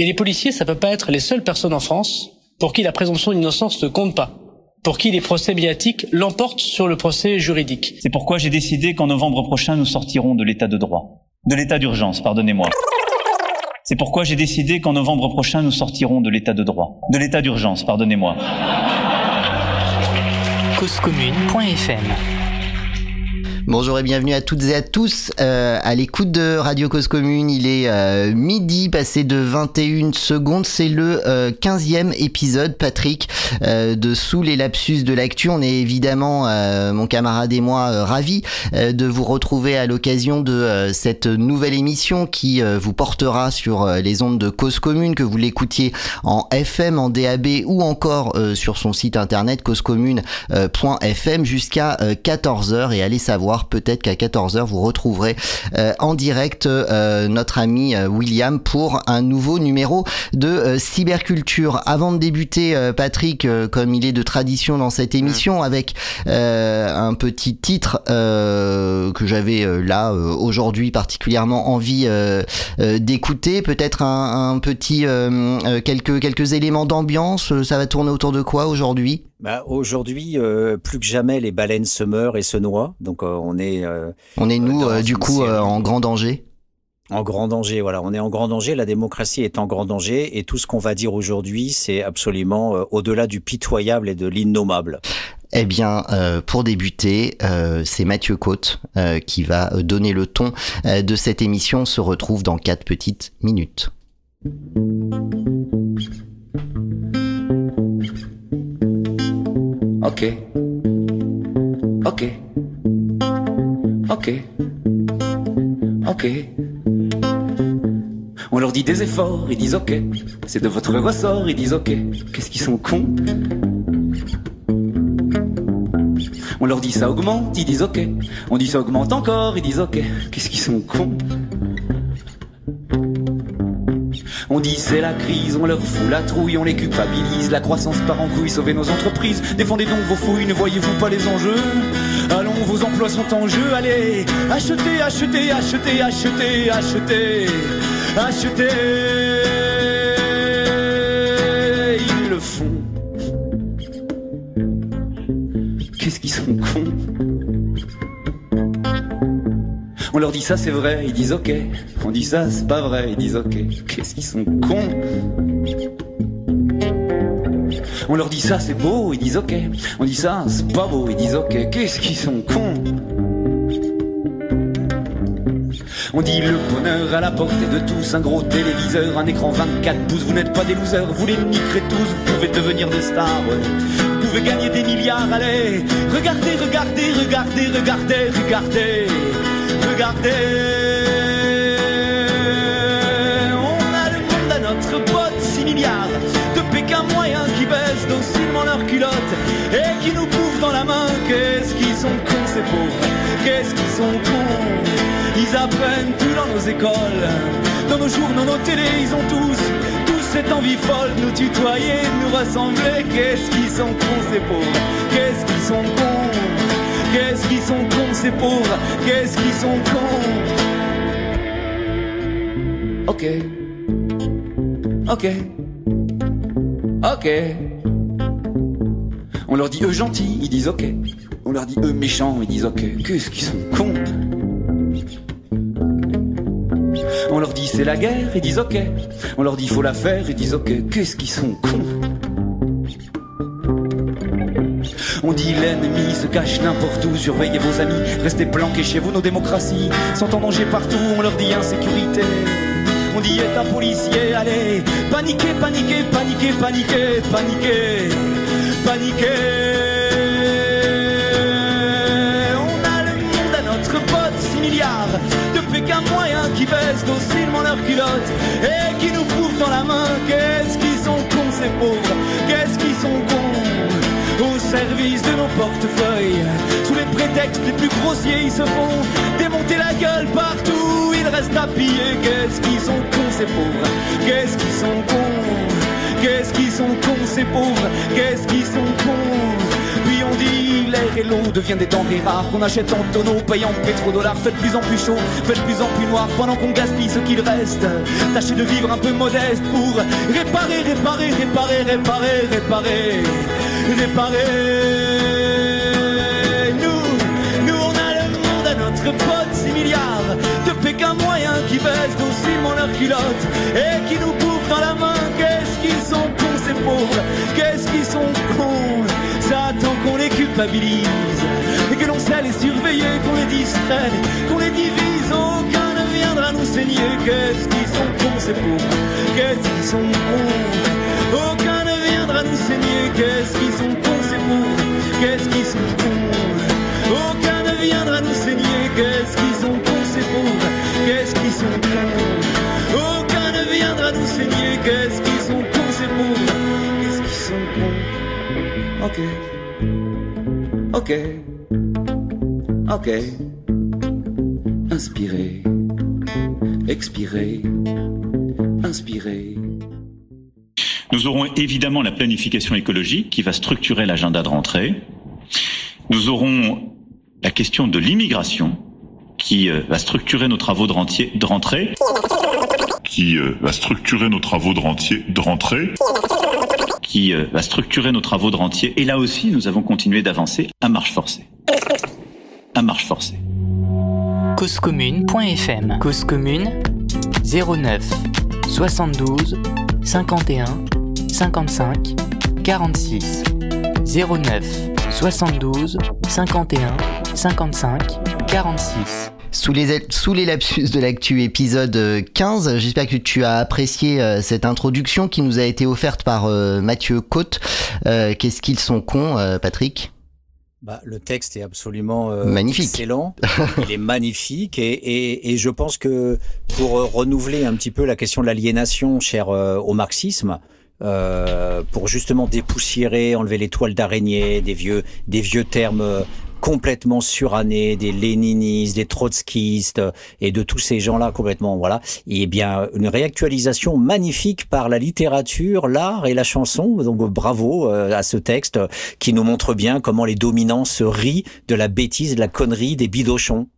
Et les policiers, ça peut pas être les seules personnes en France pour qui la présomption d'innocence ne compte pas, pour qui les procès médiatiques l'emportent sur le procès juridique. C'est pourquoi j'ai décidé qu'en novembre prochain, nous sortirons de l'état de droit. De l'état d'urgence, pardonnez-moi. C'est pourquoi j'ai décidé qu'en novembre prochain, nous sortirons de l'état de droit. De l'état d'urgence, pardonnez-moi. causecommune.fm Bonjour et bienvenue à toutes et à tous euh, à l'écoute de Radio Cause Commune. Il est euh, midi passé de 21 secondes. C'est le euh, 15e épisode, Patrick, euh, de Sous les lapsus de l'actu. On est évidemment, euh, mon camarade et moi, ravis de vous retrouver à l'occasion de cette nouvelle émission qui vous portera sur les ondes de Cause Commune, que vous l'écoutiez en FM, en DAB ou encore sur son site internet causecommune.fm jusqu'à 14h et allez savoir peut-être qu'à 14h vous retrouverez euh, en direct euh, notre ami euh, William pour un nouveau numéro de euh, cyberculture. Avant de débuter euh, Patrick euh, comme il est de tradition dans cette émission avec euh, un petit titre euh, que j'avais euh, là euh, aujourd'hui particulièrement envie euh, euh, d'écouter. Peut-être un, un petit quelques quelques éléments d'ambiance ça va tourner autour de quoi aujourd'hui? Bah, Aujourd'hui, euh, plus que jamais, les baleines se meurent et se noient. Donc, euh, on est euh, on est nous du coup en grand danger en grand danger. Voilà, on est en grand danger. La démocratie est en grand danger. Et tout ce qu'on va dire aujourd'hui, c'est absolument au-delà du pitoyable et de l'innommable. Eh bien, euh, pour débuter, euh, c'est Mathieu Côte euh, qui va donner le ton de cette émission. On se retrouve dans quatre petites minutes. Ok. Ok. Ok. Ok. On leur dit des efforts, ils disent ok. C'est de votre ressort, ils disent ok. Qu'est-ce qu'ils sont cons? On leur dit ça augmente, ils disent ok. On dit ça augmente encore, ils disent ok. Qu'est-ce qu'ils sont cons? On dit c'est la crise, on leur fout la trouille, on les culpabilise, la croissance part en couille, sauvez nos entreprises, défendez donc vos fouilles, ne voyez-vous pas les enjeux? Allons, vos emplois sont en jeu, allez, achetez, achetez, achetez, achetez, achetez, achetez. Ils le font. Qu'est-ce qu'ils sont cons? On leur dit ça c'est vrai, ils disent ok. On dit ça c'est pas vrai, ils disent ok. Qu'est-ce qu'ils sont cons On leur dit ça c'est beau, ils disent ok. On dit ça c'est pas beau, ils disent ok. Qu'est-ce qu'ils sont cons on dit le bonheur à la portée de tous, un gros téléviseur, un écran 24 pouces, vous n'êtes pas des losers, vous les niquerez tous, vous pouvez devenir des stars, vous pouvez gagner des milliards, allez, regardez, regardez, regardez, regardez, regardez, On a le monde à notre botte, 6 milliards de Pékin moyens qui baissent docilement leurs culottes et qui nous bouffent dans la main. Qu'est-ce qu'ils sont cons ces pauvres? Qu'est-ce qu'ils sont cons? Ils apprennent tout dans nos écoles, dans nos journaux, nos télés, ils ont tous, tous cette envie folle de nous tutoyer, de nous rassembler. Qu'est-ce qu'ils sont cons ces pauvres? Qu'est-ce qu'ils sont cons? Qu'est-ce qu'ils sont cons ces pauvres? Qu'est-ce qu'ils sont cons? Ok. Ok. Ok. On leur dit eux gentils, ils disent ok. On leur dit eux méchants, ils disent ok. Qu'est-ce qu'ils sont cons? On leur dit c'est la guerre, ils disent ok. On leur dit faut la faire, ils disent ok. Qu'est-ce qu'ils sont cons? Dit l'ennemi se cache n'importe où, surveillez vos amis, restez planqués chez vous, nos démocraties sont en danger partout, on leur dit insécurité. On dit état policier, allez, paniquez, paniquez, paniquez, paniquez, paniquez, paniquez. On a le monde à notre pote, 6 milliards. De Pékin moyens qui baissent docilement leurs culottes et qui nous bouffent dans la main. Qu'est-ce qu'ils sont cons ces pauvres? Qu'est-ce qu'ils sont cons service de nos portefeuilles, sous les prétextes les plus grossiers, ils se font démonter la gueule partout. Ils restent à piller. Qu'est-ce qu'ils sont cons ces pauvres? Qu'est-ce qu'ils sont cons? Qu'est-ce qu'ils sont cons ces pauvres? Qu'est-ce qu'ils sont cons? Puis on dit l'air et l'eau deviennent des denrées rares. Qu'on achète en tonneaux, payant pétrodollars, fait de plus en plus chaud, fait de plus en plus noir. Pendant qu'on gaspille ce qu'il reste. Tâchez de vivre un peu modeste pour réparer, réparer, réparer, réparer, réparer, réparer. Nous, nous on a le monde à notre pote, 6 milliards de Pékin moyens qui baissent docilement leurs culottes et qui nous bouffent dans la main. Qu'est-ce qu'ils sont cons ces pauvres, qu'est-ce qu'ils sont cons? Ça qu'on les culpabilise et que l'on sait les surveiller, qu'on les distrait, qu'on les divise. Aucun ne viendra nous saigner. Qu'est-ce qu'ils sont cons ces pauvres, qu'est-ce qu'ils sont cons? Qu'est-ce qu'ils sont cons ces pauvres, qu'est-ce qu'ils sont cons? Aucun ne viendra nous saigner. Qu'est-ce qu'ils sont cons ces pauvres, qu'est-ce qu'ils sont cons? Aucun ne viendra nous saigner. Qu'est-ce qu'ils sont cons ces pauvres, qu'est-ce qu'ils sont cons? Ok. Ok. Ok. Inspirez. Expirez. Inspirez. Nous aurons évidemment la planification écologique qui va structurer l'agenda de rentrée. Nous aurons la question de l'immigration qui euh, va structurer nos travaux de, rentier- de rentrée. qui euh, va structurer nos travaux de rentier de rentrée. qui euh, va structurer nos travaux de rentier. Et là aussi, nous avons continué d'avancer à marche forcée. À marche forcée. causecommune.fm Cause commune 09 72 51 55 46 09 72 51 55 46 Sous les, sous les lapsus de l'actu épisode euh, 15, j'espère que tu as apprécié euh, cette introduction qui nous a été offerte par euh, Mathieu Côte. Euh, Qu'est-ce qu'ils sont cons, euh, Patrick? Bah, le texte est absolument euh, Magnifique. excellent. Il est magnifique et, et, et je pense que pour euh, renouveler un petit peu la question de l'aliénation chère euh, au marxisme, euh, pour justement dépoussiérer, enlever les toiles d'araignée, des vieux, des vieux termes euh, complètement surannés, des léninistes, des trotskistes euh, et de tous ces gens-là complètement, voilà. Et bien, une réactualisation magnifique par la littérature, l'art et la chanson. Donc, bravo à ce texte qui nous montre bien comment les dominants se rient de la bêtise, de la connerie des bidochons.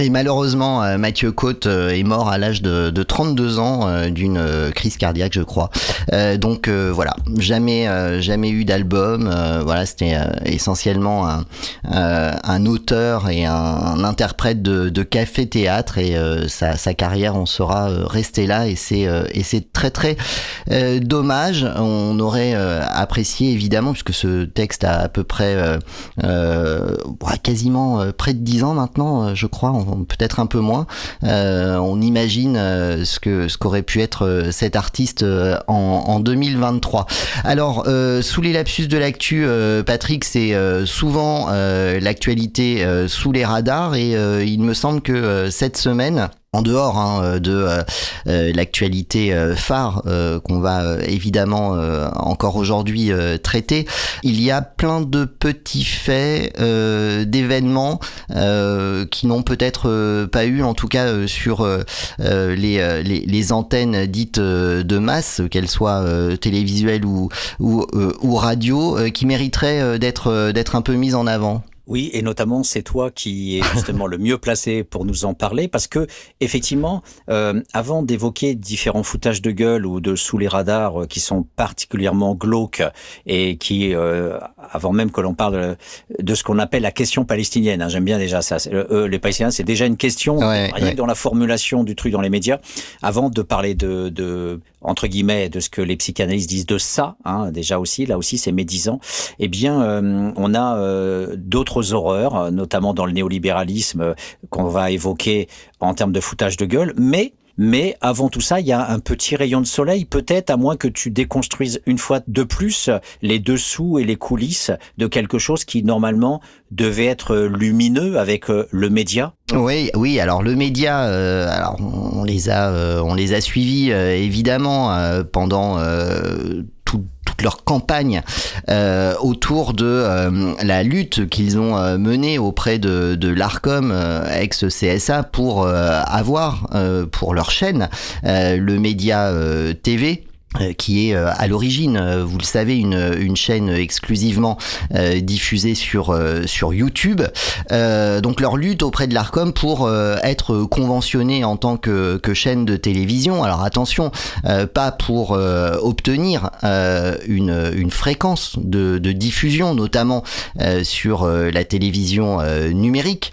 Et malheureusement, euh, Mathieu Côte euh, est mort à l'âge de, de 32 ans euh, d'une crise cardiaque, je crois. Donc voilà, jamais, jamais eu d'album. Voilà, c'était essentiellement un, auteur et un, interprète de, café-théâtre et sa, carrière en sera restée là et c'est et c'est très très dommage. On aurait apprécié évidemment puisque ce texte a à peu près ouais, quasiment près de 10 ans maintenant, je crois, peut-être un peu moins. Euh, on imagine euh, ce que ce qu'aurait pu être euh, cet artiste en, en 2023. Alors, sous les lapsus de l'actu, euh, Patrick, c'est souvent l'actualité sous les radars et il me semble que cette semaine, en dehors hein, de euh, euh, l'actualité euh, phare euh, qu'on va euh, évidemment euh, encore aujourd'hui euh, traiter, il y a plein de petits faits, euh, d'événements euh, qui n'ont peut-être euh, pas eu, en tout cas euh, sur euh, euh, les, euh, les, antennes dites euh, de masse, qu'elles soient euh, télévisuelles ou, ou, euh, ou radio, euh, qui mériteraient euh, d'être euh, d'être un peu mises en avant. Oui, et notamment c'est toi qui es justement le mieux placé pour nous en parler, parce que effectivement, euh, avant d'évoquer différents foutages de gueule ou de sous les radars euh, qui sont particulièrement glauques et qui, euh, avant même que l'on parle de ce qu'on appelle la question palestinienne, hein, j'aime bien déjà ça. euh, les Palestiniens, c'est déjà une question, Ouais, rien ouais. que dans la formulation du truc dans les médias. Avant de parler de, de entre guillemets de ce que les psychanalystes disent de ça, hein, déjà aussi, là aussi c'est médisant. Eh bien, euh, on a euh, horreurs, euh, notamment dans le néolibéralisme euh, qu'on va évoquer en termes de foutage de gueule, mais mais avant tout ça, il y a un petit rayon de soleil, peut-être à moins que tu déconstruises une fois de plus les dessous et les coulisses de quelque chose qui normalement devait être lumineux avec euh, le média. Oui, oui. Alors le média, alors on les a, on les a suivis évidemment pendant leur campagne euh, autour de euh, la lutte qu'ils ont euh, menée auprès de, de l'Arcom ex-CSA pour avoir pour leur chaîne le média TV qui est euh, à l'origine, euh, vous le savez, une, une chaîne exclusivement diffusée sur sur YouTube. donc leur lutte auprès de l'Arcom pour être conventionné en tant que, que, chaîne de télévision. Alors attention, pas pour obtenir une, une fréquence de, de diffusion, notamment sur la télévision numérique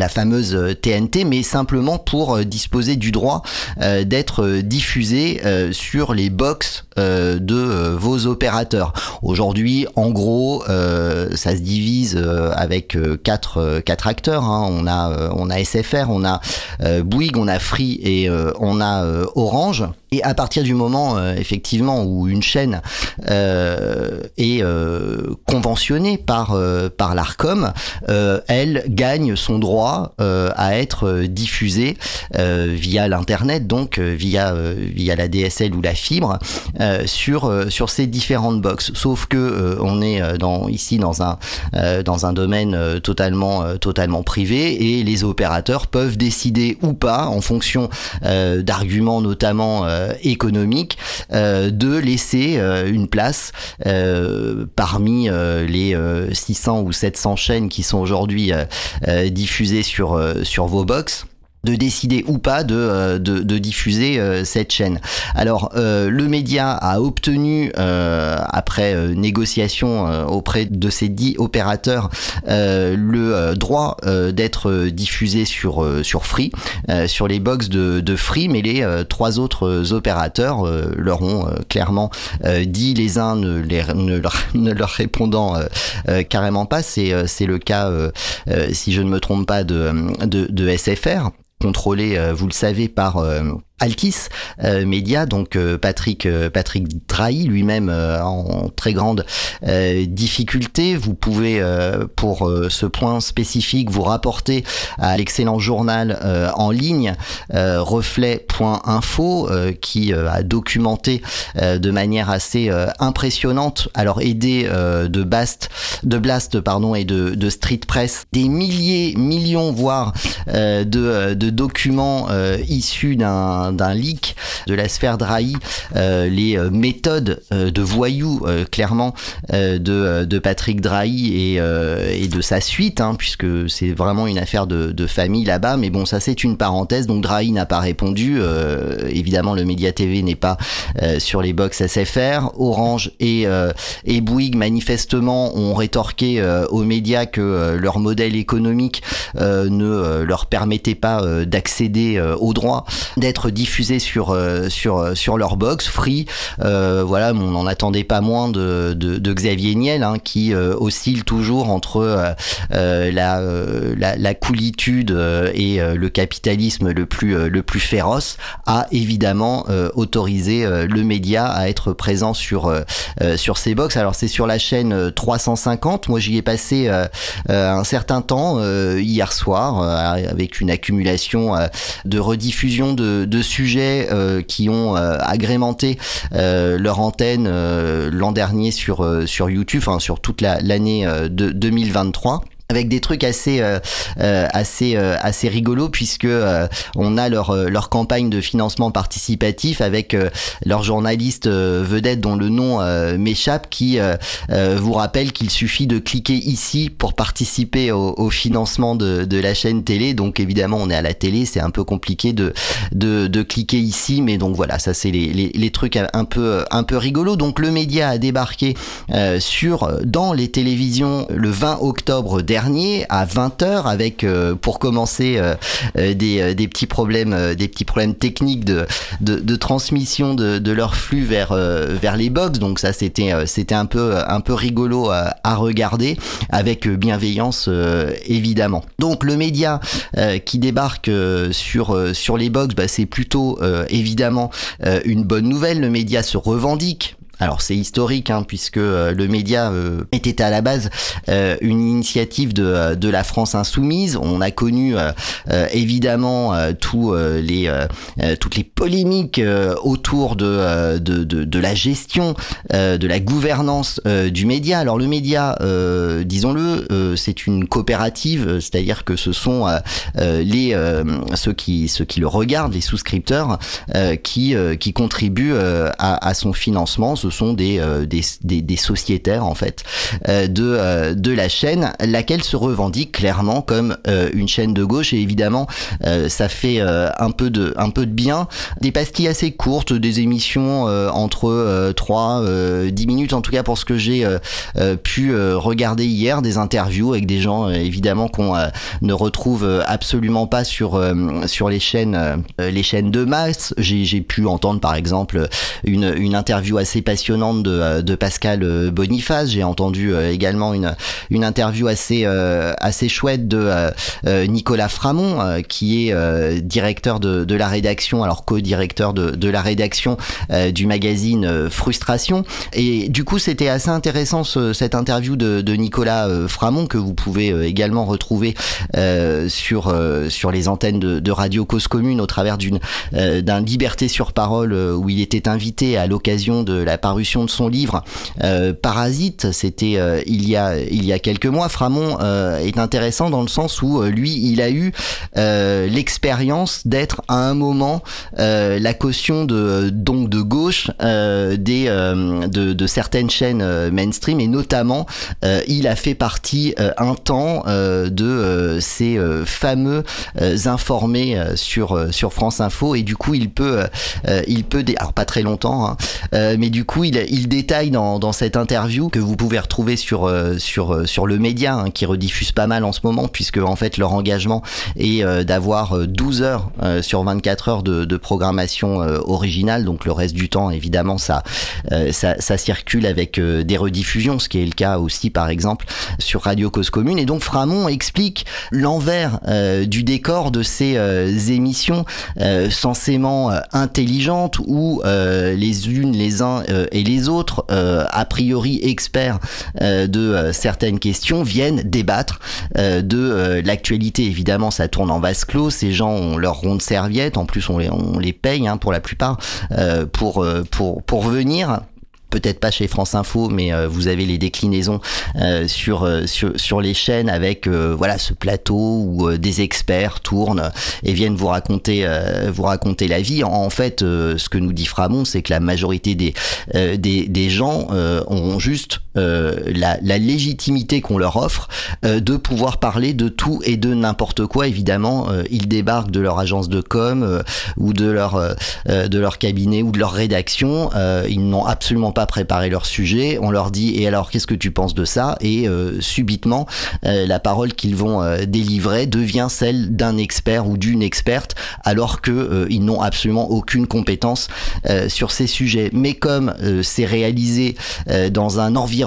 la fameuse TNT, euh, mais simplement pour euh, disposer du droit euh, d'être diffusé sur les box de vos opérateurs. Aujourd'hui, en gros, ça se divise avec quatre, quatre acteurs. Hein. On a on a SFR, on a Bouygues, on a Free et on a Orange. Et à partir du moment, euh, effectivement, où une chaîne euh, est euh, conventionnée par par l'Arcom, elle gagne son droit à être diffusée via l'internet, donc via via la DSL ou la fibre, sur sur ces différentes boxes. Sauf que on est dans ici dans un domaine totalement privé et les opérateurs peuvent décider ou pas, en fonction d'arguments notamment euh, économique euh, de laisser euh, une place parmi les 600 ou 700 chaînes qui sont aujourd'hui diffusées sur sur vos box de décider ou pas de, euh, de, diffuser euh, cette chaîne. Alors euh, le média a obtenu après négociation auprès de ces dix opérateurs le droit d'être diffusé sur sur Free, sur les box de, Free, mais les trois autres opérateurs leur ont clairement dit les uns ne, ne, leur, ne leur répondant carrément pas. C'est c'est le cas si je ne me trompe pas de, de, de SFR contrôlé, euh, vous le savez, par euh, Alkis euh, Media, donc euh, Patrick euh, Patrick Drahi lui-même en très grande difficulté. Vous pouvez pour ce point spécifique vous rapporter à l'excellent journal en ligne reflet.info qui a documenté de manière assez impressionnante, alors aidé de Bast, de Blast pardon et de, de Street Press, des milliers, millions voire de, de documents issus d'un d'un leak de la sphère Drahi, euh, les euh, méthodes euh, de voyous clairement de, de Patrick Drahi et, et de sa suite, hein, puisque c'est vraiment une affaire de, de famille là-bas. Mais bon, ça c'est une parenthèse. Donc Drahi n'a pas répondu. évidemment, le Média TV n'est pas sur les box SFR. Orange et, et Bouygues manifestement ont rétorqué aux médias que leur modèle économique ne leur permettait pas d'accéder aux droits d'être diffusés sur euh, sur euh, sur leur box free. Euh, voilà, on n'en attendait pas moins de, de, Xavier Niel hein, qui oscille toujours entre la, la, coolitude et le capitalisme le plus le plus féroce a évidemment autorisé le média à être présent sur sur ces box. Alors c'est sur la chaîne 350. Moi j'y ai passé un certain temps hier soir avec une accumulation de rediffusion de, de sujets euh, qui ont euh, agrémenté euh, leur antenne l'an dernier sur YouTube, sur toute l'année de 2023 avec des trucs assez euh, euh assez euh, assez rigolos puisque euh, on a leur leur campagne de financement participatif avec leur journaliste vedette dont le nom m'échappe qui vous rappelle qu'il suffit de cliquer ici pour participer au, au, financement de, de la chaîne télé. Donc évidemment on est à la télé c'est un peu compliqué de, de, de cliquer ici mais donc voilà ça c'est les, les, les, trucs un peu un peu rigolos. Donc le média a débarqué sur dans les télévisions le 20 octobre dernier à 20h avec euh, pour commencer euh, euh, des, petits problèmes des petits problèmes techniques de, transmission de, de, leur flux vers les box. Donc ça c'était c'était un peu un peu rigolo à, regarder avec bienveillance évidemment. Donc le média qui débarque sur sur les box bah, c'est plutôt évidemment une bonne nouvelle. Le média se revendique Alors c'est historique hein, puisque le média était à la base une initiative de, de la France insoumise. On a connu évidemment tous les toutes les polémiques autour de, de, de, la gestion de la gouvernance du média. Alors le média, disons-le, c'est une coopérative, c'est-à-dire que ce sont les ceux qui ceux qui le regardent, les souscripteurs, qui qui contribuent à, son financement. Ce sont des des, des, des sociétaires en fait de de la chaîne, laquelle se revendique clairement comme une chaîne de gauche et évidemment ça fait un peu de un peu de bien. Des pastilles assez courtes, des émissions entre 3 10 minutes en tout cas pour ce que j'ai pu regarder hier, des interviews avec des gens évidemment qu'on ne retrouve absolument pas sur sur les chaînes les chaînes de masse. J'ai pu entendre par exemple une, une interview assez passionnante de, de Pascal Boniface. J'ai entendu également une une interview assez assez chouette de Nicolas Framont qui est directeur de, de la rédaction, alors co-directeur de, de la rédaction du magazine Frustration. Et du coup, c'était assez intéressant ce, cette interview de, Nicolas Framont que vous pouvez également retrouver sur sur les antennes de, Radio Cause Commune au travers d'une d'un Liberté sur parole où il était invité à l'occasion de la parution de son livre Parasite. C'était il y a il y a quelques mois. Framont est intéressant dans le sens où lui, il a eu l'expérience d'être à un moment la caution de donc de gauche des de, de certaines chaînes mainstream et notamment il a fait partie un temps de ces fameux informés sur sur France Info et du coup il peut il peut alors pas très longtemps hein, mais du coup il, il détaille dans, dans cette interview que vous pouvez retrouver sur sur sur le média hein, qui rediffuse pas mal en ce moment puisque en fait leur engagement est d'avoir 12 heures sur 24 heures de, de programmation originale. Donc le reste du temps évidemment ça ça, ça circule avec des rediffusions ce qui est le cas aussi par exemple sur Radio Cause Commune. Et donc Framont explique l'envers du décor de ces émissions censément intelligentes où les unes, les uns et les autres, a priori experts de certaines questions, viennent débattre de l'actualité. Évidemment, ça tourne en vase clos. Ces gens ont leur ronde serviette. En plus, on les, paye hein, pour la plupart pour venir peut-être pas chez France Info, mais euh, vous avez les déclinaisons euh, sur, sur, sur les chaînes avec euh, voilà ce plateau où des experts tournent et viennent vous raconter vous raconter la vie. En, fait, ce que nous dit Framont, c'est que la majorité des, des gens ont juste la, la légitimité qu'on leur offre de pouvoir parler de tout et de n'importe quoi. Évidemment, ils débarquent de leur agence de com ou de leur de leur cabinet ou de leur rédaction. ils n'ont absolument pas préparer leur sujet, on leur dit et alors qu'est-ce que tu penses de ça? Et euh, subitement euh, la parole qu'ils vont euh, délivrer devient celle d'un expert ou d'une experte alors que ils n'ont absolument aucune compétence sur ces sujets. Mais comme c'est réalisé dans un environnement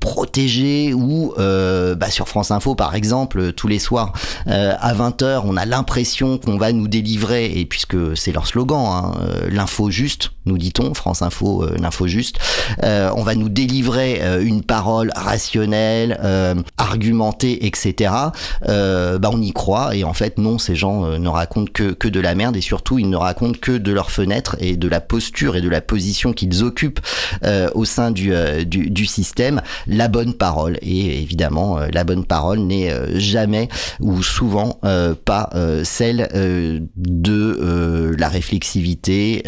protégé ou bah, sur France Info par exemple tous les soirs à 20h on a l'impression qu'on va nous délivrer et puisque c'est leur slogan hein, l'info juste nous dit-on France Info l'info juste euh, on va nous délivrer euh, une parole rationnelle, euh, argumentée, etc. bah on y croit et en fait non, ces gens ne racontent que, que de la merde et surtout ils ne racontent que de leur fenêtre et de la posture et de la position qu'ils occupent au sein du, système, la bonne parole. Et évidemment, la bonne parole n'est jamais ou souvent pas celle de la réflexivité,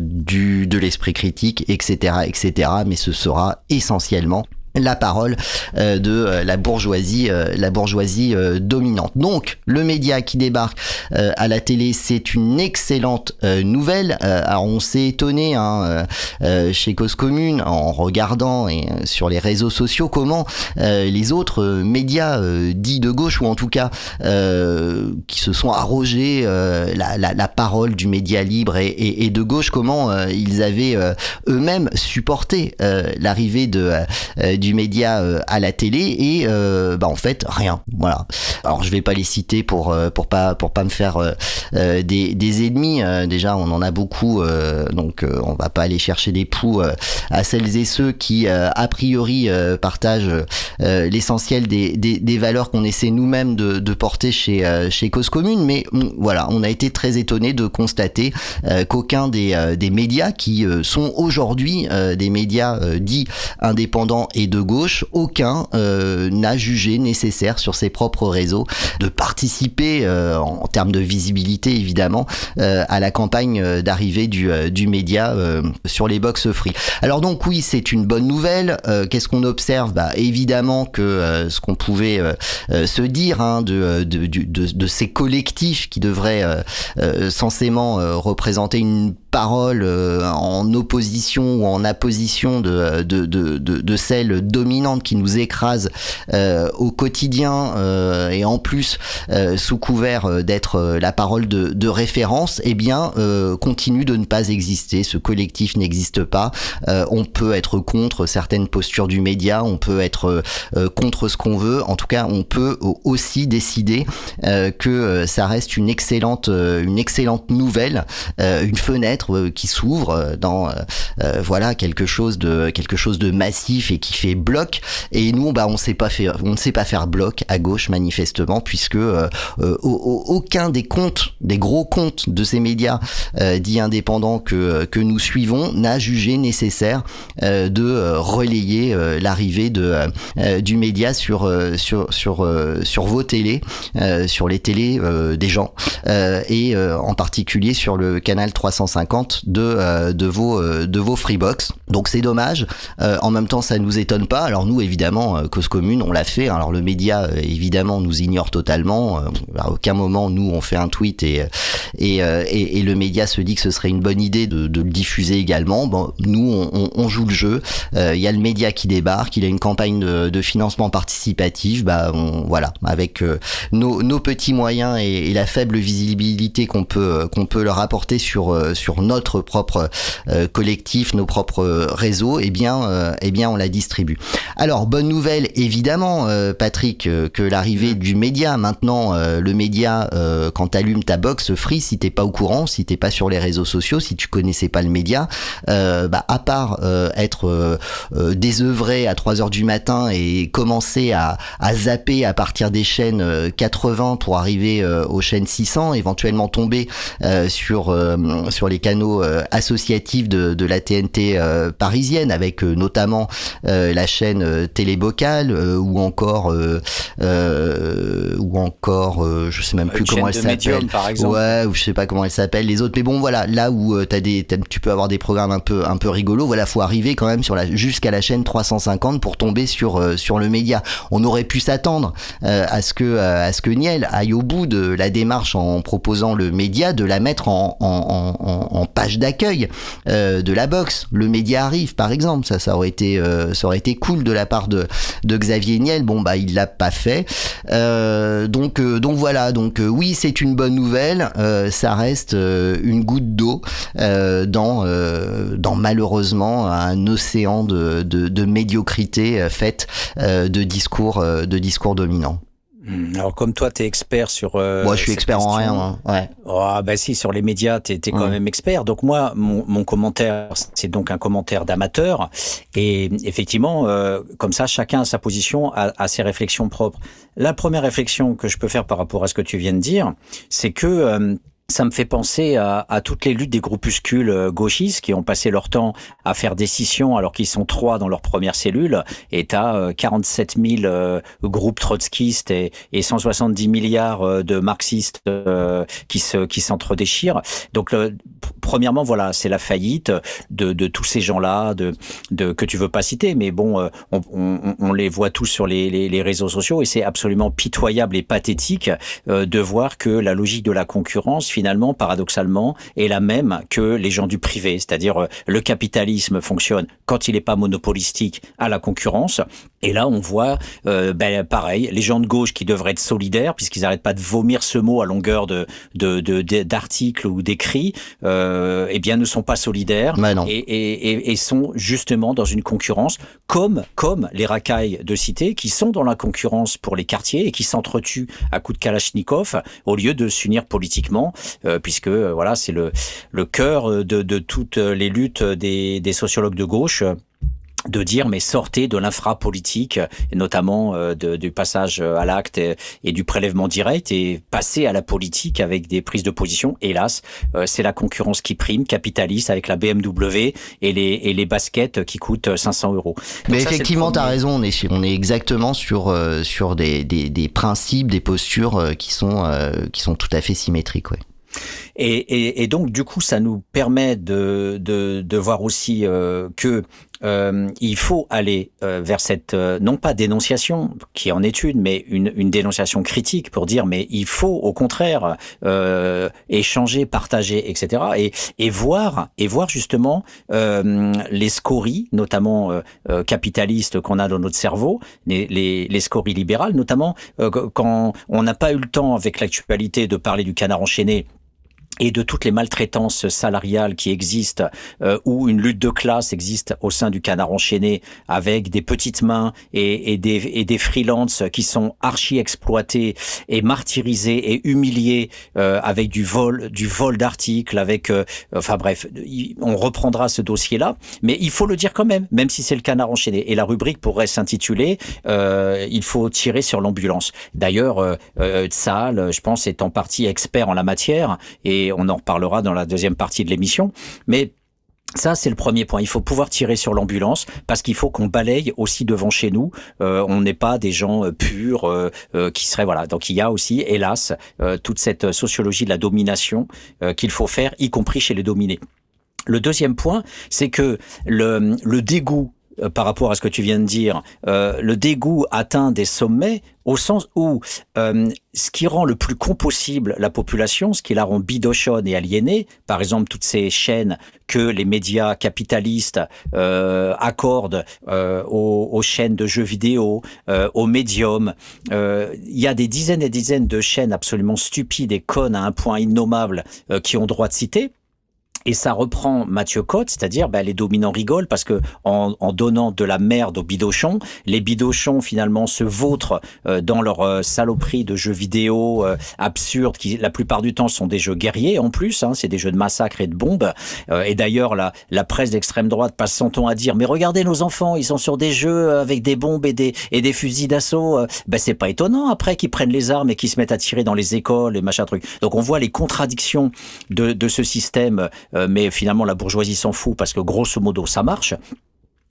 du, de l'esprit critique, etc etc. Mais ce sera essentiellement la parole euh, de euh, la bourgeoisie, euh, la bourgeoisie dominante. Donc, le média qui débarque à la télé, c'est une excellente nouvelle. alors, on s'est étonné hein, chez Cause Commune en regardant et, sur les réseaux sociaux comment les autres médias dits de gauche ou en tout cas qui se sont arrogés la, la, la, parole du média libre et, et, et de gauche, comment ils avaient eux-mêmes supporté l'arrivée de du média à la télé et bah en fait rien. Voilà. Alors je vais pas les citer pour pour pas pour pas me faire des, des ennemis. déjà on en a beaucoup, donc on va pas aller chercher des poux à celles et ceux qui a priori partagent l'essentiel des, des, valeurs qu'on essaie nous-mêmes de, de porter chez chez Cause Commune. Mais voilà, on a été très étonné de constater qu'aucun des, des médias qui sont aujourd'hui des médias dits indépendants et de gauche, aucun n'a jugé nécessaire sur ses propres réseaux de participer en termes de visibilité évidemment à la campagne d'arrivée du, média sur les box free. Alors donc oui, c'est une bonne nouvelle. Qu'est-ce qu'on observe? Bah, Évidemment que ce qu'on pouvait se dire hein, de, de, de, de, ces collectifs qui devraient censément représenter une parole en opposition ou en apposition de, de, de, de, celle dominante qui nous écrase euh, au quotidien euh, et en plus euh, sous couvert d'être la parole de, de référence, eh bien continue de ne pas exister. Ce collectif n'existe pas. on peut être contre certaines postures du média, on peut être contre ce qu'on veut. En tout cas, on peut aussi décider que ça reste une excellente, une excellente nouvelle, une fenêtre qui s'ouvre dans voilà quelque chose de quelque chose de massif et qui fait bloc. Et nous, bah, on sait pas faire, on ne sait pas faire bloc à gauche manifestement, puisque euh, euh, aucun des comptes, des gros comptes de ces médias euh, dits indépendants que que nous suivons n'a jugé nécessaire de relayer l'arrivée de du média sur sur sur sur vos télés, sur les télés des gens et en particulier sur le canal 350 de de vos de vos Freebox. Donc c'est dommage. Euh, en même temps, ça nous étonne pas. Alors nous, évidemment, euh, cause commune, on l'a fait. Alors le média, euh, évidemment, nous ignore totalement. à aucun moment, nous, on fait un tweet et et, et, le média se dit que ce serait une bonne idée de, le diffuser également. Bon, nous, on, joue le jeu. Il y a le média qui débarque. Il a une campagne de, financement participatif. Bah, voilà, avec nos, nos, petits moyens et, et la faible visibilité qu'on peut peut leur apporter sur sur notre propre collectif, nos propres réseaux, eh bien, eh bien, on la distribue. Alors, bonne nouvelle, évidemment, euh, Patrick, euh, que l'arrivée du média, maintenant, euh, le média, quand t'allumes ta box free, si t'es pas au courant, si t'es pas sur les réseaux sociaux, si tu connaissais pas le média, bah, à part être désœuvré à 3 heures du matin et commencer à, à zapper à partir des chaînes 80 pour arriver aux chaînes 600, éventuellement tomber sur sur les canaux associatifs de, de la TNT parisienne avec notamment euh, la chaîne euh, Télébocale euh, ou encore ou encore je sais même plus comment elle s'appelle. par exemple. Ouais ou je sais pas comment elle s'appelle les autres. Mais bon voilà là où t'as des tu peux avoir des programmes un peu un peu rigolos voilà faut arriver quand même sur la jusqu'à la chaîne 350 pour tomber sur sur le média. On aurait pu s'attendre à ce que à ce que Niel aille au bout de la démarche en proposant le média de la mettre en, en, en, en page d'accueil de la box le média arrive par exemple ça ça aurait été euh, ça aurait été cool de la part de, de Xavier Niel. Bon bah il l'a pas fait. Euh, donc euh, donc voilà. Donc oui c'est une bonne nouvelle. ça reste une goutte d'eau dans dans malheureusement un océan de, de, de médiocrité faite de discours de discours dominants. Hmm, alors comme toi, tu es expert sur... Euh, moi, je suis expert en rien. Hein. Ouais. Oh, bah si, sur les médias, tu es, quand même expert. Donc moi, mon, mon commentaire, c'est donc un commentaire d'amateur. Et effectivement, euh, comme ça, chacun a sa position, a, a, ses réflexions propres. La première réflexion que je peux faire par rapport à ce que tu viens de dire, c'est que... Euh, ça me fait penser à, à, toutes les luttes des groupuscules euh, gauchistes qui ont passé leur temps à faire des scissions alors qu'ils sont trois dans leur première cellule et t'as 47 000 euh, groupes trotskistes et, et 170 milliards euh, de marxistes qui se qui s'entredéchirent. Donc premièrement voilà c'est la faillite de, tous ces gens-là de, que tu veux pas citer mais bon on, les voit tous sur les réseaux sociaux et c'est absolument pitoyable et pathétique de voir que la logique de la concurrence finalement, paradoxalement, est la même que les gens du privé, c'est-à-dire euh, le capitalisme fonctionne quand il n'est pas monopolistique à la concurrence. Et là, on voit, euh, ben, pareil, les gens de gauche qui devraient être solidaires, puisqu'ils n'arrêtent pas de vomir ce mot à longueur de d'articles ou d'écrits, euh, eh bien, ne sont pas solidaires et, et, et, sont justement dans une concurrence, comme comme les racailles de cité, qui sont dans la concurrence pour les quartiers et qui s'entretuent à coups de kalachnikov au lieu de s'unir politiquement, puisque voilà, c'est le le cœur de, de toutes les luttes des, des sociologues de gauche de dire mais sortez de l'infra-politique, notamment euh, de, du passage à l'acte et, du prélèvement direct, et passez à la politique avec des prises de position. Hélas, euh, c'est la concurrence qui prime, capitaliste, avec la BMW et les, et les baskets qui coûtent 500 euros. mais effectivement, tu as raison, on est, on est exactement sur, euh, sur des, des, des, principes, des postures qui, sont, qui sont tout à fait symétriques. Ouais. Et, et, et, donc, du coup, ça nous permet de, de, de voir aussi euh, que euh, il faut aller euh, vers cette, euh, non pas dénonciation, qui en est une, mais une, une, dénonciation critique pour dire, mais il faut au contraire euh, échanger, partager, etc. Et, et, voir, et voir justement les scories, notamment capitalistes qu'on a dans notre cerveau, les, les, les scories libérales, notamment quand on n'a pas eu le temps avec l'actualité de parler du canard enchaîné et de toutes les maltraitances salariales qui existent, euh, où une lutte de classe existe au sein du canard enchaîné, avec des petites mains et, et des, et des freelances qui sont archi exploités et martyrisés et humiliés euh, avec du vol, du vol d'articles, avec, euh, enfin bref, on reprendra ce dossier-là, mais il faut le dire quand même, même si c'est le canard enchaîné. Et la rubrique pourrait s'intituler euh, "Il faut tirer sur l'ambulance". D'ailleurs, euh, euh je pense, est en partie expert en la matière et on en reparlera dans la deuxième partie de l'émission. Mais ça, c'est le premier point. Il faut pouvoir tirer sur l'ambulance parce qu'il faut qu'on balaye aussi devant chez nous. Euh, on n'est pas des gens euh, purs euh, qui seraient voilà. Donc il y a aussi, hélas, toute cette sociologie de la domination qu'il faut faire, y compris chez les dominés. Le deuxième point, c'est que le dégoût euh, par rapport à ce que tu viens de dire, euh, le dégoût atteint des sommets au sens où euh, ce qui rend le plus con possible la population, ce qui la rend bidochonne et aliénée, par exemple toutes ces chaînes que les médias capitalistes accordent aux, aux, chaînes de jeux vidéo, aux médiums, il y a des dizaines et dizaines de chaînes absolument stupides et connes à un point innommable qui ont droit de citer. Et ça reprend Mathieu Cotte, c'est-à-dire ben, les dominants rigolent parce que en, en, donnant de la merde aux bidochons, les bidochons finalement se vautrent euh, dans leur euh, saloperie de jeux vidéo euh, absurdes qui la plupart du temps sont des jeux guerriers en plus, hein, c'est des jeux de massacre et de bombes. et d'ailleurs la, la presse d'extrême droite passe son temps à dire mais regardez nos enfants, ils sont sur des jeux avec des bombes et des, et des fusils d'assaut. Ben c'est pas étonnant après qu'ils prennent les armes et qu'ils se mettent à tirer dans les écoles et machin truc. Donc on voit les contradictions de, de ce système euh, mais finalement la bourgeoisie s'en fout parce que grosso modo ça marche.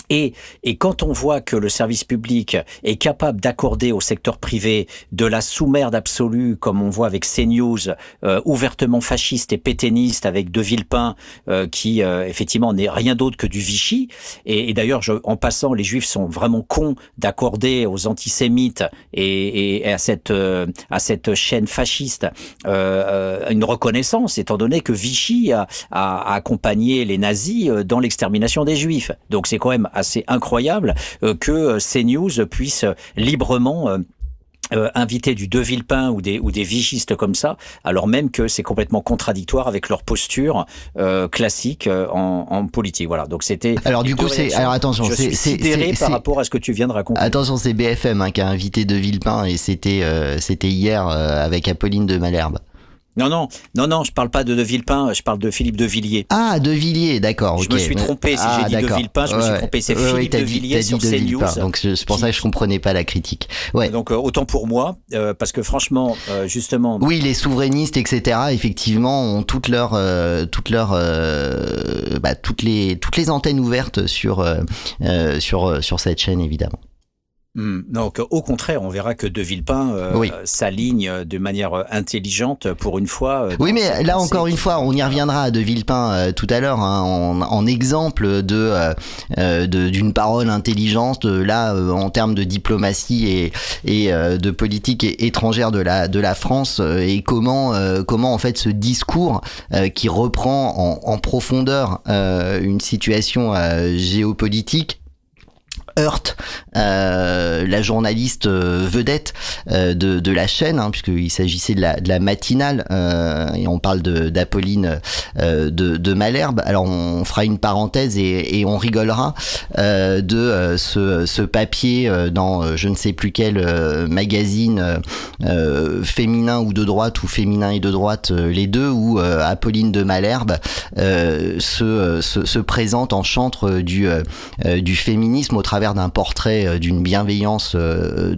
Et, et, quand on voit que le service public est capable d'accorder au secteur privé de la sous-merde absolue, comme on voit avec CNews, euh, ouvertement fasciste et pétainiste, avec De Villepin, euh, qui euh, effectivement n'est rien d'autre que du Vichy. Et, et d'ailleurs, en passant, les Juifs sont vraiment cons d'accorder aux antisémites et, et, à cette à cette chaîne fasciste une reconnaissance, étant donné que Vichy a, a accompagné les nazis dans l'extermination des Juifs. Donc c'est quand même assez incroyable euh, que euh, CNews puisse librement euh, inviter du De Villepin ou des ou des vichistes comme ça, alors même que c'est complètement contradictoire avec leur posture euh, classique en, en, politique. Voilà. Donc c'était. Alors du coup c'est alors attention, c'est sidéré par rapport à ce que tu viens de raconter. Attention, c'est BFM hein, qui a invité De Villepin et c'était c'était hier avec Apolline de Malherbe. Non, non, non, non, je parle pas de De Villepin, je parle de Philippe de Villiers. Ah, De Villiers, d'accord. Je me suis trompé, si ah, j'ai dit De Villepin, je me suis trompé. C'est Philippe de Villiers sur CNews. Donc c'est pour ça que je comprenais pas la critique. Ouais. Donc euh, autant pour moi, euh, parce que franchement, euh, justement. Oui, les souverainistes, etc. Effectivement, ont toutes leurs, euh, toutes leurs, euh, bah, toutes les, toutes les antennes ouvertes sur, sur, sur cette chaîne, évidemment. Hmm. Donc, au contraire, on verra que De Villepin euh, s'aligne de manière intelligente pour une fois. oui, mais là encore une fois, on y reviendra à De Villepin tout à l'heure hein, en, exemple de d'une parole intelligente. Là, en termes de diplomatie et, et de politique étrangère de la de la France et comment comment en fait ce discours qui reprend en, en profondeur une situation géopolitique heurte euh, la journaliste euh, vedette euh, de, de, la chaîne, hein, puisqu'il s'agissait de la, de la matinale, euh, et on parle d'Apolline de, de, Malherbe. Alors on fera une parenthèse et, et on rigolera de ce, ce, papier dans je ne sais plus quel magazine féminin ou de droite, ou féminin et de droite, les deux, où Apolline de Malherbe se, se, se, présente en chantre du, du féminisme au travers d'un portrait euh, d'une bienveillance, euh,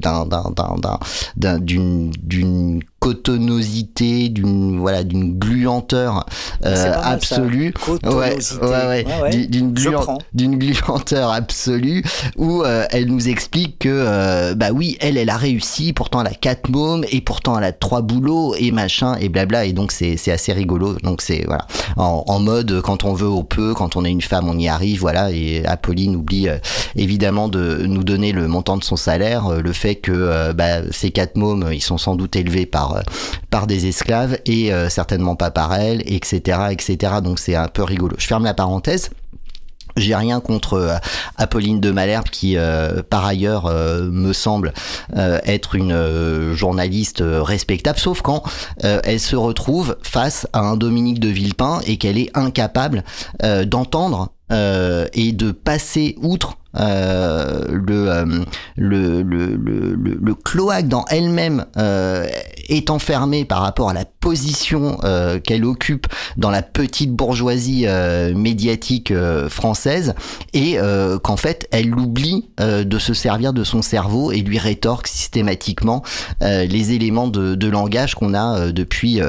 d'une cotonosité, d'une voilà, d'une gluanteur euh, absolue, ouais, ouais, ouais, d'une gluanteur absolue, où euh, elle nous explique que euh, bah oui, elle, elle a réussi, pourtant elle a quatre mômes et pourtant elle a trois boulots et machin et blabla, et donc c'est c'est assez rigolo. Donc c'est voilà, en, en, mode quand on veut, on peut, quand on est une femme, on y arrive, voilà. Et Apolline oublie évidemment de nous donner le montant de son salaire, le fait que bah, ces quatre mômes, ils sont sans doute élevés par euh, par, des esclaves et euh, certainement pas par elle, etc., etc. Donc c'est un peu rigolo. Je ferme la parenthèse. J'ai rien contre euh, Apolline de Malherbe qui, par ailleurs, me semble être une journaliste respectable, sauf quand elle se retrouve face à un Dominique de Villepin et qu'elle est incapable d'entendre et de passer outre le, le, le, le, le, cloaque dans elle-même euh, est enfermé par rapport à la position qu'elle occupe dans la petite bourgeoisie médiatique française et qu'en fait elle oublie de se servir de son cerveau et lui rétorque systématiquement les éléments de, de langage qu'on a depuis,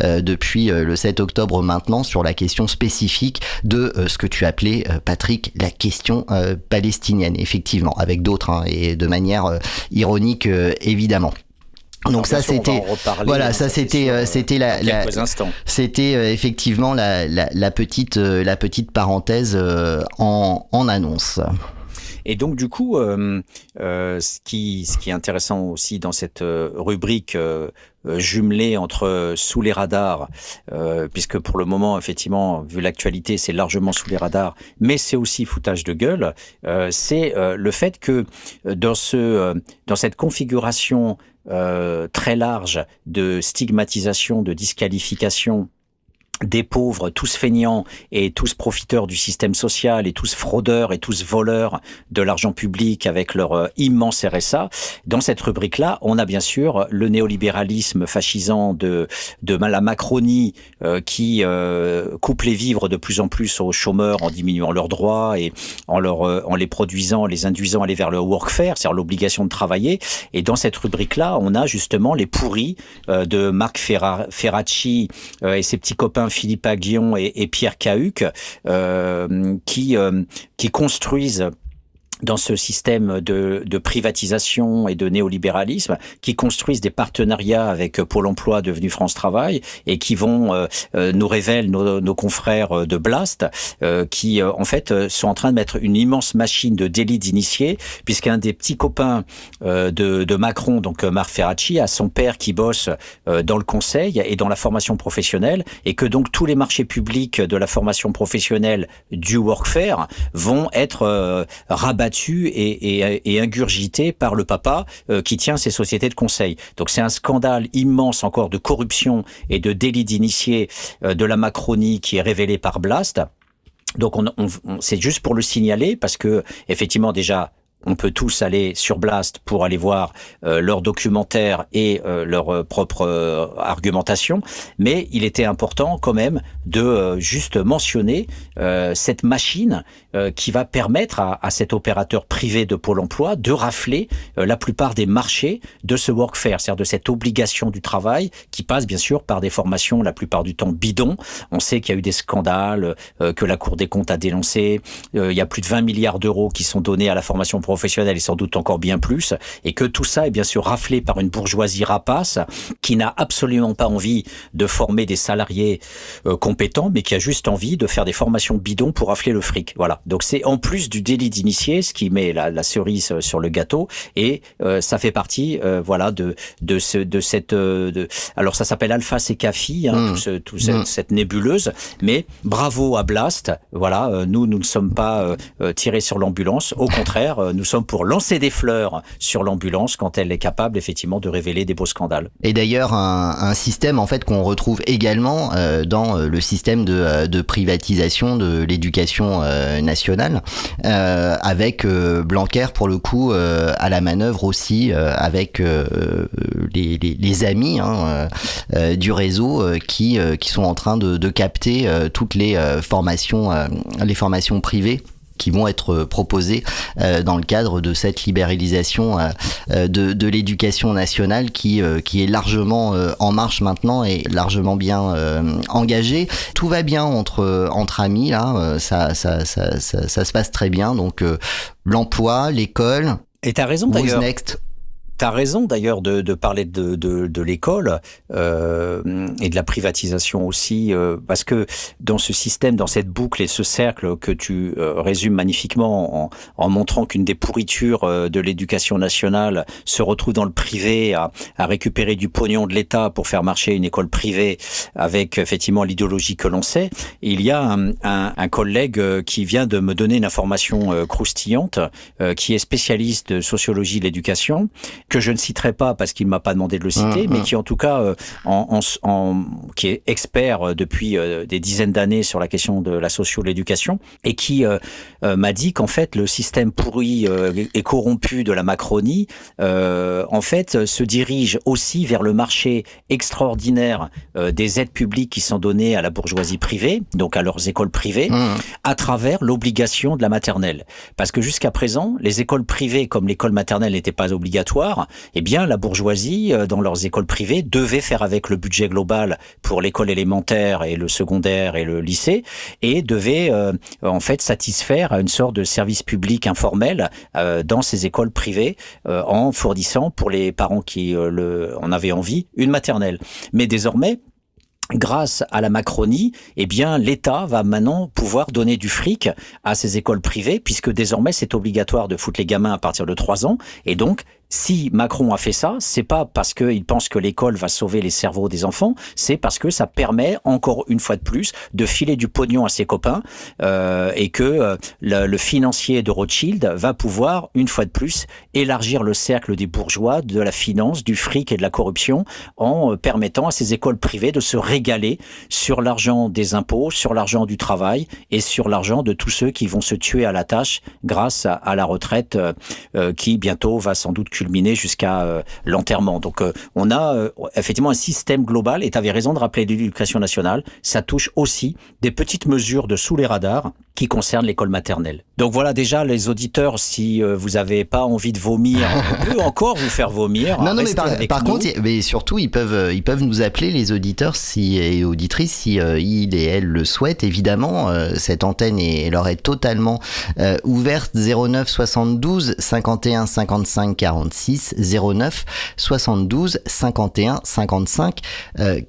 depuis le 7 octobre maintenant sur la question spécifique de ce que tu appelais, Patrick, la question palestinienne effectivement, avec d'autres, hein, et de manière euh, ironique, euh, évidemment. Donc ça c'était voilà ça c'était euh, c'était la, c'était effectivement la, la, petite la petite parenthèse en, en annonce. Et donc du coup, euh, euh, ce, qui, est intéressant aussi dans cette euh, rubrique euh, jumelée entre sous les radars, puisque pour le moment, effectivement, vu l'actualité, c'est largement sous les radars, mais c'est aussi foutage de gueule, c'est le fait que dans, ce, dans cette configuration très large de stigmatisation, de disqualification des pauvres, tous feignants et tous profiteurs du système social et tous fraudeurs et tous voleurs de l'argent public avec leur euh, immense RSA. Dans cette rubrique-là, on a bien sûr le néolibéralisme fascisant de, de la Macronie euh, qui euh, coupe les vivres de plus en plus aux chômeurs en diminuant leurs droits et en, leur, en les produisant, les induisant à aller vers le workfare, c'est-à-dire l'obligation de travailler. Et dans cette rubrique-là, on a justement les pourris de Marc Ferracci et ses petits copains Philippe Aguillon et, Pierre Cahuc, euh, euh, qui construisent dans ce système de, de, privatisation et de néolibéralisme, qui construisent des partenariats avec Pôle Emploi devenu France Travail et qui vont euh, euh nous révèlent nos, nos, confrères de Blast, euh, qui euh, en fait sont en train de mettre une immense machine de délit d'initiés, puisqu'un des petits copains de, de, Macron, donc Marc Ferracci, a son père qui bosse dans le conseil et dans la formation professionnelle, et que donc tous les marchés publics de la formation professionnelle du workfare vont être rabattus et, et, ingurgité par le papa euh, qui tient ces sociétés de conseil. Donc c'est un scandale immense encore de corruption et de délit d'initié euh, de la Macronie qui est révélé par Blast. Donc on, c'est juste pour le signaler parce que effectivement déjà on peut tous aller sur Blast pour aller voir euh, leurs documentaires et euh, leur euh, propre euh, argumentation, mais il était important quand même de juste mentionner cette machine qui va permettre à, à, cet opérateur privé de Pôle Emploi de rafler la plupart des marchés de ce workfare, c'est-à-dire de cette obligation du travail qui passe bien sûr par des formations la plupart du temps bidons. On sait qu'il y a eu des scandales que la Cour des comptes a dénoncés. il y a plus de 20 milliards d'euros qui sont donnés à la formation professionnelle et sans doute encore bien plus, et que tout ça est bien sûr raflé par une bourgeoisie rapace qui n'a absolument pas envie de former des salariés euh, compétents, mais qui a juste envie de faire des formations bidons pour rafler le fric. Voilà. Donc c'est en plus du délit d'initié, ce qui met la, cerise euh, sur le gâteau, et euh, ça fait partie, voilà, de de ce de cette. de, alors ça s'appelle Alpha Secafi, hein, mmh. tout, tout cette, mmh. cette, nébuleuse, mais bravo à Blast. Voilà, nous nous ne sommes pas tirés sur l'ambulance. Au contraire, nous sommes pour lancer des fleurs sur l'ambulance quand elle est capable effectivement de révéler des beaux scandales. Et d'ailleurs, un, un, système en fait qu'on retrouve également euh, dans euh, le système de, euh, de privatisation de l'éducation nationale, avec Blanquer pour le coup à la manœuvre aussi, avec les, amis hein, du réseau qui, qui sont en train de, de capter toutes les formations, les formations privées qui vont être proposés euh, dans le cadre de cette libéralisation euh, euh, de, de l'éducation nationale qui, qui est largement en marche maintenant et largement bien engagée. Tout va bien entre, entre amis, là, ça, ça, ça, ça, ça se passe très bien. Donc l'emploi, l'école. Et t'as raison d'ailleurs. Next? Tu as raison d'ailleurs de, de, parler de, de, de l'école euh, et de la privatisation aussi, euh, parce que dans ce système, dans cette boucle et ce cercle que tu euh, résumes magnifiquement en, en montrant qu'une des pourritures euh, de l'éducation nationale se retrouve dans le privé à, à récupérer du pognon de l'État pour faire marcher une école privée avec effectivement l'idéologie que l'on sait, il y a un, un, un, collègue euh, qui vient de me donner une information croustillante, qui est spécialiste de sociologie de l'éducation que je ne citerai pas parce qu'il m'a pas demandé de le citer, mmh, mais mmh. qui en tout cas, euh, en, en, en, qui est expert euh, depuis euh, des dizaines d'années sur la question de la socio l'éducation, et qui m'a dit qu'en fait le système pourri et corrompu de la Macronie, en fait, se dirige aussi vers le marché extraordinaire des aides publiques qui sont données à la bourgeoisie privée, donc à leurs écoles privées, mmh. à travers l'obligation de la maternelle. Parce que jusqu'à présent, les écoles privées, comme l'école maternelle n'était pas obligatoire, eh bien la bourgeoisie, euh, dans leurs écoles privées, devait faire avec le budget global pour l'école élémentaire et le secondaire et le lycée, et devait euh, en fait satisfaire à une sorte de service public informel euh, dans ces écoles privées en fournissant pour les parents qui en avaient envie une maternelle. Mais désormais, grâce à la Macronie, eh bien, l'État va maintenant pouvoir donner du fric à ces écoles privées, puisque désormais c'est obligatoire de foutre les gamins à partir de 3 ans, et donc si Macron a fait ça, c'est pas parce qu'il pense que l'école va sauver les cerveaux des enfants, c'est parce que ça permet encore une fois de plus de filer du pognon à ses copains euh, et que euh, le, le, financier de Rothschild va pouvoir une fois de plus élargir le cercle des bourgeois de la finance, du fric et de la corruption en euh, permettant à ces écoles privées de se régaler sur l'argent des impôts, sur l'argent du travail et sur l'argent de tous ceux qui vont se tuer à la tâche grâce à, la retraite euh, euh qui bientôt va sans doute culminer jusqu'à euh, l'enterrement. Donc euh, on a euh, effectivement un système global, et tu avais raison de rappeler l'éducation nationale, ça touche aussi des petites mesures de sous les radars qui concernent l'école maternelle. Donc voilà déjà les auditeurs, si vous n'avez pas envie de vomir, on peut encore vous faire vomir. Non, non, mais par, contre, mais surtout ils peuvent, ils peuvent nous appeler les auditeurs si et auditrices si ils et elles le souhaitent. Évidemment, cette antenne est, leur est totalement ouverte 09 72 51 55 40 46 09 72 51 55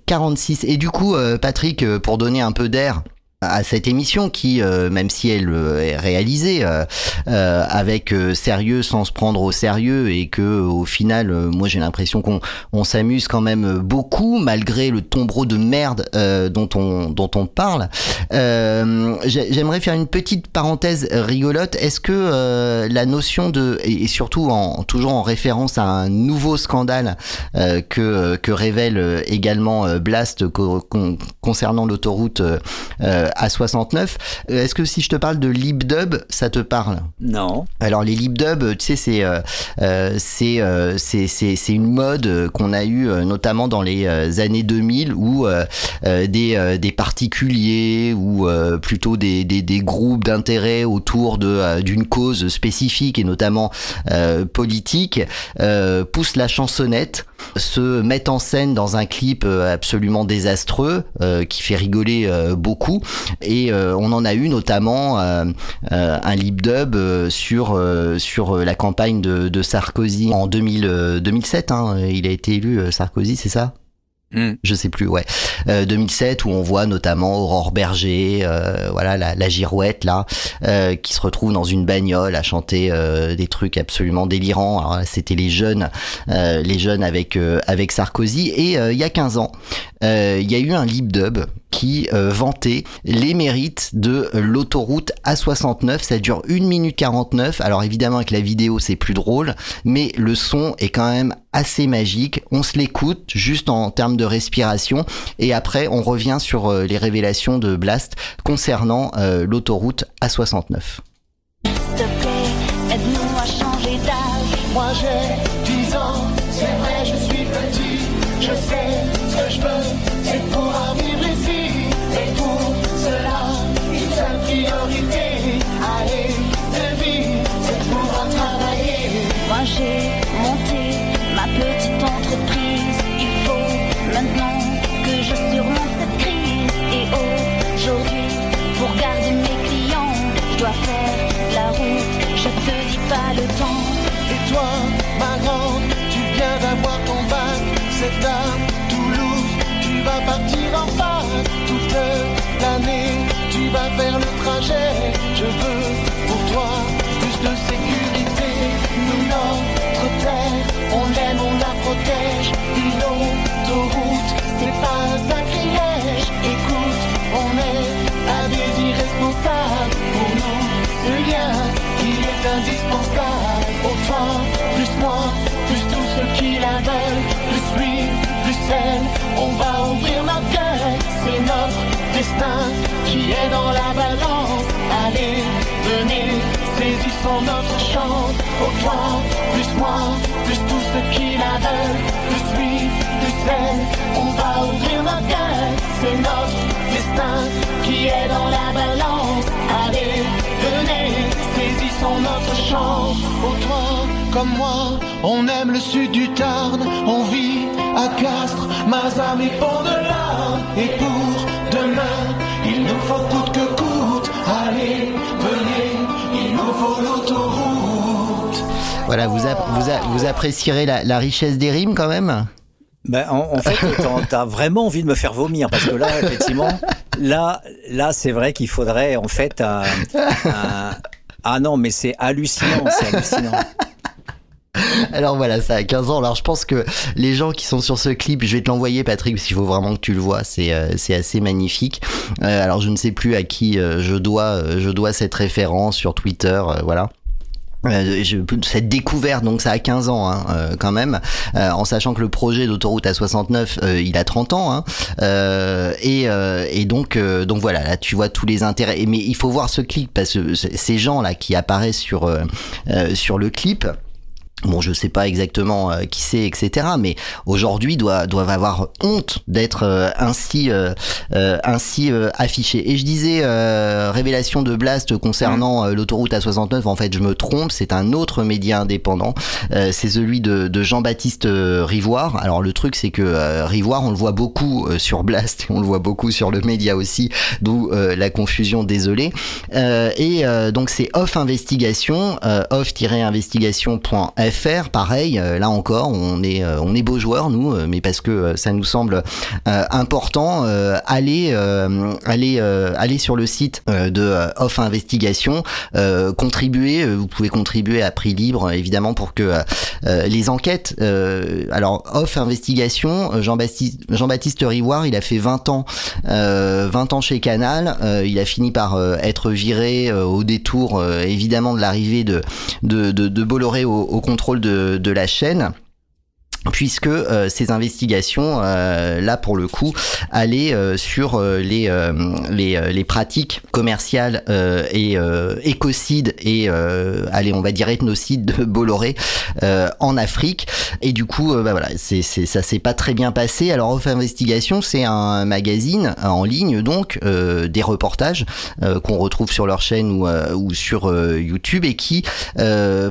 46. Et du coup, euh, Patrick, euh, pour donner un peu d'air à cette émission qui, euh, même si elle euh, est réalisée euh, avec sérieux sans se prendre au sérieux et que au final, moi j'ai l'impression qu'on on, s'amuse quand même beaucoup malgré le tombereau de merde dont on dont on parle. J'aimerais faire une petite parenthèse rigolote. Est-ce que la notion de et, surtout en toujours en référence à un nouveau scandale que que révèle également Blast concernant l'autoroute A69. Est-ce que si je te parle de LibDub, ça te parle? Non. Alors les LibDub, tu sais, c'est c'est c'est c'est une mode qu'on a eu notamment dans les années 2000 où des des particuliers ou plutôt des des, des groupes d'intérêt autour de d'une cause spécifique et notamment politique poussent la chansonnette se mettent en scène dans un clip euh, absolument désastreux euh, qui fait rigoler euh, beaucoup et on en a eu notamment un lip dub sur sur la campagne de, Sarkozy en 2000, 2007 hein. il a été élu Sarkozy c'est ça? Hmm. Je sais plus, ouais. 2007 où on voit notamment Aurore Berger, euh, voilà la, la, girouette là, euh, qui se retrouve dans une bagnole à chanter euh, des trucs absolument délirants. C'était les jeunes, les jeunes avec avec Sarkozy. Et il y a 15 ans, il y a eu un lip dub qui vantait les mérites de l'autoroute A69. Ça dure 1 minute 49. Alors évidemment avec la vidéo c'est plus drôle, mais le son est quand même assez magique. On se l'écoute juste en termes de respiration et après on revient sur euh, les révélations de Blast concernant euh, l'autoroute A69. aide-nous à Toulouse, tu vas partir en fac toute l'année. Tu vas faire le trajet. Je veux pour toi plus de dans la balance. Allez, venez, saisissons notre chance. Autant, plus moi, plus tous ceux qui la veulent, plus lui, plus elle, on va ouvrir notre cœur, c'est notre destin qui est dans la balance. Allez, venez, saisissons notre chance. Toi, comme moi, on aime le sud du Tarn, on vit à Castres, Mazam et Pont-de-la. Et pour demain, il nous faut coûte que coûte, allez, venez, il nous faut l'autoroute. Voilà, vous, vous, apprécierez la, richesse des rimes quand même? Ben, en, fait, t'as vraiment envie de me faire vomir parce que là, effectivement, là, là, c'est vrai qu'il faudrait en fait un, ah non, mais c'est hallucinant, c'est hallucinant. Alors voilà, ça a 15 ans. Alors je pense que les gens qui sont sur ce clip, je vais te l'envoyer Patrick, parce qu'il faut vraiment que tu le vois. C'est euh, assez magnifique. Euh, alors je ne sais plus à qui euh, je dois je dois cette référence sur Twitter. voilà. Euh, cette découverte, donc ça a 15 ans hein, euh, quand même, euh, en sachant que le projet d'autoroute A69, il a 30 ans, hein, et, et donc donc voilà, là tu vois tous les intérêts. Mais il faut voir ce clip parce que ces gens là qui apparaissent sur sur le clip. Bon, je sais pas exactement euh, qui c'est, etc. Mais aujourd'hui, doivent, doivent avoir honte d'être euh, ainsi, euh, ainsi affichés. Et je disais révélation de Blast concernant l'autoroute A69. En fait, je me trompe. C'est un autre média indépendant. c'est celui de, de Jean-Baptiste Rivoire. Alors le truc, c'est que Rivoire, on le voit beaucoup sur Blast et on le voit beaucoup sur le média aussi. D'où la confusion. Désolé. et donc c'est Off Investigation, off-investigation.fr faire pareil, euh, là encore, on est, euh, on est beaux joueurs, nous, euh, mais parce que ça nous semble important, allez, allez, allez sur le site de Off Investigation, contribuer, vous pouvez contribuer à prix libre, évidemment, pour que les enquêtes, alors Off Investigation, Jean-Baptiste Jean Rivoire, il a fait 20 ans, 20 ans chez Canal, il a fini par être viré au détour, évidemment, de l'arrivée de, de, de, Bolloré au, au contrôle de, la chaîne. Puisque euh, ces investigations, euh, là pour le coup, allaient euh, sur les, les, les pratiques commerciales et écocides et allez on va dire ethnocides de Bolloré en Afrique. Et du coup, bah voilà, c'est, c'est, ça s'est pas très bien passé. Alors Off Investigation, c'est un magazine en ligne donc des reportages qu'on retrouve sur leur chaîne ou, ou sur YouTube et qui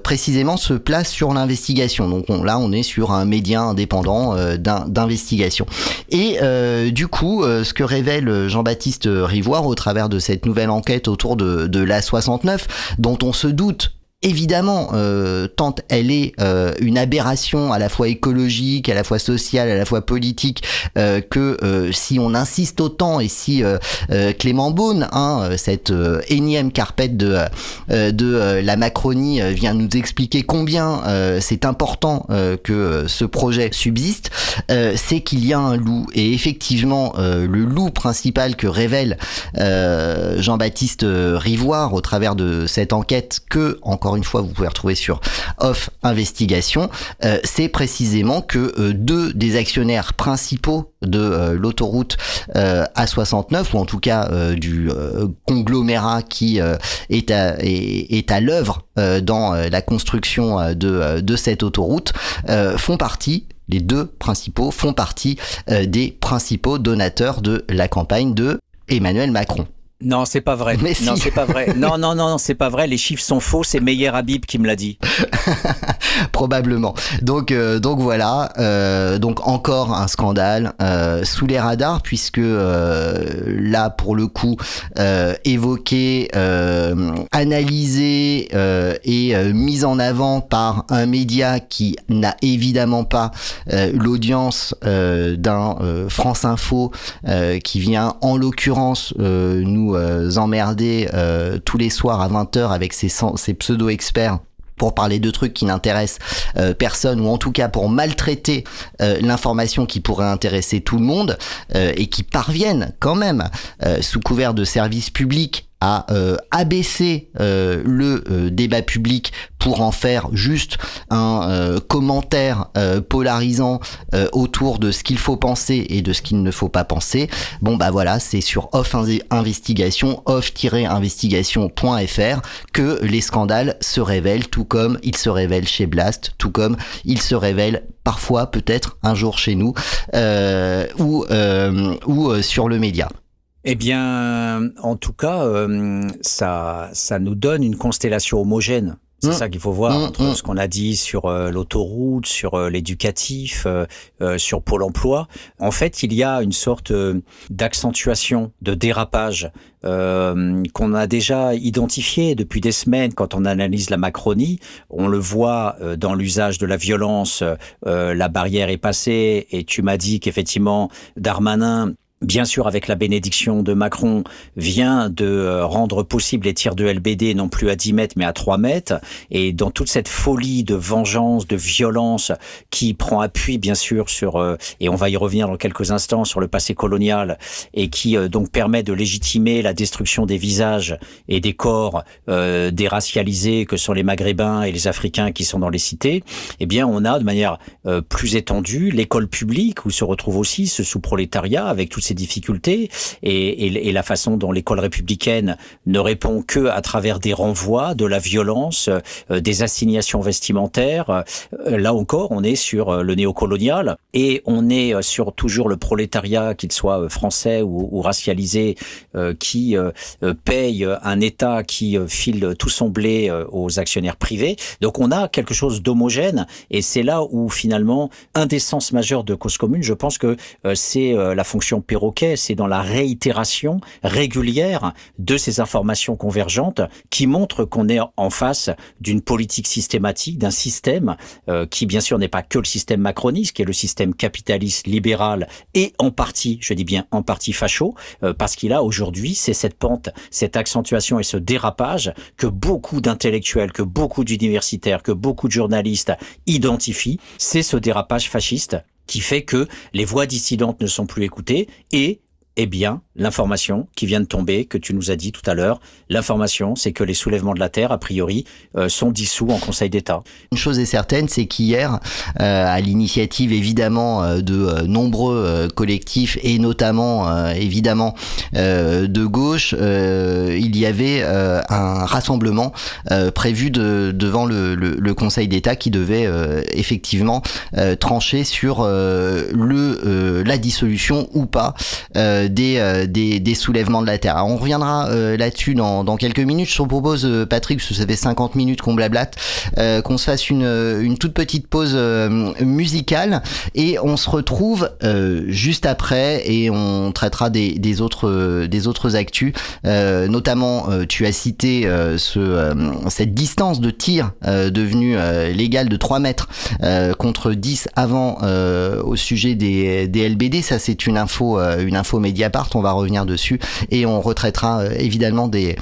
précisément se place sur l'investigation. Donc là, on est sur un média indépendant euh, d'investigation. Et euh, du coup, euh, ce que révèle Jean-Baptiste Rivoire au travers de cette nouvelle enquête autour de, de l'A69, dont on se doute évidemment, euh, tant elle est euh, une aberration à la fois écologique, à la fois sociale, à la fois politique, euh, que euh, si on insiste autant et si Clément Beaune, hein, cette énième carpette de, de la Macronie, vient nous expliquer combien c'est important que ce projet subsiste, c'est qu'il y a un loup. Et effectivement, le loup principal que révèle Jean-Baptiste Rivoire au travers de cette enquête que, encore une fois, vous pouvez retrouver sur Off Investigation, euh, c'est précisément que euh, deux des actionnaires principaux de euh, l'autoroute A69, ou en tout cas du conglomérat qui est à, est, à l'œuvre dans la construction de, de cette autoroute, font partie les deux principaux font partie des principaux donateurs de la campagne de Emmanuel Macron. Non, c'est pas vrai. Mais non, c'est pas vrai. Non, non, non, c'est pas vrai. Les chiffres sont faux. C'est Meyer Habib qui me l'a dit. Probablement. Donc, euh, donc voilà. Euh, donc encore un scandale euh, sous les radars puisque là, pour le coup, évoqué, analysé et mis en avant par un média qui n'a évidemment pas l'audience d'un France Info qui vient en l'occurrence nous euh, emmerder euh, tous les soirs à 20h avec ces, pseudo-experts pour parler de trucs qui n'intéressent euh, personne ou en tout cas pour maltraiter l'information qui pourrait intéresser tout le monde et qui parviennent quand même sous couvert de services publics à euh, abaisser euh, le euh, débat public pour en faire juste un commentaire polarisant autour de ce qu'il faut penser et de ce qu'il ne faut pas penser. Bon bah voilà, c'est sur off investigation, off-investigation.fr que les scandales se révèlent, tout comme ils se révèlent chez Blast, tout comme ils se révèlent parfois peut-être un jour chez nous ou, ou sur le média. Eh bien, en tout cas, euh, ça, ça nous donne une constellation homogène. C'est mmh. ça qu'il faut voir mmh, entre mmh. ce qu'on a dit sur euh, l'autoroute, sur euh, l'éducatif, sur Pôle Emploi. En fait, il y a une sorte d'accentuation, de dérapage qu'on a déjà identifié depuis des semaines quand on analyse la Macronie. On le voit dans l'usage de la violence. la barrière est passée et tu m'as dit qu'effectivement Darmanin bien sûr avec la bénédiction de Macron, vient de euh, rendre possible les tirs de LBD non plus à 10 mètres mais à 3 mètres. Et dans toute cette folie de vengeance, de violence qui prend appui bien sûr sur, euh, et on va y revenir dans quelques instants, sur le passé colonial et qui euh, donc permet de légitimer la destruction des visages et des corps euh, déracialisés que sont les Maghrébins et les Africains qui sont dans les cités, eh bien on a de manière plus étendue l'école publique où se retrouve aussi ce sous-prolétariat avec toutes ces difficultés et, la façon dont l'école républicaine ne répond que à travers des renvois, de la violence, euh, des assignations vestimentaires. Euh, là encore, on est sur euh, le néocolonial et on est sur toujours le prolétariat, qu'il soit français ou, racialisé, qui paye un État qui file tout son blé aux actionnaires privés. Donc on a quelque chose d'homogène et c'est là où finalement sens majeurs de cause commune, je pense que c'est la fonction c'est dans la réitération régulière de ces informations convergentes qui montrent qu'on est en face d'une politique systématique, d'un système euh, qui bien sûr n'est pas que le système macroniste, qui est le système capitaliste libéral et en partie, je dis bien en partie facho, euh, parce qu'il a aujourd'hui, c'est cette pente, cette accentuation et ce dérapage que beaucoup d'intellectuels, que beaucoup d'universitaires, que beaucoup de journalistes identifient, c'est ce dérapage fasciste qui fait que les voix dissidentes ne sont plus écoutées et est bien l'information qui vient de tomber, que tu nous as dit tout à l'heure. L'information, c'est que les soulèvements de la Terre, a priori, euh, sont dissous en Conseil d'État. Une chose est certaine, c'est qu'hier, euh, à l'initiative évidemment euh, de nombreux collectifs et notamment évidemment de gauche, il y avait un rassemblement prévu de, devant le, le, le Conseil d'État qui devait effectivement trancher sur le la dissolution ou pas des, des, des soulèvements de la Terre. Alors, on reviendra là-dessus dans, dans quelques minutes. Je te propose, Patrick, parce que ça fait 50 minutes qu'on blablate, euh, qu'on se fasse une, une toute petite pause euh, musicale et on se retrouve euh, juste après et on traitera des, des autres des autres actus. notamment, tu as cité ce, cette distance de tir devenue légale de 3 mètres contre 10 avant au sujet des, des LBD. Ça, c'est une info, une info On va revenir dessus et on retraitera évidemment des,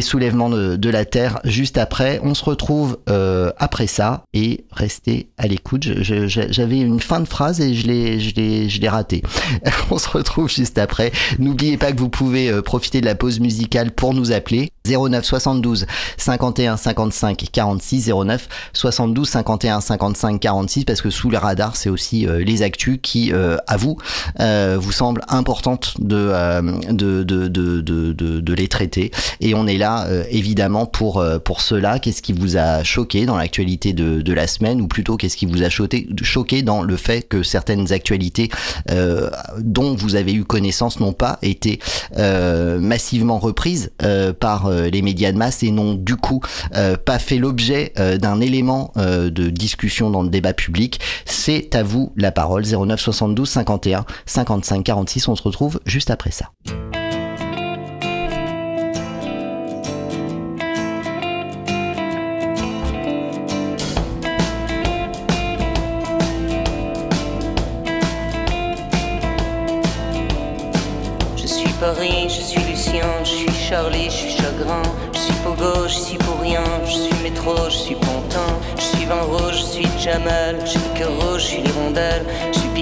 soulèvements de, la terre juste après. On se retrouve euh, après ça et restez à l'écoute. J'avais une fin de phrase et je l'ai, je l'ai, je l'ai raté. On se retrouve juste après. N'oubliez pas que vous pouvez euh, profiter de la pause musicale pour nous appeler 09 72 51 55 46 09 72 51 55 46 parce que sous le radar c'est aussi euh, les actus qui à vous vous semblent importantes de de, de, de, de, les traiter et on est là évidemment pour pour cela. Qu'est-ce qui vous a choqué dans l'actualité de, la semaine, ou plutôt qu'est-ce qui vous a choqué, choqué dans le fait que certaines actualités euh, dont vous avez eu connaissance n'ont pas été euh, massivement reprises euh, par euh, les médias de masse et n'ont du coup euh, pas fait l'objet euh, d'un élément de discussion dans le débat public. C'est à vous la parole 09 72 51 55 46. On se retrouve juste après ça. je suis Lucien, je suis Charlie, je suis chagrin, je suis Pogo, je suis pour rien, je suis métro, je suis Pantin, je suis vin rouge, je suis Jamal, je suis le cœur rouge, je suis l'hirondelle,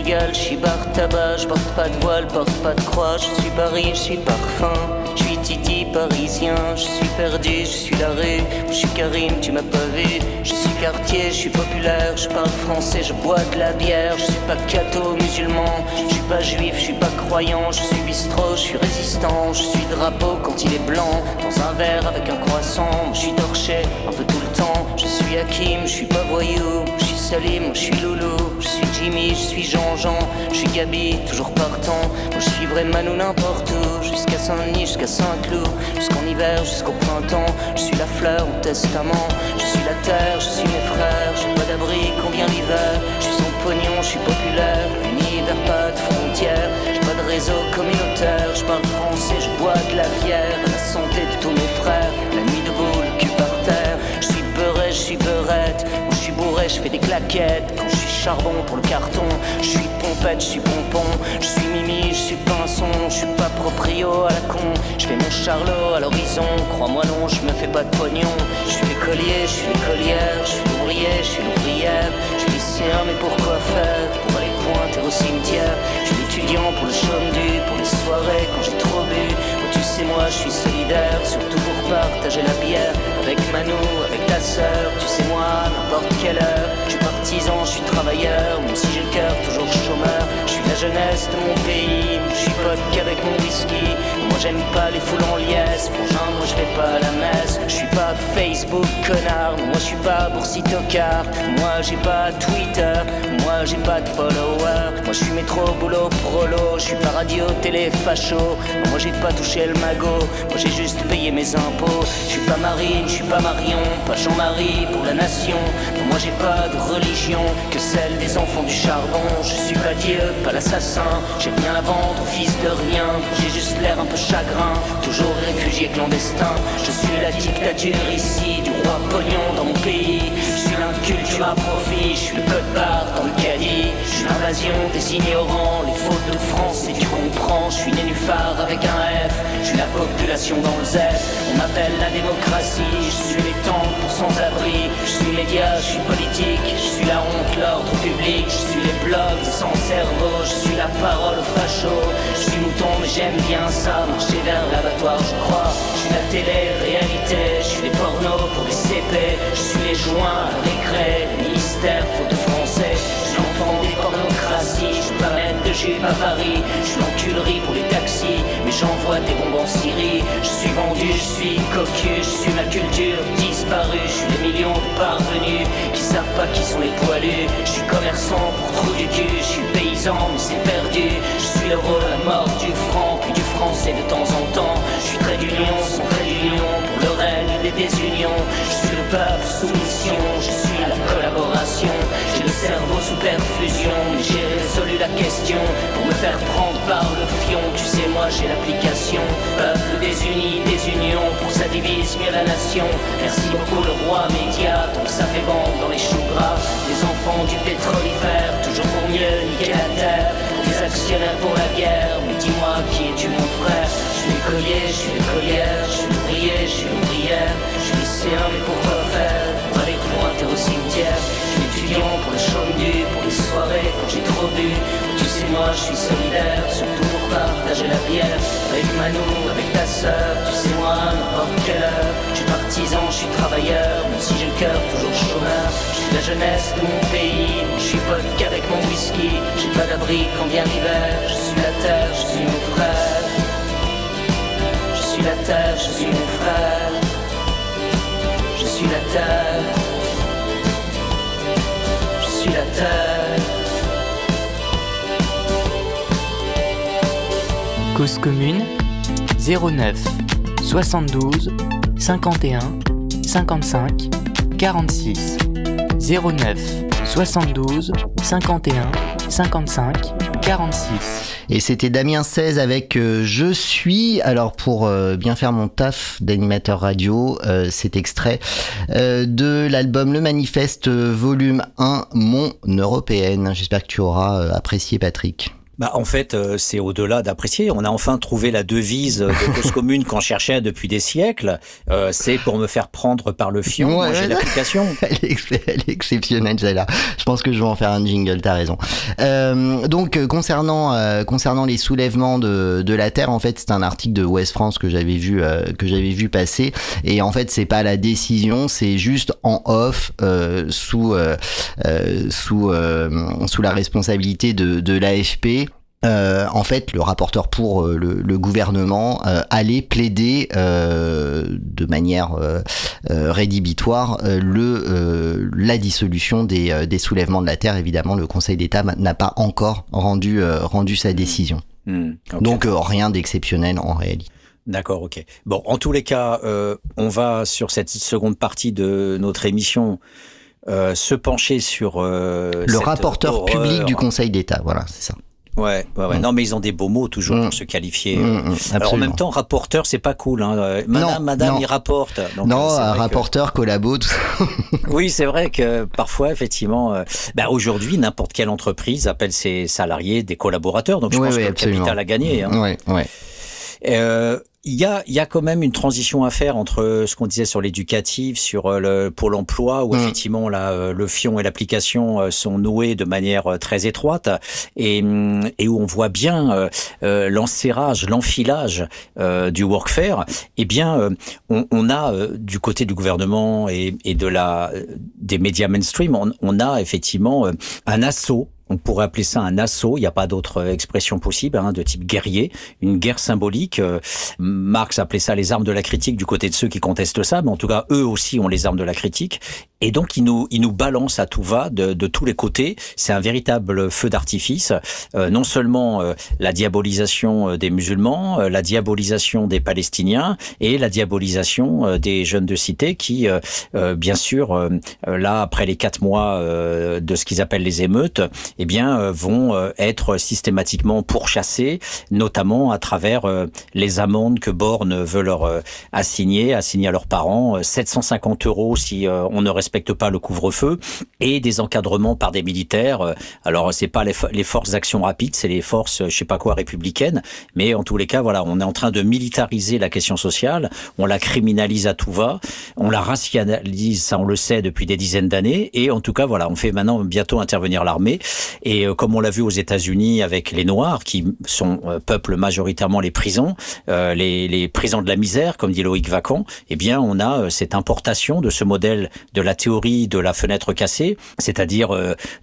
Je suis bar tabac, je porte pas de voile, porte pas de croix, je suis Paris, je suis parfum, je suis Titi parisien, je suis perdu, je suis la rue, je suis Karim, tu m'as pas vu, je suis quartier, je suis populaire, je parle français, je bois de la bière, je suis pas catho musulman, je suis pas juif, je suis pas croyant, je suis bistrot, je suis résistant, je suis drapeau quand il est blanc, dans un verre avec un croissant, je suis torché un peu tout le temps, je suis Hakim, je suis pas voyou, je suis Salim, je suis Loulou, je suis Jimmy, je suis Jean-Jean, je suis Gabi, toujours partant, moi je suis vraiment Manou n'importe où, jusqu'à Saint-Denis, jusqu'à Saint-Cloud, jusqu'en hiver, jusqu'au printemps, je suis la fleur, mon testament, je suis la terre, je suis mes frères, j'ai pas d'abri, combien l'hiver, je suis son pognon, je suis populaire, univers, pas de frontières, j'ai pas de réseau communautaire, je parle français, je bois de la bière, la santé de tous mes frères, la nuit debout, le cul par terre, je suis beurré, je suis beurette, je fais des claquettes, quand je suis charbon pour le carton, je suis pompette, je suis pompon, je suis mimi, je suis pinson, je suis pas proprio à la con, je fais mon charlot à l'horizon, crois-moi non, je me fais pas de pognon, je suis l'écolier, je suis l'écolière, je suis l'ouvrier, je suis l'ouvrière, je suis lycéen, mais pourquoi faire? Pour aller pointer au cimetière, je suis l'étudiant pour le chaume du, pour les soirées quand j'ai trop tu sais moi je suis solidaire, surtout pour partager la bière, avec Manou, avec ta sœur, tu sais moi, n'importe quelle heure, je suis partisan, je suis travailleur, même si j'ai le cœur toujours chômeur, je suis la jeunesse de mon pays, je suis pote qu'avec mon whisky, moi j'aime pas les foules en liesse, pour moi je vais pas à la messe, je suis pas Facebook connard, moi je suis pas boursi tocard, moi j'ai pas Twitter, moi j'ai pas de followers, moi je suis métro, boulot, prolo, je suis pas radio, télé, facho, moi j'ai pas touché le magot, moi j'ai juste payé mes impôts, je suis pas Marine, je suis pas Marion, pas Jean-Marie pour la nation, moi j'ai pas de religion que celle des enfants du charbon, je suis pas Dieu, pas l'assassin, j'ai rien à vendre, fils de rien, j'ai juste l'air un peu chagrin, toujours réfugié clandestin, je suis la dictature ici, du roi pognon dans mon pays, je suis l'inculture à profit, je suis le code barre dans le caddie, je suis l'invasion des ignorants, les fautes de France, et tu comprends, je suis nénuphar avec un F, je suis la population dans le Z, on m'appelle la démocratie, je suis les temples pour sans-abri, je suis média, je suis politique, je suis la honte, l'ordre public, je suis les blog sans cerveau, je suis la parole facho. Je suis mouton, mais j'aime bien ça, marcher vers l'abattoir, je crois. Je suis la télé-réalité, je suis les pornos pour les CP. Je suis les joints, les les mystères, faute de français. Je des de à Paris. Je l'enculerie pour les taxis, mais j'envoie des bombes en Syrie. Je suis vendu, je suis cocu, je suis ma culture disparue. Je suis les millions de parvenus qui savent pas qui sont les poilus. Je suis commerçant pour trou du cul, je suis paysan, mais c'est perdu. Je suis le rôle à mort du franc, puis du français de temps en temps. Je suis très d'union, son trait d'union pour le règne des désunions. Je suis le peuple sous mission, je suis la collaboration. J'ai le cerveau sous perfusion, mais j'ai résolu la question pour me faire prendre par le fion. Tu sais, moi j'ai l'application. Peuple désuni, désunion, pour ça divise mieux la nation. Merci beaucoup le roi média, donc ça fait vendre dans les choux gras. Les enfants du pétrolifère, toujours pour mieux niquer la terre. Des actionnaires pour la guerre, mais dis-moi qui es-tu mon frère? Je suis l'écolier, je suis l'écolière, je suis l'ouvrier, je suis l'ouvrière. Je suis lycéen, mais pourquoi au cimetière. Je suis étudiant pour le du, pour les soirées quand j'ai trop bu. Tu sais, moi je suis solidaire, surtout pour partager la bière. Avec Manou, avec ta sœur, tu sais, moi, n'importe quelle heure. Je suis partisan, je suis travailleur, même si j'ai le cœur toujours chômeur. Je suis la jeunesse de mon pays, je suis pote qu'avec mon whisky. J'ai pas d'abri quand vient l'hiver, je suis la terre, je suis mon frère. Je suis la terre, je suis mon frère. Je suis la terre. Terre. Cause commune 09 72 51 55 46 09 72 51 55 46 Et c'était Damien 16 avec euh, Je suis. Alors pour euh, bien faire mon taf d'animateur radio, euh, cet extrait de l'album Le Manifeste volume 1 Mon Européenne. J'espère que tu auras apprécié Patrick. Bah, en fait, euh, c'est au-delà d'apprécier. On a enfin trouvé la devise de cause commune qu'on cherchait depuis des siècles. Euh, c'est pour me faire prendre par le fion. Ouais, j'ai l'application. Elle est, ex- elle est exceptionnelle celle-là. Je pense que je vais en faire un jingle, t'as raison. Euh, donc euh, concernant euh, concernant les soulèvements de, de la terre, en fait c'est un article de Ouest France que j'avais vu euh, que j'avais vu passer et en fait c'est pas la décision, c'est juste en off euh, sous sous euh, sous la responsabilité de, de l'AFP. Euh, en fait, le rapporteur pour euh, le, le gouvernement euh, allait plaider euh, de manière euh, rédhibitoire euh, le euh, la dissolution des, euh, des soulèvements de la terre. Évidemment, le Conseil d'État n'a pas encore rendu euh, rendu sa décision. Hmm. Donc rien d'exceptionnel en réalité. D'accord, ok. Bon, en tous les cas, euh, on va sur cette seconde partie de notre émission euh, se pencher sur euh, Le rapporteur horreur. public du Conseil d'État, voilà, c'est ça. Ouais, ouais, ouais. Mm. Non, mais ils ont des beaux mots toujours Mm. pour se qualifier. Mm, Alors en même temps, rapporteur, c'est pas cool. Hein. Euh, Madame, Non, Madame, non. il rapporte. Donc, non, euh, un vrai que- rapporteur, collabo, tout ça. Oui, c'est vrai que parfois, effectivement, euh, bah, aujourd'hui, n'importe quelle entreprise appelle ses salariés des collaborateurs. Donc je Oui, pense oui, que absolument. le capital a gagné. Hein. Ouais, ouais. Euh, il y a, il y a quand même une transition à faire entre ce qu'on disait sur l'éducatif, sur euh, le Pôle emploi, où Mm. effectivement là, euh, le fion et l'application euh, sont noués de manière euh, très étroite, et, hum, et où on voit bien euh, euh, l'enserrage, l'enfilage euh, du workfare. Eh bien, euh, on, on a euh, du côté du gouvernement et, et de la des médias mainstream, on, on a effectivement euh, un assaut on pourrait appeler ça un assaut, il n'y a pas d'autre euh, expression possible, hein, de type guerrier, une guerre symbolique. Euh, Marx appelait ça les armes de la critique du côté de ceux qui contestent ça, mais en tout cas, eux aussi ont les armes de la critique. Et donc, ils nous, ils nous balancent à tout va de, de tous les côtés. C'est un véritable feu d'artifice. Euh, non seulement euh, la diabolisation euh, des musulmans, euh, la diabolisation des Palestiniens et la diabolisation des jeunes de cité qui, bien sûr, là, après les quatre mois de ce qu'ils appellent les émeutes, eh bien, euh, vont euh, être systématiquement pourchassés, notamment à travers euh, les amendes que Borne veut leur assigner, assigner à leurs parents, euh, 750 euros si on ne respecte pas le couvre-feu, et des encadrements par des militaires. Alors c'est pas les, les forces d'action rapide, c'est les forces, je sais pas quoi, républicaines, mais en tous les cas, voilà, on est en train de militariser la question sociale, on la criminalise à tout va, on la rationalise, ça on le sait depuis des dizaines d'années, et en tout cas, voilà, on fait maintenant bientôt intervenir l'armée, et comme on l'a vu aux États-Unis avec les Noirs, qui sont peuplent majoritairement les prisons, les, les prisons de la misère, comme dit Loïc Vacan, eh bien, on a cette importation de ce modèle de la théorie de la fenêtre cassée, c'est-à-dire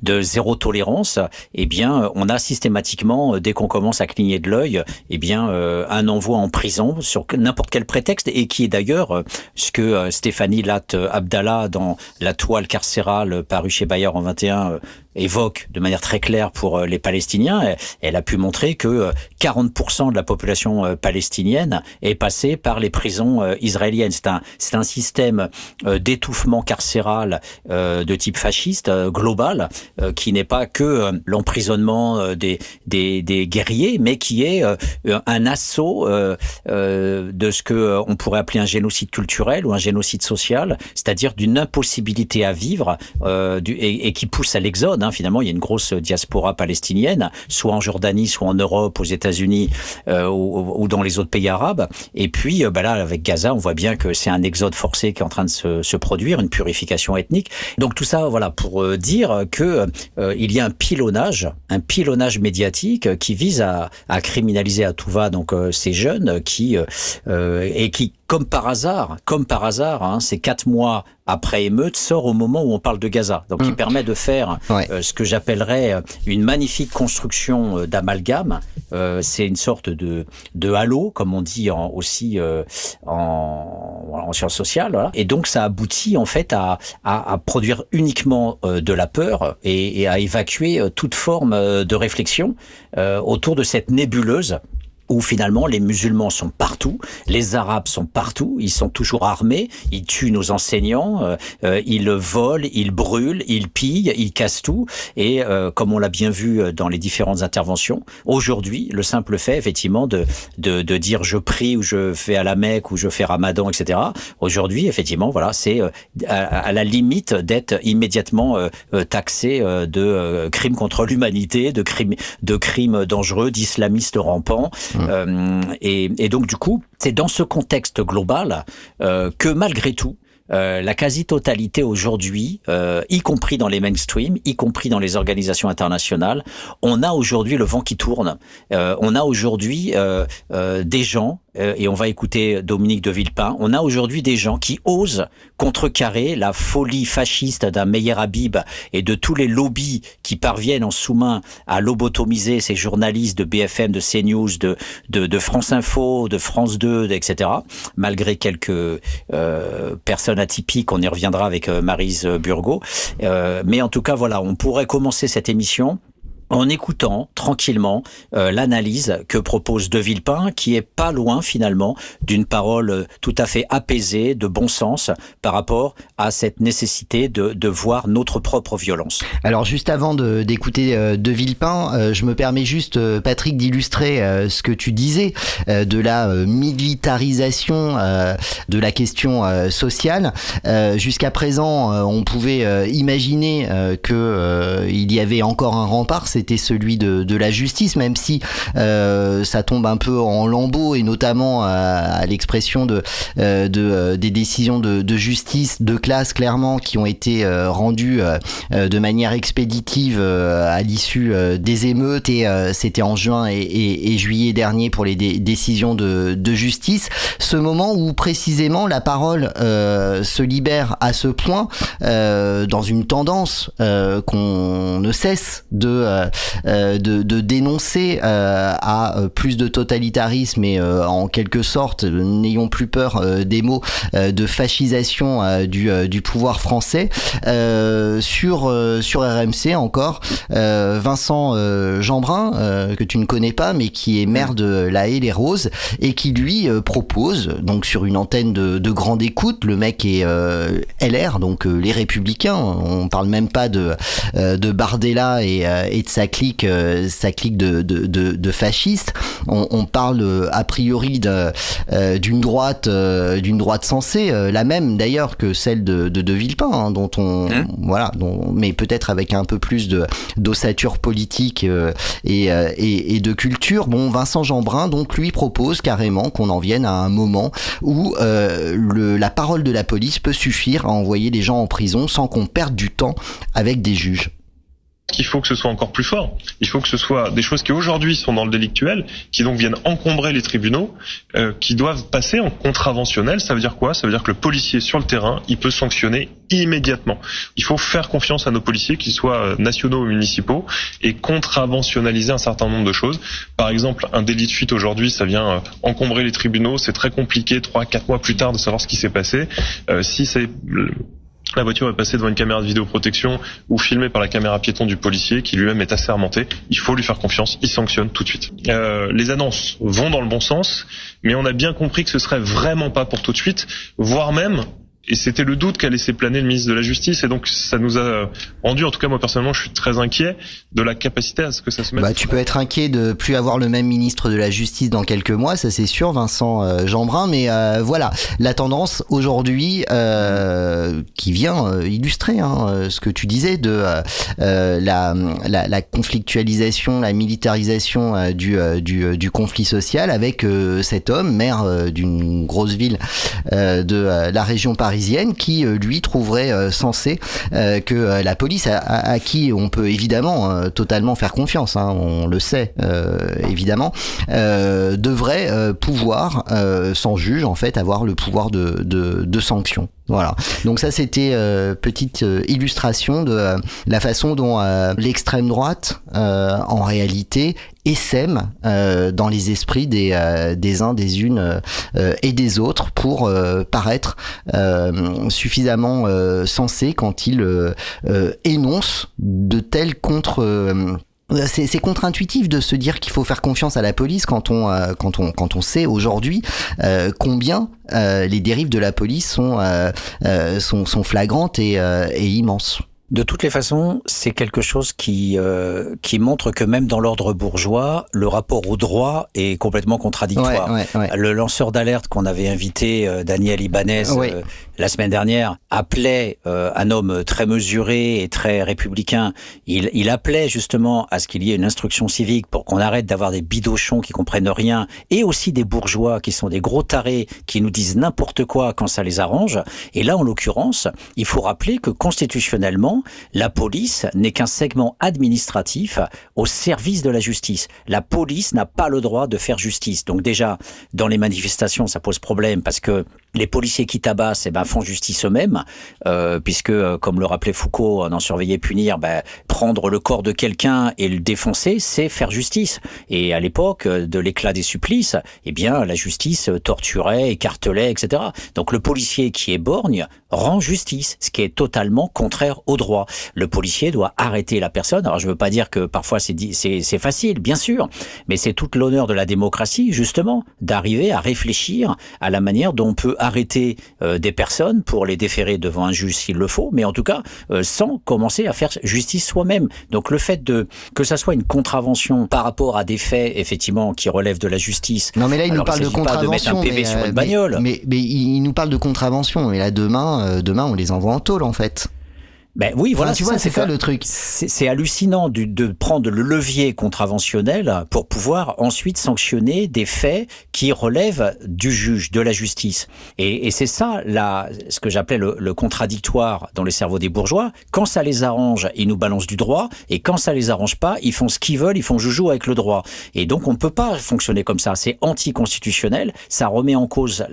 de zéro tolérance. Eh bien, on a systématiquement, dès qu'on commence à cligner de l'œil, eh bien, un envoi en prison sur n'importe quel prétexte, et qui est d'ailleurs ce que Stéphanie Latte Abdallah dans la toile carcérale parue chez Bayer en 21 évoque de manière très claire pour les Palestiniens. Elle a pu montrer que 40% de la population palestinienne est passée par les prisons israéliennes. C'est un, c'est un système d'étouffement carcéral de type fasciste global qui n'est pas que l'emprisonnement des, des, des, guerriers, mais qui est un assaut de ce que on pourrait appeler un génocide culturel ou un génocide social, c'est-à-dire d'une impossibilité à vivre et, et qui pousse à l'exode Finalement, il y a une grosse diaspora palestinienne, soit en Jordanie, soit en Europe, aux États-Unis euh, ou, dans les autres pays arabes. Et puis, euh, bah là, avec Gaza, on voit bien que c'est un exode forcé qui est en train de se, produire, une purification ethnique. Donc tout ça, voilà, pour euh, dire que il y a un pilonnage, un pilonnage médiatique qui vise à, à criminaliser à tout va donc ces jeunes qui et qui comme par hasard, comme par hasard, hein, ces quatre mois après émeute sort au moment où on parle de Gaza. Donc, mmh. il permet de faire ouais. euh, ce que j'appellerais une magnifique construction euh, d'amalgame. Euh, c'est une sorte de, de halo, comme on dit en, aussi euh, en, en sciences sociales. Voilà. Et donc, ça aboutit en fait à, à, à produire uniquement euh, de la peur et, et, à évacuer toute forme de réflexion autour de cette nébuleuse où finalement les musulmans sont partout, les arabes sont partout, ils sont toujours armés, ils tuent nos enseignants, euh, euh, ils volent, ils brûlent, ils pillent, ils cassent tout. Et euh, comme on l'a bien vu dans les différentes interventions, aujourd'hui, le simple fait effectivement de, de, de, dire je prie ou je fais à la Mecque ou je fais Ramadan, etc. Aujourd'hui, effectivement, voilà, c'est à, à, la limite d'être immédiatement taxé de crimes contre l'humanité, de crimes, de crimes dangereux, d'islamistes rampants. Euh, et, et, donc du coup, c'est dans ce contexte global euh, que malgré tout, euh, la quasi-totalité aujourd'hui, euh, y compris dans les mainstream, y compris dans les organisations internationales, on a aujourd'hui le vent qui tourne. Euh, on a aujourd'hui des gens et on va écouter Dominique de Villepin, on a aujourd'hui des gens qui osent contrecarrer la folie fasciste d'un Meyer Habib et de tous les lobbies qui parviennent en sous-main à lobotomiser ces journalistes de BFM, de CNews, de, de, de France Info, de France 2, etc., malgré quelques euh, personnes atypiques, on y reviendra avec euh, Marise Burgot. Euh, mais en tout cas, voilà, on pourrait commencer cette émission en écoutant tranquillement euh, l'analyse que propose De Villepin, qui est pas loin finalement d'une parole tout à fait apaisée, de bon sens, par rapport à cette nécessité de, voir notre propre violence. Alors juste avant d'écouter de, euh, De Villepin, euh, je me permets juste, euh, Patrick, d'illustrer euh, ce que tu disais de la militarisation de la question sociale. Jusqu'à présent, on pouvait imaginer que il y avait encore un rempart, c'était celui de, la justice, même si euh, ça tombe un peu en lambeaux et notamment à, l'expression de, euh, de, des décisions de, justice de classe clairement qui ont été euh, rendues de manière expéditive à l'issue des émeutes et c'était en juin et, et, et, juillet dernier pour les dé décisions de, justice. Ce moment où précisément la parole se libère à ce point dans une tendance qu'on ne cesse de euh, de, de, dénoncer euh, à plus de totalitarisme et euh, en quelque sorte, n'ayons plus peur des mots de fascisation du, du pouvoir français. sur, sur RMC encore, Vincent Jeanbrun, que tu ne connais pas, mais qui est maire de La Haye les Roses, et qui lui propose, donc sur une antenne de, de grande écoute, le mec est LR, donc les Républicains, on parle même pas de, de Bardella et, et de sa clique, sa clique de, de, de, de fascistes. On, on, parle a priori d'une droite, d'une droite sensée, la même d'ailleurs que celle de, de, de Villepin, hein, dont on, hein voilà, dont, mais peut-être avec un peu plus de d'ossature politique et, et, et, de culture. Bon, Vincent Jeanbrun, donc lui propose carrément qu'on en vienne à un moment où le, la parole de la police peut suffire à envoyer les gens en prison sans qu'on perde du temps avec des juges qu'il faut que ce soit encore plus fort. Il faut que ce soit des choses qui aujourd'hui sont dans le délictuel, qui donc viennent encombrer les tribunaux, euh, qui doivent passer en contraventionnel. Ça veut dire quoi? Ça veut dire que le policier sur le terrain, il peut sanctionner immédiatement. Il faut faire confiance à nos policiers, qu'ils soient euh, nationaux ou municipaux, et contraventionnaliser un certain nombre de choses. Par exemple, un délit de fuite aujourd'hui, ça vient euh, encombrer les tribunaux. C'est très compliqué, trois, quatre mois plus tard, de savoir ce qui s'est passé. Euh, si c'est la voiture est passée devant une caméra de vidéoprotection ou filmée par la caméra piéton du policier qui lui-même est assermenté. Il faut lui faire confiance, il sanctionne tout de suite. Euh, les annonces vont dans le bon sens, mais on a bien compris que ce serait vraiment pas pour tout de suite, voire même et c'était le doute qu'a laissé planer le ministre de la Justice. Et donc, ça nous a rendu, en tout cas moi personnellement, je suis très inquiet de la capacité à ce que ça se mette. Bah, tu peux être inquiet de plus avoir le même ministre de la Justice dans quelques mois, ça c'est sûr, Vincent euh, Jeanbrun. Mais euh, voilà, la tendance aujourd'hui euh, qui vient euh, illustrer hein, ce que tu disais de la, la, la, conflictualisation, la militarisation du, du, du, conflit social avec cet homme, maire d'une grosse ville de la région parisienne qui euh, lui trouverait euh, sensé euh, que la police à, qui on peut évidemment totalement faire confiance, hein, on le sait évidemment, devrait pouvoir sans juge en fait avoir le pouvoir de, de, de sanction. Voilà. Donc ça c'était euh, petite illustration de la façon dont l'extrême droite en réalité essaime dans les esprits des, des uns, des unes et des autres pour paraître suffisamment sensé quand il énonce de tels contre c'est contre-intuitif de se dire qu'il faut faire confiance à la police quand on euh, quand on quand on sait aujourd'hui euh, combien euh, les dérives de la police sont sont, sont flagrantes et, et immenses. De toutes les façons, c'est quelque chose qui euh, qui montre que même dans l'ordre bourgeois, le rapport au droit est complètement contradictoire. Ouais, ouais, ouais. Le lanceur d'alerte qu'on avait invité, euh, Daniel Ibanez, euh, la semaine dernière, appelait euh, un homme très mesuré et très républicain. Il, il appelait justement à ce qu'il y ait une instruction civique pour qu'on arrête d'avoir des bidochons qui comprennent rien et aussi des bourgeois qui sont des gros tarés qui nous disent n'importe quoi quand ça les arrange. Et là, en l'occurrence, il faut rappeler que constitutionnellement la police n'est qu'un segment administratif au service de la justice. La police n'a pas le droit de faire justice. Donc déjà, dans les manifestations, ça pose problème parce que les policiers qui tabassent eh ben, font justice eux-mêmes, euh, puisque, euh, comme le rappelait Foucault, en surveiller punir, ben, prendre le corps de quelqu'un et le défoncer, c'est faire justice. Et à l'époque de l'éclat des supplices, eh bien, la justice torturait, écartelait, etc. Donc le policier qui est borgne rend justice, ce qui est totalement contraire au droit. Le policier doit arrêter la personne. Alors je veux pas dire que parfois c'est facile, bien sûr, mais c'est toute l'honneur de la démocratie, justement, d'arriver à réfléchir à la manière dont on peut arrêter euh, des personnes pour les déférer devant un juge s'il le faut, mais en tout cas euh, sans commencer à faire justice soi-même. Donc le fait de que ça soit une contravention par rapport à des faits effectivement qui relèvent de la justice. Non mais là il nous parle de contravention, de mais, sur une bagnole. Mais, mais, il nous parle de contravention. Et là demain, demain on les envoie en tôle en fait. Ben oui, voilà, tu vois, c'est ça le truc. C'est hallucinant de, de, prendre le levier contraventionnel pour pouvoir ensuite sanctionner des faits qui relèvent du juge, de la justice. Et, et c'est ça, là, ce que j'appelais le, le, contradictoire dans les cerveaux des bourgeois. Quand ça les arrange, ils nous balancent du droit, et quand ça les arrange pas, ils font ce qu'ils veulent, ils font joujou avec le droit. Et donc on peut pas fonctionner comme ça. C'est anticonstitutionnel. Ça remet en cause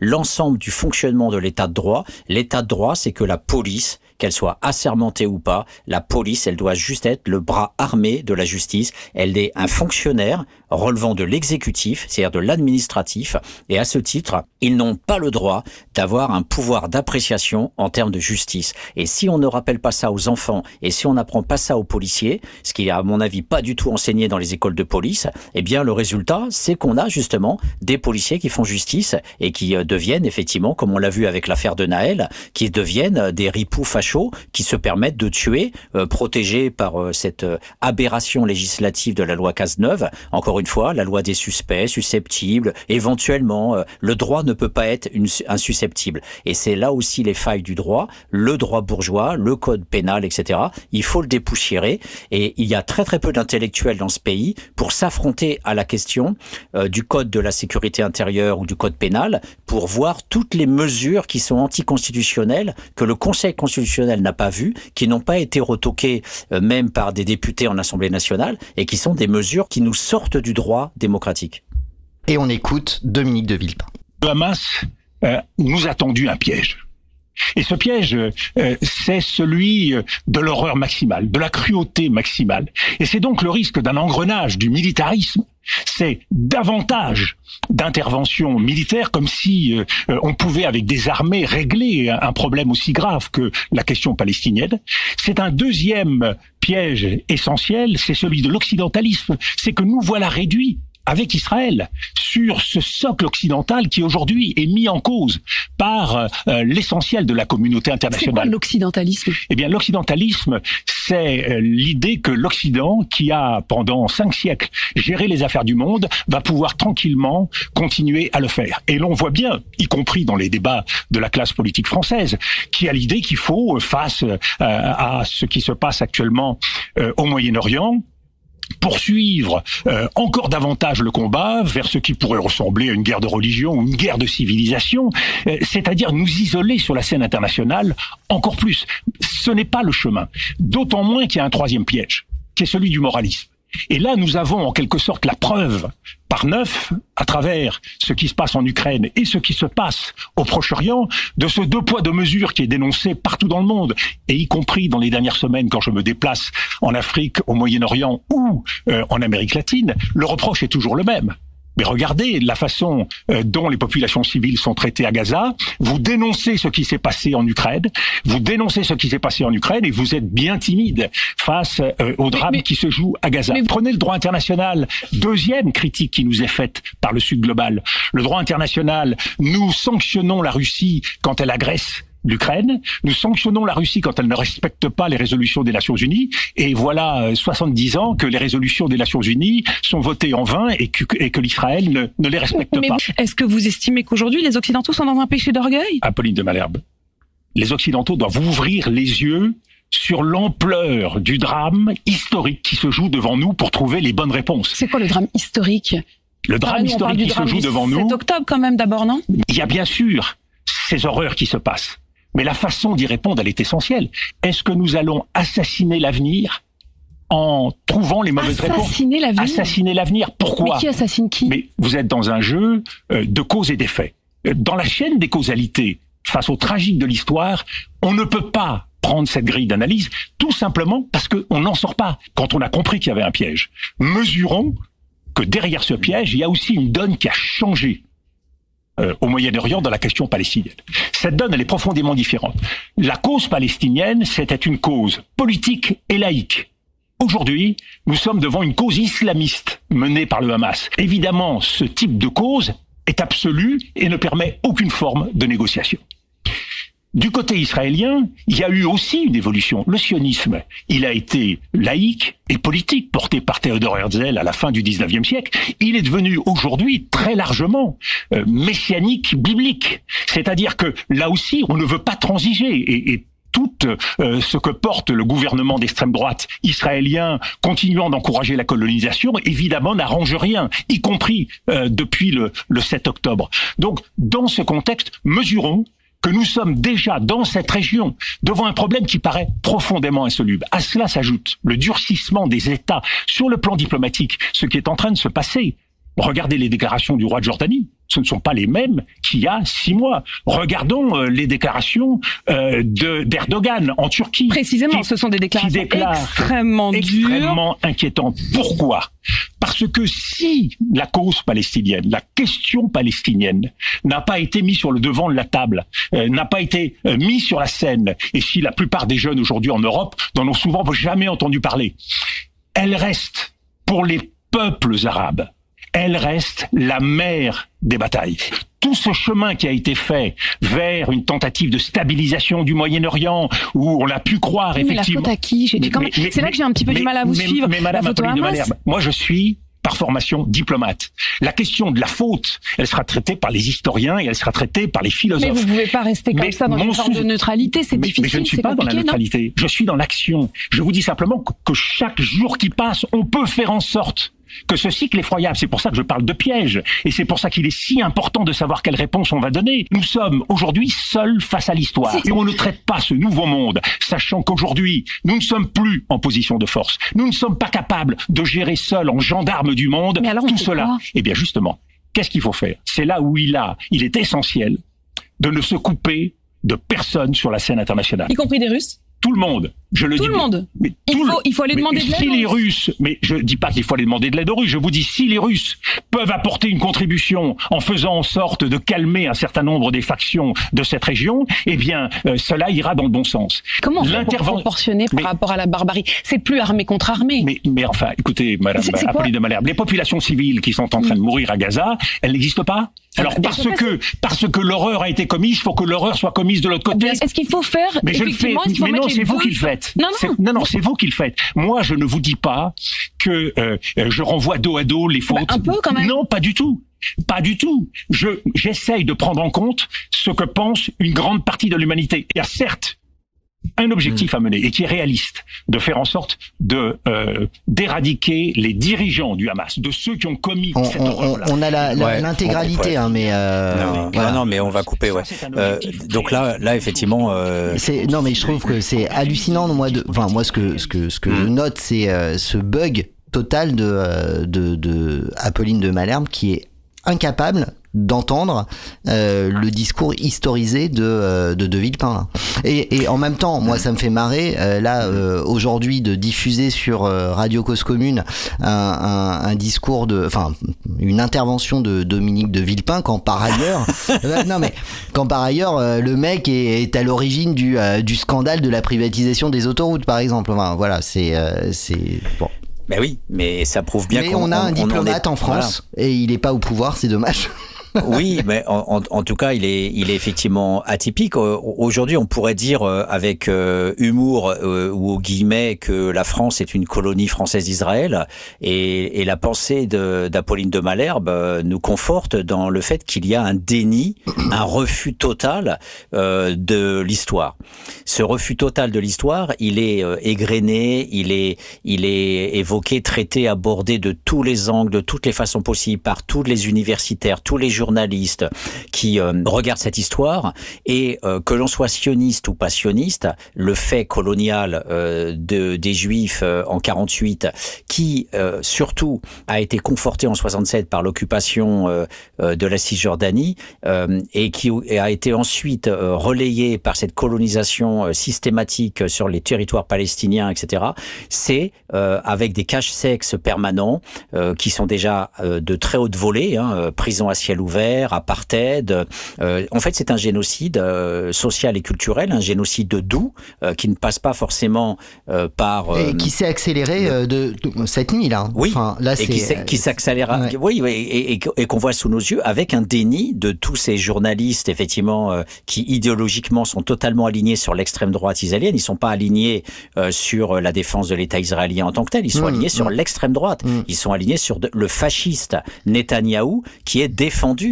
l'ensemble du fonctionnement de l'état de droit. L'état de droit, c'est que la police qu'elle soit assermentée ou pas, la police, elle doit juste être le bras armé de la justice. Elle est un fonctionnaire relevant de l'exécutif, c'est-à-dire de l'administratif, et à ce titre, ils n'ont pas le droit d'avoir un pouvoir d'appréciation en termes de justice. Et si on ne rappelle pas ça aux enfants, et si on n'apprend pas ça aux policiers, ce qui est à mon avis pas du tout enseigné dans les écoles de police, eh bien le résultat, c'est qu'on a justement des policiers qui font justice et qui euh, deviennent effectivement, comme on l'a vu avec l'affaire de Naël, qui deviennent euh, des ripoux fachos qui se permettent de tuer, euh, protégés par cette aberration législative de la loi Cazeneuve. Encore une fois, la loi des suspects, susceptibles, éventuellement, le droit ne peut pas être une, insusceptible. Et c'est là aussi les failles du droit, le droit bourgeois, le code pénal, etc. Il faut le dépoussiérer. Et il y a très très peu d'intellectuels dans ce pays pour s'affronter à la question du code de la sécurité intérieure ou du code pénal pour voir toutes les mesures qui sont anticonstitutionnelles, que le Conseil constitutionnel n'a pas vues, qui n'ont pas été retoquées euh, même par des députés en Assemblée nationale, et qui sont des mesures qui nous sortent droit démocratique. Et on écoute Dominique de Villepin. Le Hamas euh, nous a tendu un piège. Et ce piège, euh, c'est celui de l'horreur maximale, de la cruauté maximale. Et c'est donc le risque d'un engrenage du militarisme c'est davantage d'interventions militaires comme si euh, on pouvait avec des armées régler un problème aussi grave que la question palestinienne. C'est un deuxième piège essentiel, c'est celui de l'occidentalisme, c'est que nous voilà réduits avec Israël sur ce socle occidental qui aujourd'hui est mis en cause par euh, l'essentiel de la communauté internationale. C'est quoi l'occidentalisme? Eh bien, l'occidentalisme, c'est euh, l'idée que l'Occident, qui a pendant cinq siècles géré les affaires du monde, va pouvoir tranquillement continuer à le faire. Et l'on voit bien, y compris dans les débats de la classe politique française, qui a l'idée qu'il faut, face euh, à ce qui se passe actuellement au Moyen-Orient, poursuivre euh, encore davantage le combat vers ce qui pourrait ressembler à une guerre de religion ou une guerre de civilisation, euh, c'est-à-dire nous isoler sur la scène internationale encore plus. Ce n'est pas le chemin. D'autant moins qu'il y a un troisième piège, qui est celui du moralisme. Et là, nous avons en quelque sorte la preuve par neuf, à travers ce qui se passe en Ukraine et ce qui se passe au Proche-Orient, de ce deux poids deux mesures qui est dénoncé partout dans le monde, et y compris dans les dernières semaines quand je me déplace en Afrique, au Moyen-Orient ou euh, en Amérique latine, le reproche est toujours le même. Mais regardez la façon euh, dont les populations civiles sont traitées à Gaza. Vous dénoncez ce qui s'est passé en Ukraine. Vous dénoncez ce qui s'est passé en Ukraine et vous êtes bien timide face euh, au drame qui se joue à Gaza. Prenez le droit international. Deuxième critique qui nous est faite par le Sud global. Le droit international, nous sanctionnons la Russie quand elle agresse l'Ukraine. Nous sanctionnons la Russie quand elle ne respecte pas les résolutions des Nations Unies. Et voilà 70 euh, ans que les résolutions des Nations Unies sont votées en vain et que, et que l'Israël ne, ne, les respecte Mais pas. Est-ce que vous estimez qu'aujourd'hui les Occidentaux sont dans un péché d'orgueil? Apolline de Malherbe, les Occidentaux doivent ouvrir les yeux sur l'ampleur du drame historique qui se joue devant nous pour trouver les bonnes réponses. C'est quoi le drame historique? Le drame historique qui se joue devant nous. C'est octobre quand même d'abord, non? Il y a bien sûr ces horreurs qui se passent. Mais la façon d'y répondre, elle est essentielle. Est-ce que nous allons assassiner l'avenir en trouvant les mauvaises assassiner réponses? Assassiner l'avenir? Assassiner l'avenir. Pourquoi? Mais qui assassine qui? Mais vous êtes dans un jeu euh, de cause et d'effet. Euh, dans la chaîne des causalités, face au tragique de l'histoire, on ne peut pas prendre cette grille d'analyse, tout simplement parce qu'on n'en sort pas. Quand on a compris qu'il y avait un piège, mesurons que derrière ce piège, il y a aussi une donne qui a changé euh, au Moyen-Orient dans la question palestinienne. Cette donne, elle est profondément différente. La cause palestinienne, c'était une cause politique et laïque. Aujourd'hui, nous sommes devant une cause islamiste menée par le Hamas. Évidemment, ce type de cause est absolu et ne permet aucune forme de négociation. Du côté israélien, il y a eu aussi une évolution. Le sionisme, il a été laïque et politique, porté par Theodor Herzl à la fin du 19e siècle. Il est devenu aujourd'hui très largement euh, messianique biblique. C'est-à-dire que là aussi, on ne veut pas transiger. Et, et tout euh, ce que porte le gouvernement d'extrême droite israélien, continuant d'encourager la colonisation, évidemment n'arrange rien, y compris euh, depuis le, le 7 octobre. Donc, dans ce contexte, mesurons que nous sommes déjà dans cette région devant un problème qui paraît profondément insoluble. À cela s'ajoute le durcissement des États sur le plan diplomatique, ce qui est en train de se passer. Regardez les déclarations du roi de Jordanie, ce ne sont pas les mêmes qu'il y a six mois. Regardons euh, les déclarations euh, de d'Erdogan en Turquie. Précisément, ce sont des déclarations extrêmement dures. Extrêmement inquiétantes. Pourquoi? Parce que si la cause palestinienne, la question palestinienne n'a pas été mise sur le devant de la table, euh, n'a pas été euh, mise sur la scène, et si la plupart des jeunes aujourd'hui en Europe n'en ont souvent jamais entendu parler, elle reste pour les peuples arabes elle reste la mère des batailles. Tout ce chemin qui a été fait vers une tentative de stabilisation du Moyen-Orient, où on a pu croire mais effectivement. La faute à qui J'ai dit quand même- C'est là que j'ai un petit peu du mal à vous mais- suivre. Mais Madame La faute au Apolline de. Malherbe, moi je suis par formation diplomate. La question de la faute, elle sera traitée par les historiens et elle sera traitée par les philosophes. Mais vous pouvez pas rester comme Mais ça dans une forme de neutralité, c'est mais, difficile. mais je ne suis pas dans la neutralité. Je suis dans l'action. Je vous dis simplement que, que chaque jour qui passe, on peut faire en sorte que ce cycle effroyable, c'est pour ça que je parle de piège, et c'est pour ça qu'il est si important de savoir quelle réponse on va donner. Nous sommes aujourd'hui seuls face à l'histoire, et on ne traite pas ce nouveau monde, sachant qu'aujourd'hui, nous ne sommes plus en position de force. Nous ne sommes pas capables de gérer seuls, en gendarmes du monde, Mais alors, tout cela. Eh bien, justement, qu'est-ce qu'il faut faire? C'est là où il a, il est essentiel de ne se couper de personne sur la scène internationale. Y compris des Russes? Tout le monde, je le Tout dis. le monde Mais Il tout le- faut- il faut aller mais demander de l'aide Si les Russes, mais je dis pas qu'il faut aller demander de l'aide aux Russes, je vous dis si les Russes peuvent apporter une contribution en faisant en sorte de calmer un certain nombre des factions de cette région, eh bien, euh, cela ira dans le bon sens. Comment proportionner par rapport à la barbarie? C'est plus armée contre armée. Mais, mais enfin, écoutez, Madame Apolline de Malherbe, les populations civiles qui sont en train de mourir à Gaza, elles n'existent pas? Alors parce que parce que l'horreur a été commise, il faut que l'horreur soit commise de l'autre côté. Est-ce qu'il faut faire Mais je le fais. Mais non, c'est vous qui le faites. Non, non. non, non, c'est vous qui le faites. Moi, je ne vous dis pas que euh, euh, je renvoie dos à dos les fautes. Bah, un peu, quand même. Non, pas du tout. Pas du tout. Je j'essaye de prendre en compte ce que pense une grande partie de l'humanité. Il y a certes un objectif à mener et qui est réaliste, de faire en sorte de euh, d'éradiquer les dirigeants du Hamas, de ceux qui ont commis On, cette on- horreur-là. on a l'intégralité, ouais. hein, mais euh, Non, voilà. non, non, mais on va couper, ouais. Euh, donc là, là, effectivement, euh, C'est non mais je trouve que c'est hallucinant moi de enfin moi ce que ce que ce que je Mm. note c'est euh, ce bug total de, de de Apolline de Malherbe qui est incapable d'entendre euh, le discours historisé de euh, de De Villepin. Et, et en même temps moi ça me fait marrer euh, là euh, aujourd'hui de diffuser sur Radio Cause Commune un, un, un discours de enfin une intervention de Dominique de Villepin quand par ailleurs non mais quand par ailleurs le mec est, est à l'origine du du scandale de la privatisation des autoroutes par exemple. Enfin voilà c'est c'est bon. Ben oui, mais ça prouve bien mais qu'on on a un on- diplomate est- en France et il est pas au pouvoir c'est dommage oui, mais en, en- tout cas, il est, il est effectivement atypique. Aujourd'hui, on pourrait dire euh, avec euh, humour euh, ou au guillemets que la France est une colonie française d'Israël, et, et la pensée de- d'Apolline de Malherbe euh, nous conforte dans le fait qu'il y a un déni, un refus total euh, de l'histoire. Ce refus total de l'histoire, il est euh, égrené, il est, il est évoqué, traité, abordé de tous les angles, de toutes les façons possibles par tous les universitaires, tous les journalistes qui euh, regardent cette histoire et euh, que l'on soit sioniste ou pas sioniste, le fait colonial euh, de, des Juifs euh, en 48, qui surtout a été conforté en 67 par l'occupation de la Cisjordanie et qui a été ensuite relayé par cette colonisation systématique sur les territoires palestiniens, etc. C'est avec des caches sexes permanents qui sont déjà de très haute volée, hein, prison à ciel ouvert, apartheid. Euh, en fait, c'est un génocide euh, social et culturel, un génocide de doux euh, qui ne passe pas forcément par et qui s'est accéléré de, de- cette nuit là oui, enfin là et qui, Ouais. oui, et, et- et qu'on voit sous nos yeux avec un déni de tous ces journalistes, effectivement, qui idéologiquement sont totalement alignés sur l'extrême droite israélienne. Ils sont pas alignés sur la défense de l'État israélien en tant que tel. Ils sont Mm, alignés sur l'extrême droite. Mm. Ils sont alignés sur de- le fasciste Netanyahou, qui est défendu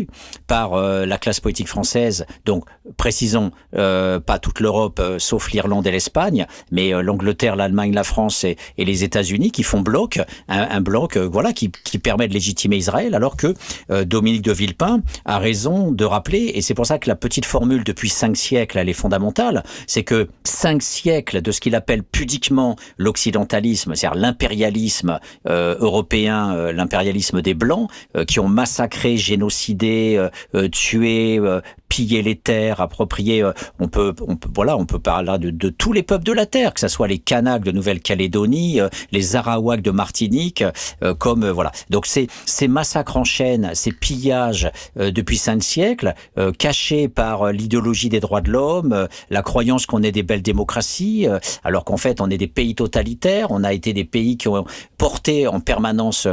par euh, la classe politique française. Donc, précisons, euh, pas toute l'Europe, euh, sauf l'Irlande et l'Espagne, mais l'Angleterre, l'Allemagne, la France et, les États-Unis qui font bloc, un, bloc, voilà, qui, permet de légitimer Israël, alors que Dominique de Villepin a raison de rappeler, et c'est pour ça que la petite formule depuis cinq siècles, elle est fondamentale, c'est que cinq siècles de ce qu'il appelle pudiquement l'occidentalisme, c'est-à-dire l'impérialisme européen, l'impérialisme des Blancs, qui ont massacré, génocidé, euh, euh, tuer, euh, piller les terres, approprier. on peut, on peut, voilà, on peut parler de, de tous les peuples de la terre, que ce soit les Kanaks de Nouvelle-Calédonie, les Arawaks de Martinique, comme voilà. Donc ces ces massacres en chaîne, ces pillages depuis cinq siècles, cachés par l'idéologie des droits de l'homme, la croyance qu'on est des belles démocraties, alors qu'en fait on est des pays totalitaires, on a été des pays qui ont porté en permanence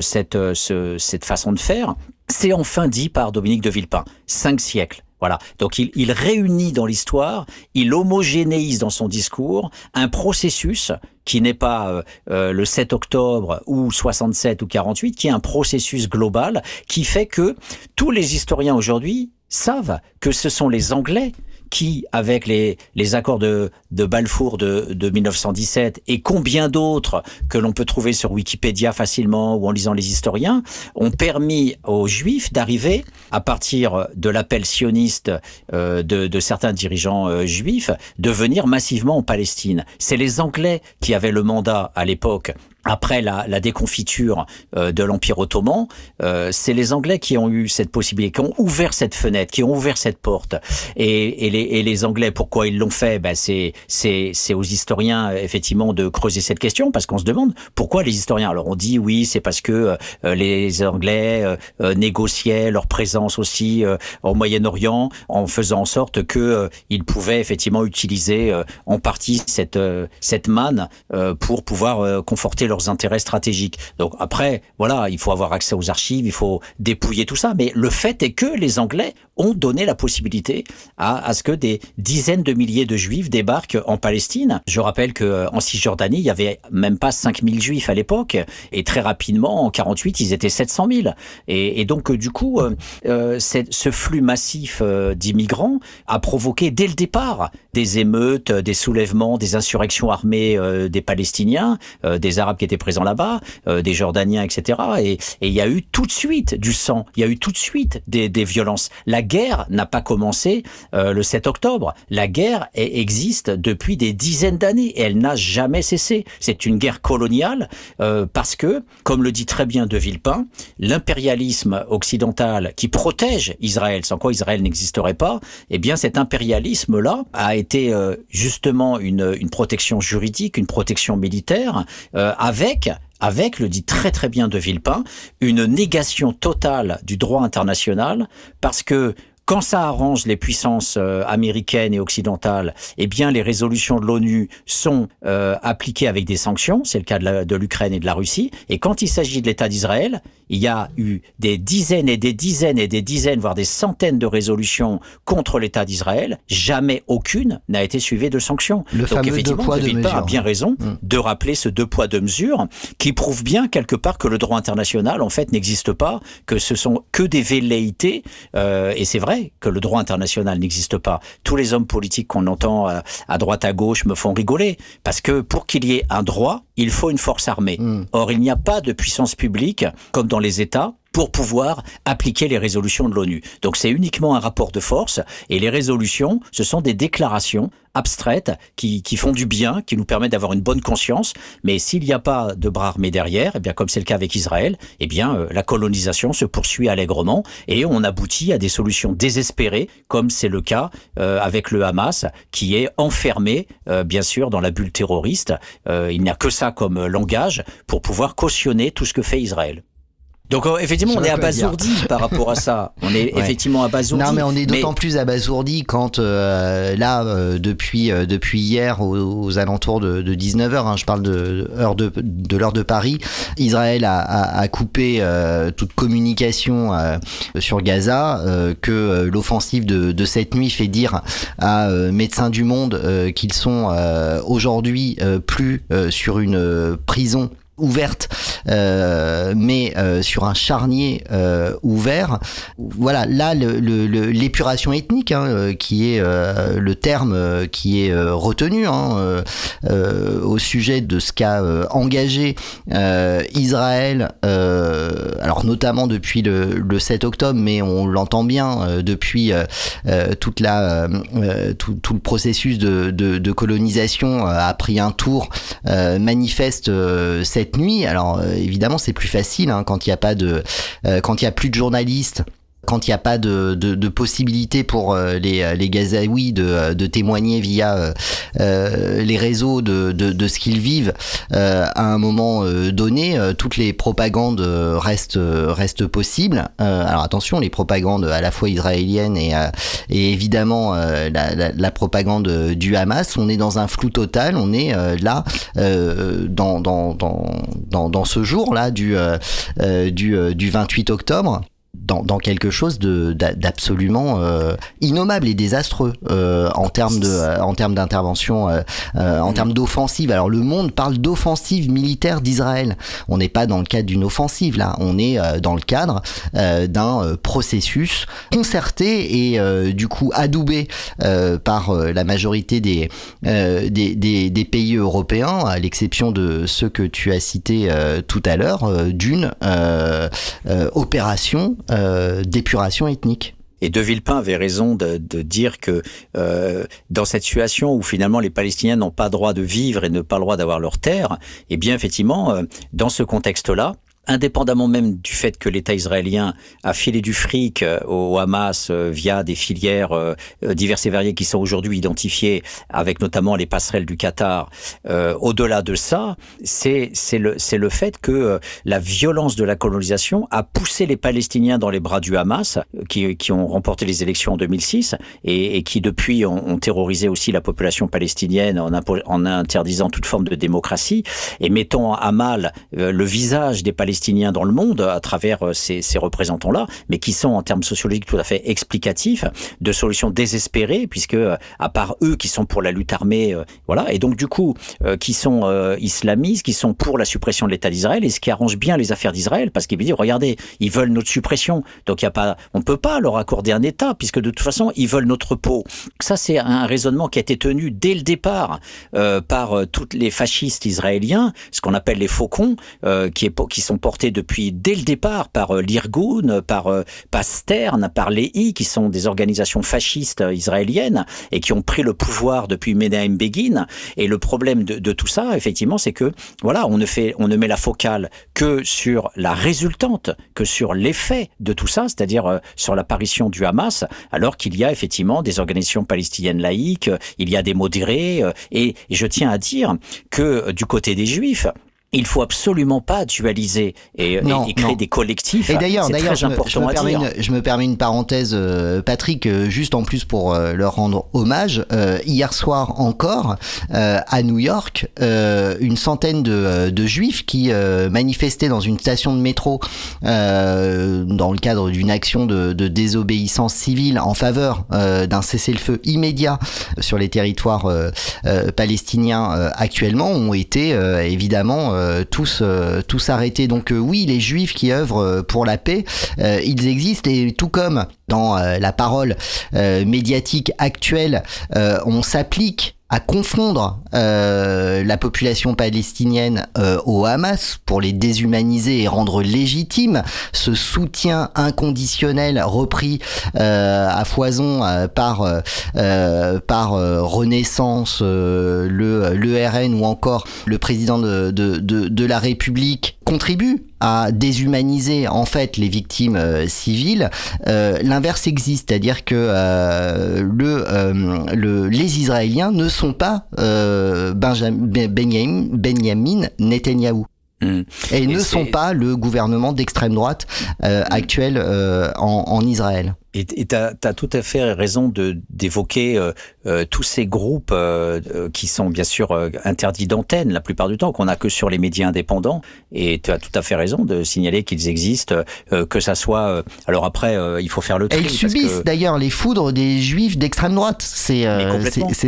cette ce- cette façon de faire. C'est enfin dit par Dominique de Villepin. Cinq siècles. Voilà. Donc il, il réunit dans l'histoire, il homogénéise dans son discours un processus qui n'est pas euh, euh, le 7 octobre ou 67 ou 48, qui est un processus global qui fait que tous les historiens aujourd'hui savent que ce sont les Anglais qui, avec les, les accords de, de Balfour de, de 1917 et combien d'autres que l'on peut trouver sur Wikipédia facilement ou en lisant les historiens, ont permis aux Juifs d'arriver, à partir de l'appel sioniste euh, de, de certains dirigeants euh, juifs, de venir massivement en Palestine. C'est les Anglais qui avaient le mandat à l'époque après la, la déconfiture euh, de l'Empire ottoman, euh, c'est les Anglais qui ont eu cette possibilité, qui ont ouvert cette fenêtre, qui ont ouvert cette porte. Et, et, les, et les Anglais, pourquoi ils l'ont fait? Ben c'est, aux historiens, effectivement, de creuser cette question, parce qu'on se demande pourquoi les historiens. Alors on dit oui, c'est parce que euh, les Anglais euh, euh, négociaient leur présence aussi euh, au Moyen-Orient en faisant en sorte que ils pouvaient effectivement utiliser en partie cette, cette manne pour pouvoir conforter leurs intérêts stratégiques. Donc après, voilà, il faut avoir accès aux archives, il faut dépouiller tout ça. Mais le fait est que les Anglais ont donné la possibilité à, ce que des dizaines de milliers de Juifs débarquent en Palestine. Je rappelle que euh, Cisjordanie, il y avait même pas 5000 Juifs à l'époque, et très rapidement, en 48, ils étaient 700 000. Et, donc, euh, du coup, euh, ce flux massif d'immigrants a provoqué dès le départ des émeutes, des soulèvements, des insurrections armées des Palestiniens, des Arabes qui étaient présents là-bas, euh, des Jordaniens, etc. Et, il y a eu tout de suite du sang, il y a eu tout de suite des, violences. La guerre n'a pas commencé euh, le 7 octobre. La guerre existe depuis des dizaines d'années et elle n'a jamais cessé. C'est une guerre coloniale euh, parce que, comme le dit très bien De Villepin, l'impérialisme occidental qui protège Israël, sans quoi Israël n'existerait pas, eh bien cet impérialisme-là a été justement une, protection juridique, une protection militaire, avec avec, le dit très très bien De Villepin, une négation totale du droit international, parce que quand ça arrange les puissances euh, américaines et occidentales, eh bien les résolutions de l'ONU sont euh, appliquées avec des sanctions, c'est le cas de l'Ukraine et de la Russie, et quand il s'agit de l'État d'Israël, il y a eu des dizaines et des dizaines et des dizaines, voire des centaines de résolutions contre l'État d'Israël, jamais aucune n'a été suivie de sanctions. Le Donc fameux deux effectivement, poids, De deux Villepin a mesures. bien raison Mm. de rappeler ce deux poids deux mesures qui prouve bien quelque part que le droit international en fait n'existe pas, que ce sont que des velléités euh, et c'est vrai que le droit international n'existe pas. Tous les hommes politiques qu'on entend euh, à droite à gauche me font rigoler parce que pour qu'il y ait un droit, il faut une force armée. Or il n'y a pas de puissance publique comme dans les États pour pouvoir appliquer les résolutions de l'ONU. Donc c'est uniquement un rapport de force et les résolutions, ce sont des déclarations abstraites qui, qui font du bien, qui nous permettent d'avoir une bonne conscience. Mais s'il n'y a pas de bras armés derrière, eh bien comme c'est le cas avec Israël, eh bien euh, la colonisation se poursuit allègrement et on aboutit à des solutions désespérées, comme c'est le cas euh, avec le Hamas, qui est enfermé, euh, bien sûr, dans la bulle terroriste. Euh, il n'y a que ça comme langage pour pouvoir cautionner tout ce que fait Israël. Donc euh, effectivement, Je on est abasourdi par rapport à ça. On est Ouais. effectivement abasourdi. Non, mais on est d'autant plus abasourdi quand euh, là, euh, depuis euh, depuis hier, aux, aux alentours de, de 19 h je parle de heure de, de l'heure de Paris, Israël a, a, a coupé euh, toute communication euh, sur Gaza, euh, que l'offensive de, de cette nuit fait dire à euh, Médecins du Monde euh, qu'ils sont euh, aujourd'hui euh, plus euh, sur une prison ouverte, euh, mais euh, sur un charnier euh, ouvert. Voilà, là, le- le- le- l'épuration ethnique, hein, euh, qui est euh, le terme qui est retenu hein, au sujet de ce qu'a engagé Israël, alors notamment depuis le, le 7 octobre, mais on l'entend bien depuis toute la, tout, le processus de, de, colonisation a pris un tour manifeste euh, cette nuit. Alors euh, évidemment, c'est plus facile hein, quand il n'y a pas de, euh, quand il y a plus de journalistes quand il n'y a pas de, de, de, possibilité pour les, les Gazaouis de, de témoigner via euh, les réseaux de, de, de ce qu'ils vivent euh, à un moment donné, toutes les propagandes restent, restent possibles. alors attention, les propagandes à la fois israéliennes et, et évidemment la, la, la, propagande du Hamas, on est dans un flou total, on est là dans, dans, dans, dans, ce jour-là du, du, du 28 octobre dans, dans, quelque chose de d'absolument euh, innommable et désastreux euh, en termes de euh, en termes d'intervention euh, euh, en termes d'offensive. Alors le monde parle d'offensive militaire d'Israël. On n'est pas dans le cadre d'une offensive là. On est dans le cadre d'un processus concerté et du coup adoubé par la majorité des, des, des, des pays européens à l'exception de ceux que tu as cités tout à l'heure d'une opération euh, d'épuration ethnique. Et De Villepin avait raison de, dire que euh, dans cette situation où finalement les Palestiniens n'ont pas droit de vivre et n'ont pas le droit d'avoir leur terre, eh bien effectivement, euh, dans ce contexte-là, indépendamment même du fait que l'État israélien a filé du fric euh, au Hamas euh, via des filières euh, diverses et variées qui sont aujourd'hui identifiées, avec notamment les passerelles du Qatar. Au-delà de ça, c'est le, fait que la violence de la colonisation a poussé les Palestiniens dans les bras du Hamas, qui, ont remporté les élections en 2006 et, qui depuis ont, ont, terrorisé aussi la population palestinienne en, en interdisant toute forme de démocratie et mettant à mal le visage des Palestiniens dans le monde à travers euh, ces, représentants-là, mais qui sont en termes sociologiques tout à fait explicatifs de solutions désespérées, puisque euh, à part eux qui sont pour la lutte armée, euh, voilà, et donc du coup qui sont islamistes, qui sont pour la suppression de l'État d'Israël, et ce qui arrange bien les affaires d'Israël, parce qu'ils disent regardez, ils veulent notre suppression, donc il y a pas, on peut pas leur accorder un État, puisque de toute façon ils veulent notre peau. Ça c'est un raisonnement qui a été tenu dès le départ par toutes les fascistes israéliens, ce qu'on appelle les faucons, qui sont portés depuis dès le départ par euh, l'Irgun, par, euh, Pastern, par les I, qui sont des organisations fascistes israéliennes et qui ont pris le pouvoir depuis Menahem Begin. Et le problème de, de tout ça, effectivement, c'est que voilà, on ne fait, on ne met la focale que sur la résultante, que sur l'effet de tout ça, c'est-à-dire euh, sur l'apparition du Hamas, alors qu'il y a effectivement des organisations palestiniennes laïques, il y a des modérés, et je tiens à dire que du côté des Juifs, il faut absolument pas dualiser et, non, et, et créer non. des collectifs. Et d'ailleurs, d'ailleurs, je, me, je, me permets une, je me permets une parenthèse, euh, Patrick, euh, juste en plus pour euh, leur rendre hommage. Euh, hier soir encore, euh, à New York, euh, une centaine de, de juifs qui manifestaient dans une station de métro dans le cadre d'une action de, de, désobéissance civile en faveur d'un cessez-le-feu immédiat sur les territoires palestiniens actuellement ont été évidemment euh, tous euh, tous arrêtés. Donc euh, oui, les juifs qui œuvrent pour la paix, ils existent et tout comme dans la parole médiatique actuelle, on s'applique à confondre euh, la population palestinienne euh, au Hamas pour les déshumaniser et rendre légitime ce soutien inconditionnel repris euh, à foison par par Renaissance, le l'ERN ou encore le président de, de, de, de la République contribue à déshumaniser en fait les victimes euh, civiles, euh, l'inverse existe, c'est-à-dire que euh, le, le, les Israéliens ne sont pas Benjamin, Benjamin, Benjamin Netanyahou. Mmh. Et, Et ne sont pas le gouvernement d'extrême droite euh, actuel euh, en, en, Israël. Et tu as, as, tout à fait raison d'évoquer euh, euh, tous ces groupes euh, qui sont bien sûr euh, interdits d'antenne la plupart du temps, qu'on n'a que sur les médias indépendants. Et tu as tout à fait raison de signaler qu'ils existent, euh, que ça soit... alors après, il faut faire le tri. Et ils subissent que... d'ailleurs les foudres des juifs d'extrême droite. C'est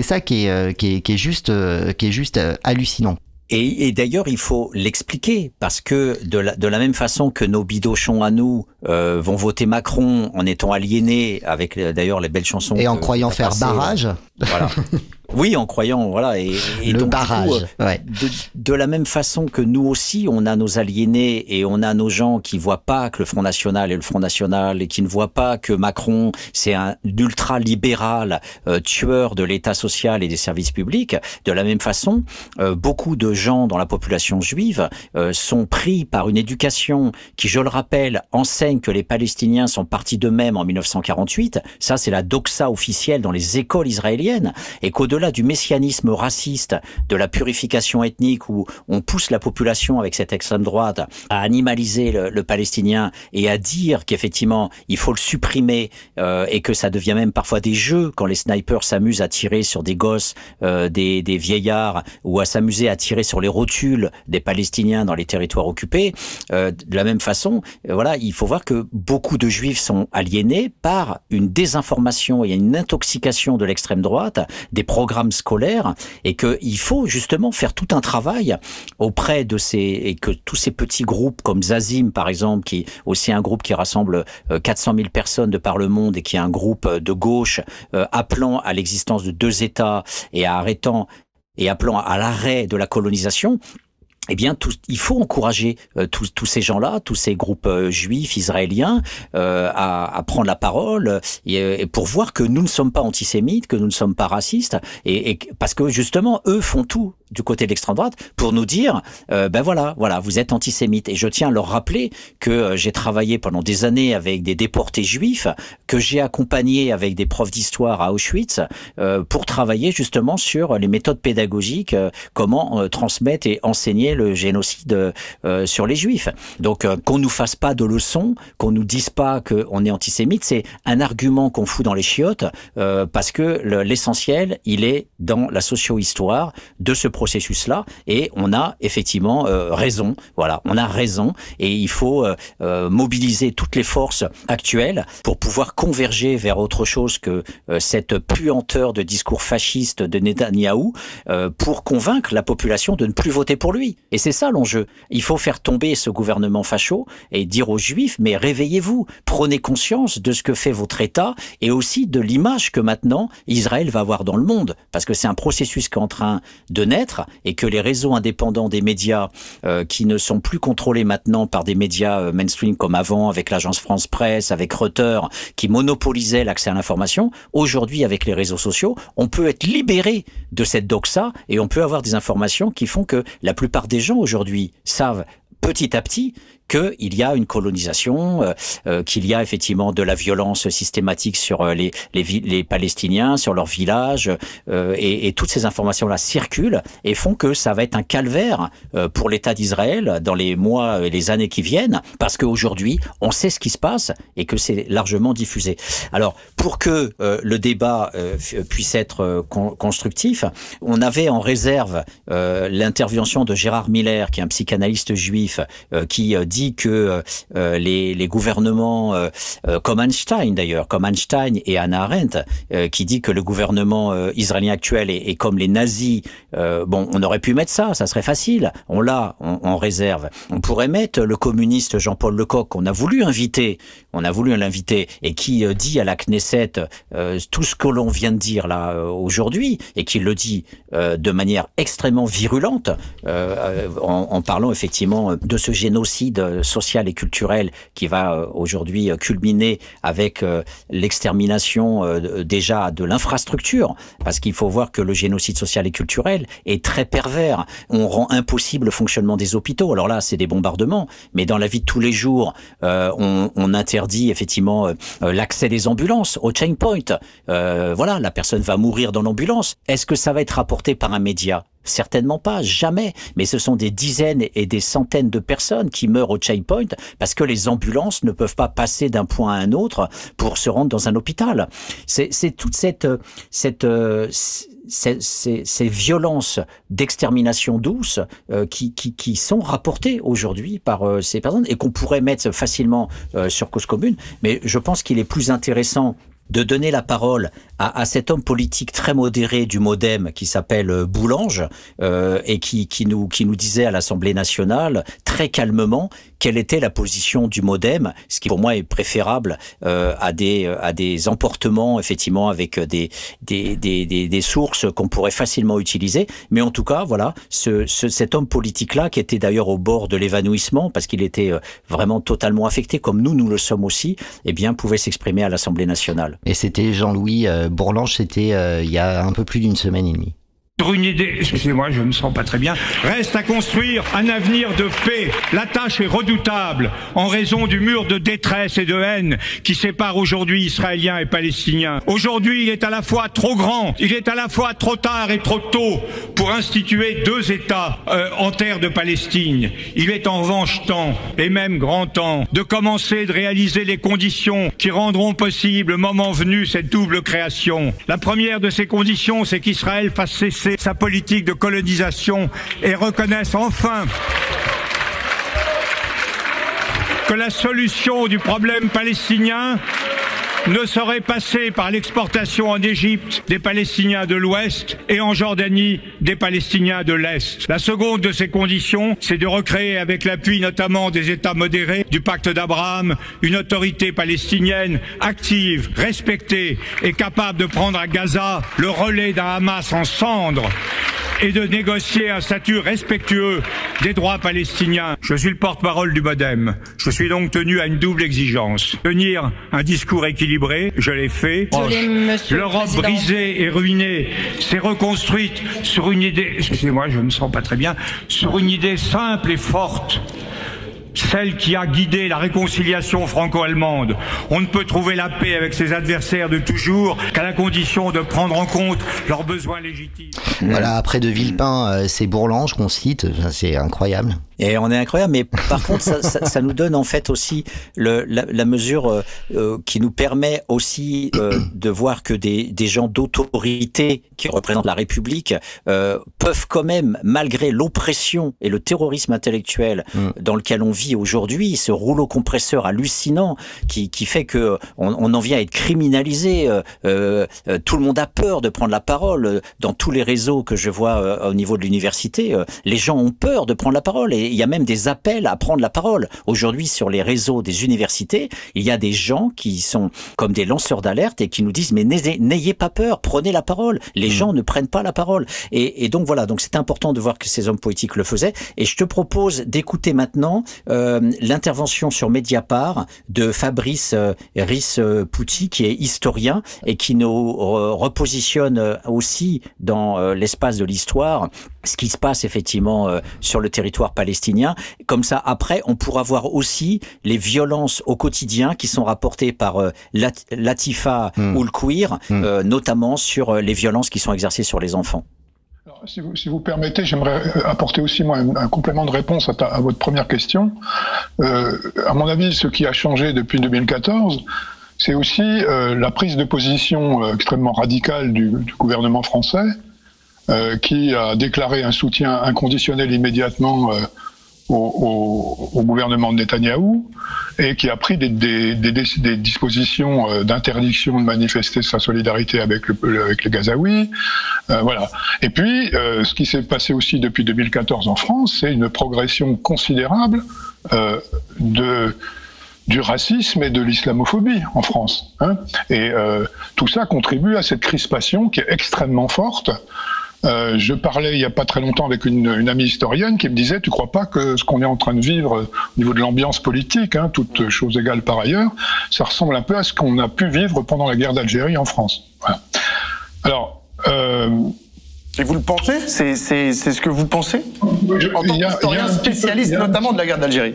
ça qui est, qui est, qui est juste, qui est juste hallucinant. Et, et d'ailleurs, il faut l'expliquer parce que de la, de la même façon que nos bidochons à nous euh, vont voter Macron en étant aliénés avec d'ailleurs les belles chansons et en croyant faire passé, barrage, voilà. Oui, en croyant, voilà. Et, et Le donc, du barrage, coup, euh, ouais. de, de la même façon que nous aussi, on a nos aliénés et on a nos gens qui voient pas que le Front National est le Front National et qui ne voient pas que Macron, c'est un ultra-libéral euh, tueur de l'État social et des services publics. De la même façon, euh, beaucoup de gens dans la population juive euh, sont pris par une éducation qui, je le rappelle, enseigne que les Palestiniens sont partis d'eux-mêmes en 1948. Ça, c'est la doxa officielle dans les écoles israéliennes. Et qu'au-delà du messianisme raciste, de la purification ethnique où on pousse la population avec cette extrême droite à animaliser le, le Palestinien et à dire qu'effectivement, il faut le supprimer euh, et que ça devient même parfois des jeux quand les snipers s'amusent à tirer sur des gosses, euh, des, des vieillards ou à s'amuser à tirer sur les rotules des Palestiniens dans les territoires occupés. Euh, de la même façon, voilà, il faut voir que beaucoup de Juifs sont aliénés par une désinformation et une intoxication de l'extrême droite, des programmes scolaires, et qu'il faut justement faire tout un travail auprès de ces et que tous ces petits groupes comme Zazim par exemple, qui est aussi un groupe qui rassemble euh, 400 000 personnes de par le monde et qui est un groupe euh, de gauche euh, appelant à l'existence de deux États et à arrêtant et appelant à l'arrêt de la colonisation, eh bien, tout, il faut encourager euh, tous, ces gens-là, tous ces groupes euh, juifs, israéliens, euh, à, à prendre la parole euh, et, pour voir que nous ne sommes pas antisémites, que nous ne sommes pas racistes, et, et parce que justement, eux font tout du côté de l'extrême droite pour nous dire, euh, ben voilà, voilà, vous êtes antisémites. Et je tiens à leur rappeler que euh, j'ai travaillé pendant des années avec des déportés juifs, que j'ai accompagné avec des profs d'histoire à Auschwitz pour travailler justement sur les méthodes pédagogiques, comment transmettre et enseigner le génocide euh, sur les juifs. Donc euh, qu'on nous fasse pas de leçons, qu'on nous dise pas qu'on est antisémite, c'est un argument qu'on fout dans les chiottes euh, parce que le- l'essentiel, il est dans la socio-histoire de ce processus-là et on a effectivement euh, raison. Voilà, on a raison et il faut euh, euh, mobiliser toutes les forces actuelles pour pouvoir converger vers autre chose que cette puanteur de discours fasciste de Netanyahou pour convaincre la population de ne plus voter pour lui. Et c'est ça l'enjeu. Il faut faire tomber ce gouvernement facho et dire aux Juifs, mais réveillez-vous, prenez conscience de ce que fait votre État et aussi de l'image que maintenant Israël va avoir dans le monde, parce que c'est un processus qui est en train de naître et que les réseaux indépendants des médias euh, qui ne sont plus contrôlés maintenant par des médias euh, mainstream comme avant, avec l'agence France Presse, avec Reuters, qui monopolisaient l'accès à l'information, aujourd'hui avec les réseaux sociaux, on peut être libéré de cette doxa et on peut avoir des informations qui font que la plupart des gens aujourd'hui savent petit à petit qu'il y a une colonisation, euh, euh, qu'il y a effectivement de la violence systématique sur euh, les, les, les Palestiniens, sur leurs villages, euh, et, et toutes ces informations-là circulent et font que ça va être un calvaire euh, pour l'État d'Israël dans les mois et les années qui viennent, parce qu'aujourd'hui, on sait ce qui se passe et que c'est largement diffusé. Alors, pour que euh, le débat puisse être con- constructif, on avait en réserve l'intervention de Gérard Miller, qui est un psychanalyste juif, qui euh, que euh, les, les gouvernements, euh, euh, comme Einstein d'ailleurs, comme Einstein et Hannah Arendt, euh, qui dit que le gouvernement euh, israélien actuel est, est comme les nazis. euh, bon, on aurait pu mettre ça, ça serait facile. On l'a en réserve. On pourrait mettre le communiste Jean-Paul Lecoq, qu'on a voulu inviter, on a voulu l'inviter, et qui euh, dit à la Knesset euh, tout ce que l'on vient de dire là euh, aujourd'hui, et qui le dit de manière extrêmement virulente, en, parlant effectivement de ce génocide social et culturel qui va aujourd'hui culminer avec l'extermination déjà de l'infrastructure, parce qu'il faut voir que le génocide social et culturel est très pervers. On rend impossible le fonctionnement des hôpitaux. Alors là, c'est des bombardements, mais dans la vie de tous les jours, on, on interdit effectivement euh, euh, l'accès des ambulances au chain point. Euh, voilà, la personne va mourir dans l'ambulance. Est-ce que ça va être rapporté par un média? Certainement pas, jamais. Mais ce sont des dizaines et des centaines de personnes qui meurent au checkpoint parce que les ambulances ne peuvent pas passer d'un point à un autre pour se rendre dans un hôpital. C'est toute cette, euh, cette, ces, ces- ces violences d'extermination douce euh, qui, qui, qui sont rapportées aujourd'hui par euh, ces personnes et qu'on pourrait mettre facilement euh, sur cause commune. Mais je pense qu'il est plus intéressant de donner la parole à, à cet homme politique très modéré du MoDem qui s'appelle euh, Boulange euh, et qui, qui, nous, qui nous disait à l'Assemblée nationale très calmement quelle était la position du modem, ce qui pour moi est préférable euh, à des à des emportements effectivement avec des des des, des, des sources qu'on pourrait facilement utiliser. Mais en tout cas, voilà, ce, ce cet homme politique là qui était d'ailleurs au bord de l'évanouissement parce qu'il était euh, vraiment totalement affecté, comme nous nous le sommes aussi, eh bien pouvait s'exprimer à l'Assemblée nationale. Et c'était Jean-Louis euh, Bourlange, c'était euh, il y a un peu plus d'une semaine et demie. Sur une idée, excusez-moi, je ne me sens pas très bien, reste à construire un avenir de paix. La tâche est redoutable en raison du mur de détresse et de haine qui sépare aujourd'hui Israéliens et Palestiniens. Aujourd'hui, il est à la fois trop grand, il est à la fois trop tard et trop tôt pour instituer deux États euh, en terre de Palestine. Il est en revanche temps, et même grand temps, de commencer de réaliser les conditions qui rendront possible, moment venu, cette double création. La première de ces conditions, c'est qu'Israël fasse cesser sa politique de colonisation et reconnaisse enfin que la solution du problème palestinien ne saurait passer par l'exportation en Égypte des Palestiniens de l'Ouest et en Jordanie des Palestiniens de l'Est. La seconde de ces conditions, c'est de recréer avec l'appui notamment des États modérés du pacte d'Abraham une autorité palestinienne active, respectée et capable de prendre à Gaza le relais d'un Hamas en cendres et de négocier un statut respectueux des droits palestiniens. Je suis le porte-parole du Modem. Je suis donc tenu à une double exigence. Tenir un discours équilibré, je l'ai fait. L'Europe brisée et ruinée s'est reconstruite sur une idée, excusez-moi, je ne me sens pas très bien, sur une idée simple et forte celle qui a guidé la réconciliation franco-allemande. On ne peut trouver la paix avec ses adversaires de toujours qu'à la condition de prendre en compte leurs besoins légitimes. Voilà, après de Villepin, euh, c'est Bourlange qu'on cite, c'est incroyable. Et on est incroyable, mais par contre, ça, ça, ça nous donne en fait aussi le, la, la mesure euh, euh, qui nous permet aussi euh, de voir que des, des gens d'autorité qui représentent la République euh, peuvent quand même, malgré l'oppression et le terrorisme intellectuel dans lequel on vit aujourd'hui, ce rouleau compresseur hallucinant qui, qui fait que on, on en vient à être criminalisé. euh, euh, tout le monde a peur de prendre la parole dans tous les réseaux que je vois euh, au niveau de l'université. euh, les gens ont peur de prendre la parole et il y a même des appels à prendre la parole. Aujourd'hui, sur les réseaux des universités, il y a des gens qui sont comme des lanceurs d'alerte et qui nous disent mais n'ayez pas peur, prenez la parole. Les gens ne prennent pas la parole. Et, et donc voilà, donc c'est important de voir que ces hommes politiques le faisaient. Et je te propose d'écouter maintenant euh, l'intervention sur Mediapart de Fabrice euh, Ris euh, qui est historien et qui nous repositionne aussi dans l'espace de l'histoire ce qui se passe effectivement sur le territoire palestinien. Comme ça, après, on pourra voir aussi les violences au quotidien qui sont rapportées par Lat- Latifa ou le queer, euh, notamment sur les violences qui sont exercées sur les enfants. Si vous, permettez, j'aimerais euh, apporter aussi moi, un, complément de réponse à, votre première question. Euh, à mon avis, ce qui a changé depuis 2014, c'est aussi euh, la prise de position extrêmement radicale du, gouvernement français, qui a déclaré un soutien inconditionnel immédiatement au, gouvernement de Netanyahou et qui a pris des, dispositions euh, d'interdiction de manifester sa solidarité avec, le, avec les Gazaouis. Euh, voilà. Et puis, euh, ce qui s'est passé aussi depuis 2014 en France, c'est une progression considérable du racisme et de l'islamophobie en France. hein. Et tout ça contribue à cette crispation qui est extrêmement forte. Euh, je parlais il n'y a pas très longtemps avec une, une amie historienne qui me disait Tu crois pas que ce qu'on est en train de vivre au niveau de l'ambiance politique, hein, toutes choses égales par ailleurs, ça ressemble un peu à ce qu'on a pu vivre pendant la guerre d'Algérie en France Voilà. Alors. Euh, Et vous le pensez? C'est ce que vous pensez? En tant qu'historien peu- spécialiste a notamment de la guerre d'Algérie.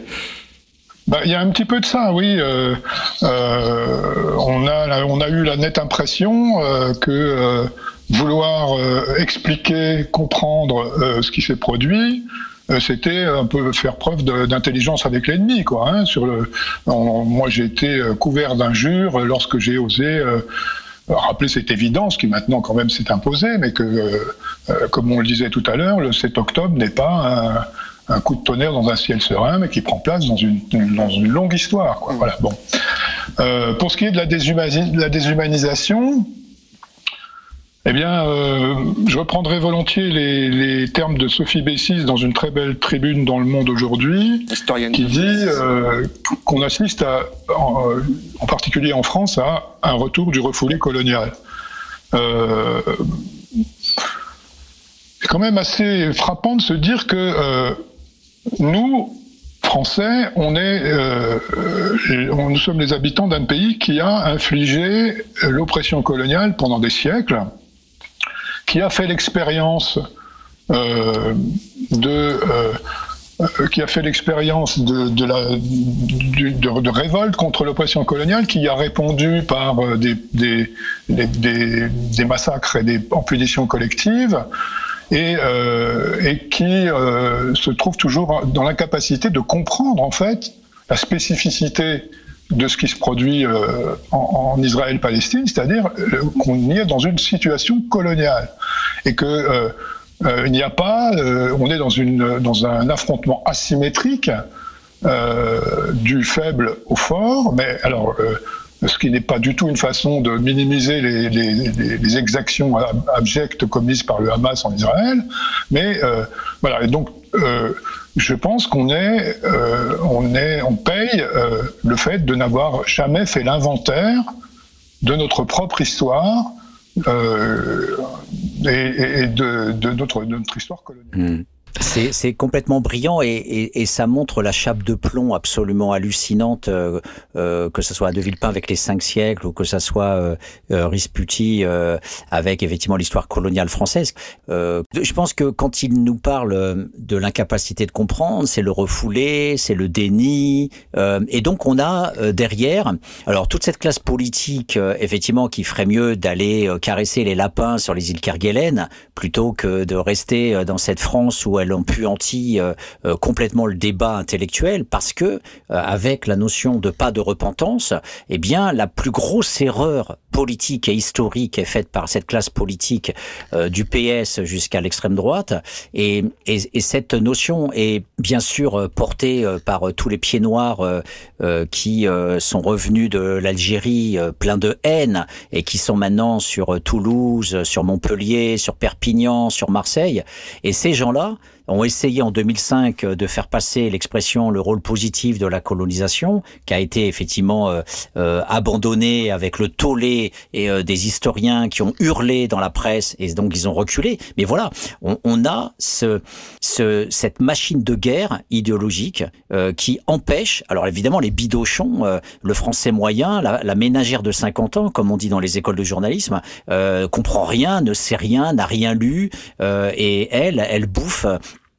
Bah, il y a un petit peu de ça, oui. Euh, euh, on, a, la- on a eu la nette impression euh, que vouloir euh, expliquer, comprendre euh, ce qui s'est produit, euh, c'était un peu faire preuve d'intelligence avec l'ennemi, quoi. Hein, sur le, moi, j'ai été couvert d'injures lorsque j'ai osé. rappeler cette évidence qui maintenant quand même s'est imposée, mais que, comme on le disait tout à l'heure, le 7 octobre n'est pas un, coup de tonnerre dans un ciel serein, mais qui prend place dans une, dans une longue histoire. Quoi. Voilà, bon. Pour ce qui est de la, déshumani- de la déshumanisation, Eh bien, euh, je reprendrai volontiers les, les, termes de Sophie Bessis dans une très belle tribune dans Le Monde aujourd'hui, qui dit euh, qu'on assiste, à, en, en, particulier en France, à un retour du refoulé colonial. Euh, c'est quand même assez frappant de se dire que euh, nous, Français, on est, euh, nous sommes les habitants d'un pays qui a infligé l'oppression coloniale pendant des siècles qui a fait l'expérience euh, de euh, qui a fait l'expérience de, de, révolte contre l'oppression coloniale, qui a répondu par euh, des, des, massacres et des punitions collectives, et, euh, et qui euh, se trouve toujours dans l'incapacité de comprendre en fait la spécificité de ce qui se produit euh, en, Israël-Palestine, c'est-à-dire euh, qu'on est dans une situation coloniale et que euh, euh n'y a pas, on est dans, un affrontement asymétrique du faible au fort, mais alors ce qui n'est pas du tout une façon de minimiser les, exactions abjectes commises par le Hamas en Israël, mais voilà. Et donc euh, je pense qu'on est, euh, on est, on paye euh, le fait de n'avoir jamais fait l'inventaire de notre propre histoire et, de, notre, histoire coloniale. Mmh. C'est complètement brillant et, et, et, ça montre la chape de plomb absolument hallucinante, euh, euh, que ce soit à De Villepin avec les cinq siècles ou que ce soit euh, euh Risputi euh, avec effectivement l'histoire coloniale française. Euh, je pense que quand il nous parle de l'incapacité de comprendre, c'est le refoulé, c'est le déni, et donc on a derrière, alors toute cette classe politique effectivement qui ferait mieux d'aller caresser les lapins sur les îles Kerguelen plutôt que de rester dans cette France où elle elle puantit euh, euh, complètement le débat intellectuel parce que euh, avec la notion de pas de repentance, eh bien la plus grosse erreur politique et historique est faite par cette classe politique du PS jusqu'à l'extrême droite. Et, et, et, cette notion est bien sûr portée par tous les pieds noirs qui sont revenus de l'Algérie plein de haine et qui sont maintenant sur Toulouse, sur Montpellier, sur Perpignan, sur Marseille. Et ces gens-là ont essayé en 2005 de faire passer l'expression le rôle positif de la colonisation, qui a été effectivement euh, euh, abandonné avec le tollé et euh, des historiens qui ont hurlé dans la presse et donc ils ont reculé. Mais voilà, on, on a ce, ce, cette machine de guerre idéologique euh, qui empêche, alors évidemment les bidochons, euh, le français moyen, la, la, ménagère de 50 ans, comme on dit dans les écoles de journalisme, comprend rien, ne sait rien, n'a rien lu et elle, elle bouffe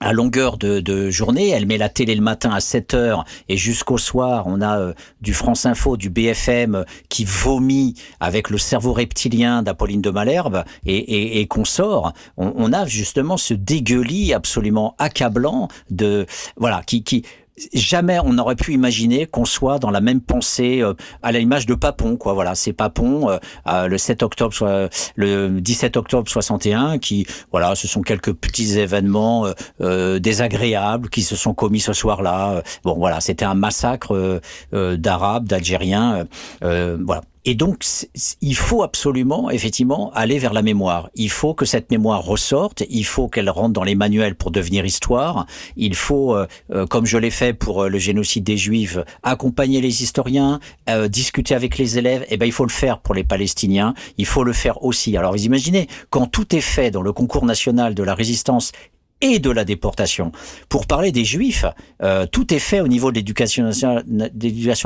à longueur de, de, journée. Elle met la télé le matin à 7 heures et jusqu'au soir, on a euh, du France Info, du BFM euh, qui vomit avec le cerveau reptilien d'Apolline de Malherbe et, et, et qu'on sort. On, on, a justement ce dégueulis absolument accablant de voilà qui qui jamais on n'aurait pu imaginer qu'on soit dans la même pensée euh, à l'image de Papon quoi. Voilà c'est Papon euh, euh, le 7 octobre le 17 octobre 61 qui voilà ce sont quelques petits événements euh, désagréables qui se sont commis ce soir-là. Bon voilà c'était un massacre d'arabes d'algériens voilà et donc, il faut absolument, effectivement, aller vers la mémoire. Il faut que cette mémoire ressorte. Il faut qu'elle rentre dans les manuels pour devenir histoire. Il faut, euh, euh, comme je l'ai fait pour euh, le génocide des Juifs, accompagner les historiens, euh, discuter avec les élèves. Et eh ben, il faut le faire pour les Palestiniens. Il faut le faire aussi. Alors, vous imaginez, quand tout est fait dans le concours national de la résistance et de la déportation. Pour parler des juifs, euh, tout est fait au niveau de l'éducation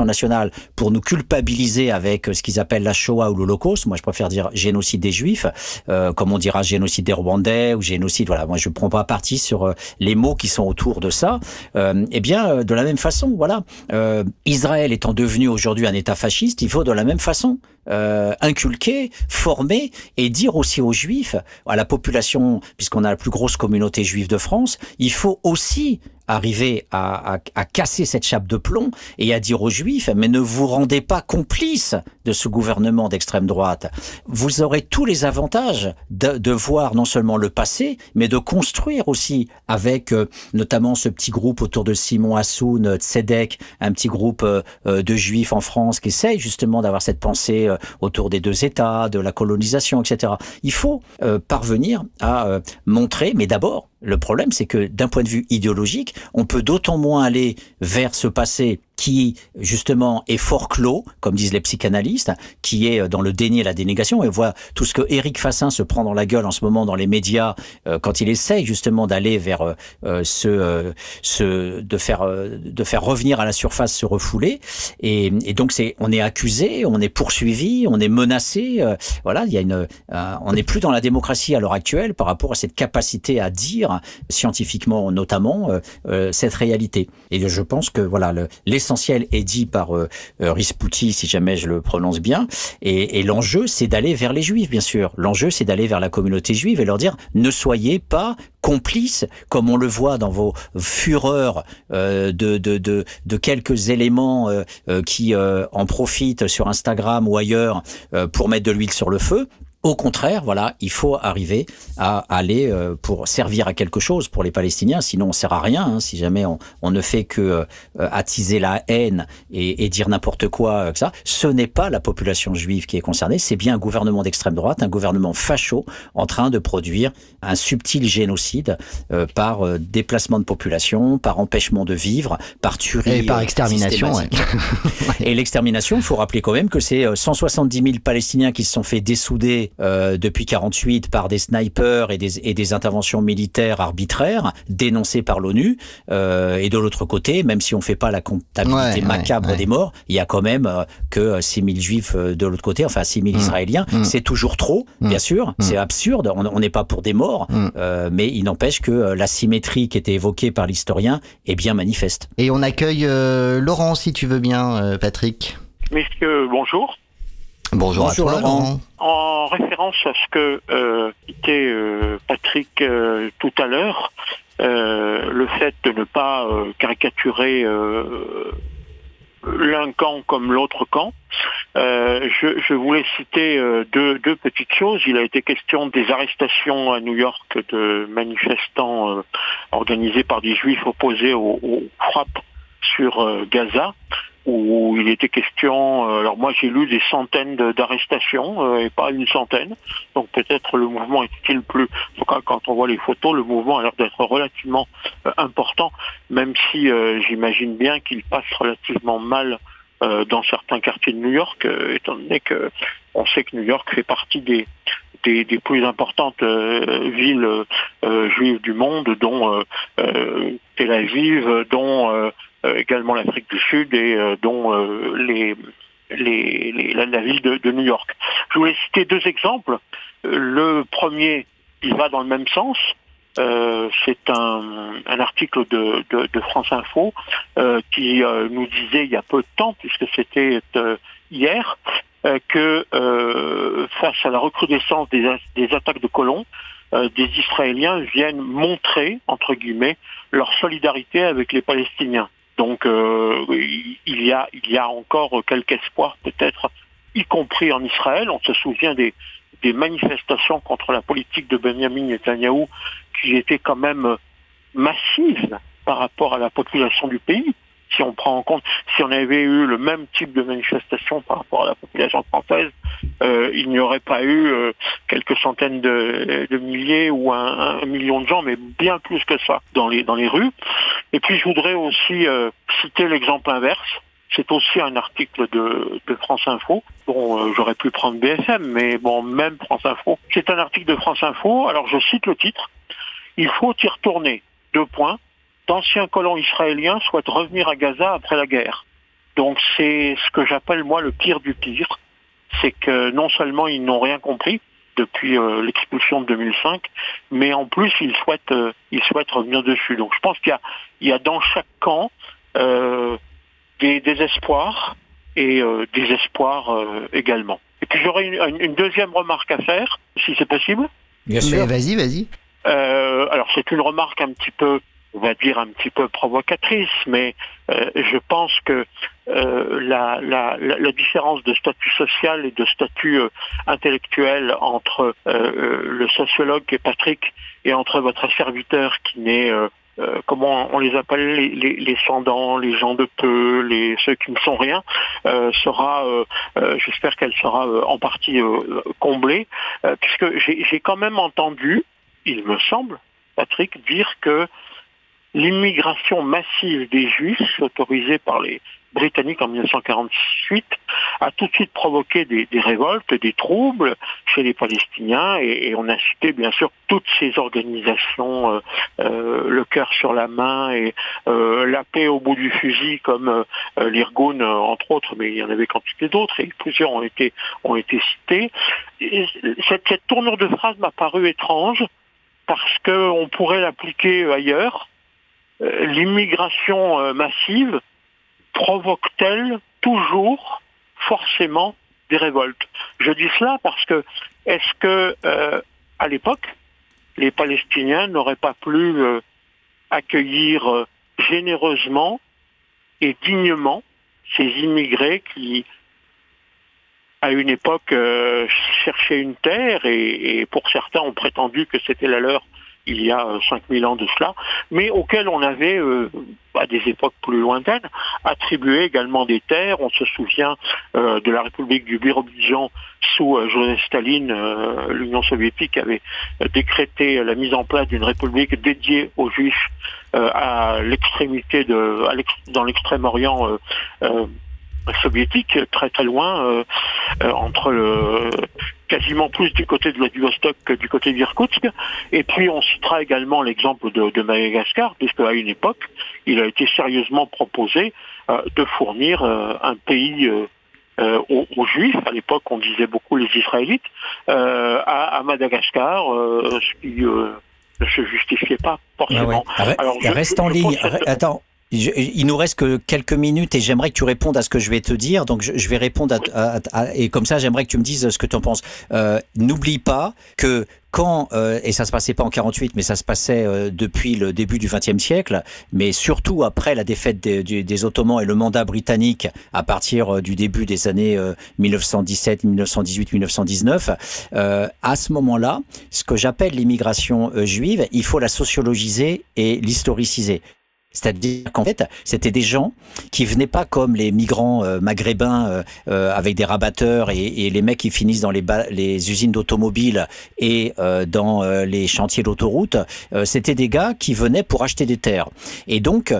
nationale, pour nous culpabiliser avec ce qu'ils appellent la Shoah ou l'Holocauste. Moi, je préfère dire génocide des juifs, euh, comme on dira génocide des Rwandais ou génocide. Voilà, moi, je ne prends pas parti sur euh, les mots qui sont autour de ça. Euh, eh bien, euh, de la même façon, voilà, euh, Israël étant devenu aujourd'hui un État fasciste, il faut de la même façon euh, inculquer, former et dire aussi aux juifs, à la population, puisqu'on a la plus grosse communauté juive de France, il faut aussi arriver à, casser cette chape de plomb et à dire aux Juifs, mais ne vous rendez pas complices de ce gouvernement d'extrême droite. Vous aurez tous les avantages de, voir non seulement le passé, mais de construire aussi avec euh, notamment ce petit groupe autour de Simon Hassoun, Tzedek, un petit groupe euh, de Juifs en France qui essaye justement d'avoir cette pensée euh, autour des deux États, de la colonisation, etc. Il faut parvenir à montrer, mais d'abord, le problème, c'est que d'un point de vue idéologique, on peut d'autant moins aller vers ce passé qui justement est fort clos, comme disent les psychanalystes, qui est dans le déni et la dénégation. Et voit tout ce que Éric Fassin se prend dans la gueule en ce moment dans les médias euh, quand il essaye justement d'aller vers euh, ce, euh, ce, de faire de faire revenir à la surface ce refoulé. Et, et donc c'est, on est accusé, on est poursuivi, on est menacé. voilà, il y a une, on n'est plus dans la démocratie à l'heure actuelle par rapport à cette capacité à dire scientifiquement notamment cette réalité. Et je pense que voilà l'essentiel essentiel est dit par euh, euh, Rispouti, si jamais je le prononce bien. Et, l'enjeu, c'est d'aller vers les Juifs, bien sûr. L'enjeu, c'est d'aller vers la communauté juive et leur dire ne soyez pas complices, comme on le voit dans vos fureurs euh, de, quelques éléments euh, qui en profitent sur Instagram ou ailleurs pour mettre de l'huile sur le feu. Au contraire, voilà, il faut arriver à aller euh, pour servir à quelque chose pour les Palestiniens. Sinon, on sert à rien. Hein, si jamais on, on, ne fait que euh, attiser la haine et, et dire n'importe quoi, euh, que ça, ce n'est pas la population juive qui est concernée. C'est bien un gouvernement d'extrême droite, un gouvernement facho, en train de produire un subtil génocide euh, par euh, déplacement de population, par empêchement de vivre, par tuerie et par extermination. Ouais. et l'extermination, il faut rappeler quand même que c'est 170 000 Palestiniens qui se sont fait dessouder euh, depuis 48 par des snipers et des, et des interventions militaires arbitraires dénoncées par l'ONU. Euh, et de l'autre côté, même si on fait pas la comptabilité Ouais, macabre ouais, ouais. des morts, il y a quand même euh, que 6 000 juifs euh, de l'autre côté, enfin 6 000 Mm. israéliens. Mm. C'est toujours trop, Mm. bien sûr. Mm. C'est absurde. On on n'est pas pour des morts, euh, mais il n'empêche que euh, la symétrie qui était évoquée par l'historien est bien manifeste. Et on accueille euh, Laurent, si tu veux bien, euh, Patrick. Messieurs, bonjour. Bonjour, Bonjour, à toi, Laurent. En référence à ce que euh, était euh, Patrick euh, tout à l'heure, euh, le fait de ne pas euh, caricaturer euh, l'un camp comme l'autre camp, euh, je, je voulais citer euh, deux, deux petites choses. Il a été question des arrestations à New York de manifestants euh, organisés par des juifs opposés aux, aux frappes sur euh, Gaza où il était question, euh, alors moi j'ai lu des centaines d'arrestations euh, et pas une centaine, donc peut-être le mouvement est-il plus, en tout cas quand on voit les photos, le mouvement a l'air d'être relativement euh, important, même si euh, j'imagine bien qu'il passe relativement mal euh, dans certains quartiers de New York, euh, étant donné que on sait que New York fait partie des des, des plus importantes euh, villes juives du monde, dont Tel Aviv, dont également l'Afrique du Sud et euh, dont euh, les, les, les- la, ville de, de New York. Je voulais citer deux exemples. Euh, Le premier, il va dans le même sens. Euh, c'est un, un article de, de, de France Info euh, qui euh, nous disait il y a peu de temps, puisque c'était euh, hier, euh, que euh, face à la recrudescence des, des attaques de colons, euh, des Israéliens viennent montrer, entre guillemets, leur solidarité avec les Palestiniens. Donc euh, il y a encore quelque espoir peut-être, y compris en Israël. On se souvient des des manifestations contre la politique de Benjamin Netanyahou qui étaient quand même massives par rapport à la population du pays. Si on prend en compte, si on avait eu le même type de manifestation par rapport à la population française, euh, il n'y aurait pas eu euh, quelques centaines de, de milliers ou un, un million de gens, mais bien plus que ça dans les dans les rues. Et puis je voudrais aussi euh, citer l'exemple inverse. C'est aussi un article de, de France Info. Bon, euh, j'aurais pu prendre BFM, mais bon, même France Info. C'est un article de France Info. Alors je cite le titre. Il faut y retourner. Deux points. D'anciens colons israéliens souhaitent revenir à Gaza après la guerre. Donc c'est ce que j'appelle moi le pire du pire. C'est que non seulement ils n'ont rien compris depuis euh, l'expulsion de 2005, mais en plus ils souhaitent euh, ils souhaitent revenir dessus. Donc je pense qu'il y a il y a dans chaque camp euh, des désespoirs et euh, des espoirs euh, également. Et puis j'aurais une, une- deuxième remarque à faire, si c'est possible. Bien Mais vas-y, vas-y. Euh, alors c'est une remarque un petit peu on va dire un petit peu provocatrice, mais euh, je pense que euh, la, la, la, différence de statut social et de statut euh, intellectuel entre le sociologue qui est Patrick et entre votre serviteur qui n'est comment on les appelle les, les, les sans les gens de peu, les ceux qui ne sont rien, sera, j'espère qu'elle sera en partie comblée, puisque j'ai quand même entendu, il me semble, Patrick, dire que l'immigration massive des Juifs, autorisée par les Britanniques en 1948, a tout de suite provoqué des, révoltes, des troubles chez les Palestiniens, et, on a cité bien sûr toutes ces organisations, euh, euh, le cœur sur la main et euh, la paix au bout du fusil, comme l'Irgun entre autres, mais il y en avait quantité d'autres, et plusieurs ont été ont été cités. cette, cette tournure de phrase m'a paru étrange parce qu'on pourrait l'appliquer ailleurs euh, l'immigration euh, massive provoque-t-elle toujours forcément des révoltes? Je dis cela parce que est-ce que euh, à l'époque les Palestiniens n'auraient pas pu accueillir généreusement et dignement ces immigrés qui à une époque cherchaient une terre et, pour certains ont prétendu que c'était la leur il y a 5000 euh, ans de cela, mais auquel on avait, euh, à des époques plus lointaines, attribué également des terres. On se souvient euh, de la République du Birobidzjan sous Joseph Staline, l'Union soviétique avait décrété la mise en place d'une république dédiée aux Juifs à l'extrémité de, dans l'extrême-orient soviétique, très très loin, entre le, quasiment plus du côté de Vladivostok que du côté d'Irkoutsk. Et puis on citera également l'exemple de, Madagascar, puisque à une époque, il a été sérieusement proposé euh, de fournir euh, un pays euh, aux, Juifs. À l'époque, on disait beaucoup les Israélites à, Madagascar, ce qui ne se justifiait pas forcément. Ah Alors, reste en ligne. Attends, il nous reste que quelques minutes et j'aimerais que tu répondes à ce que je vais te dire. Donc je, vais répondre à, et comme ça j'aimerais que tu me dises ce que tu en penses. Euh, N'oublie pas que quand euh, et ça se passait pas en 48 mais ça se passait euh, depuis le début du XXe siècle mais surtout après la défaite des, des, Ottomans et le mandat britannique à partir euh, du début des années 1917 1918 1919 à ce moment-là ce que j'appelle l'immigration juive il faut la sociologiser et l'historiciser c'est-à-dire qu'en fait, c'était des gens qui venaient pas comme les migrants euh, maghrébins euh, euh, avec des rabatteurs et, les mecs qui finissent dans les, les usines d'automobiles et dans les chantiers d'autoroute. c'était des gars qui venaient pour acheter des terres. Et donc,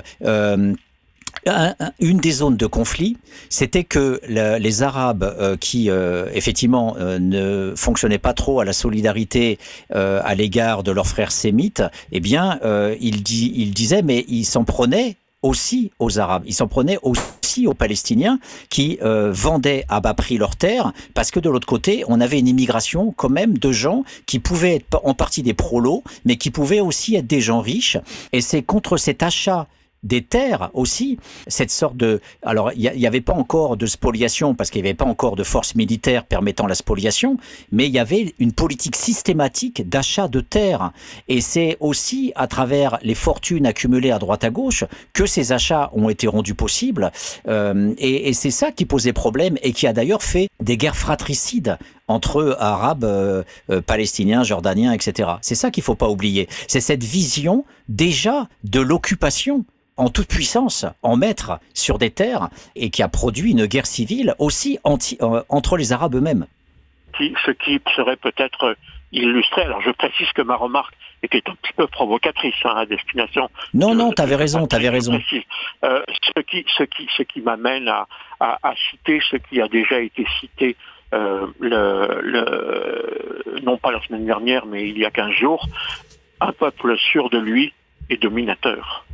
une des zones de conflit, c'était que les Arabes euh, qui euh, effectivement euh, ne fonctionnaient pas trop à la solidarité à l'égard de leurs frères sémites, eh bien, ils, disaient, mais ils s'en prenaient aussi aux Arabes, ils s'en prenaient aussi aux Palestiniens qui vendaient à bas prix leurs terres, parce que de l'autre côté, on avait une immigration quand même de gens qui pouvaient être en partie des prolos, mais qui pouvaient aussi être des gens riches. Et c'est contre cet achat des terres aussi, cette sorte de... Alors, il n'y avait pas encore de spoliation, parce qu'il n'y avait pas encore de force militaire permettant la spoliation, mais il y avait une politique systématique d'achat de terres. Et c'est aussi à travers les fortunes accumulées à droite à gauche que ces achats ont été rendus possibles. Euh, et, c'est ça qui posait problème et qui a d'ailleurs fait des guerres fratricides entre Arabes, euh, euh, Palestiniens, Jordaniens, etc. C'est ça qu'il faut pas oublier. C'est cette vision déjà de l'occupation en toute puissance, en maître sur des terres, et qui a produit une guerre civile aussi euh, entre les Arabes eux-mêmes. Ce qui serait peut-être illustré, alors je précise que ma remarque était un petit peu provocatrice hein, à destination. Non, non, tu avais raison, tu avais raison. Euh, ce qui, ce qui, ce qui m'amène à, à, citer ce qui a déjà été cité, euh, le, non pas la semaine dernière, mais il y a 15 jours, un peuple sûr de lui et dominateur.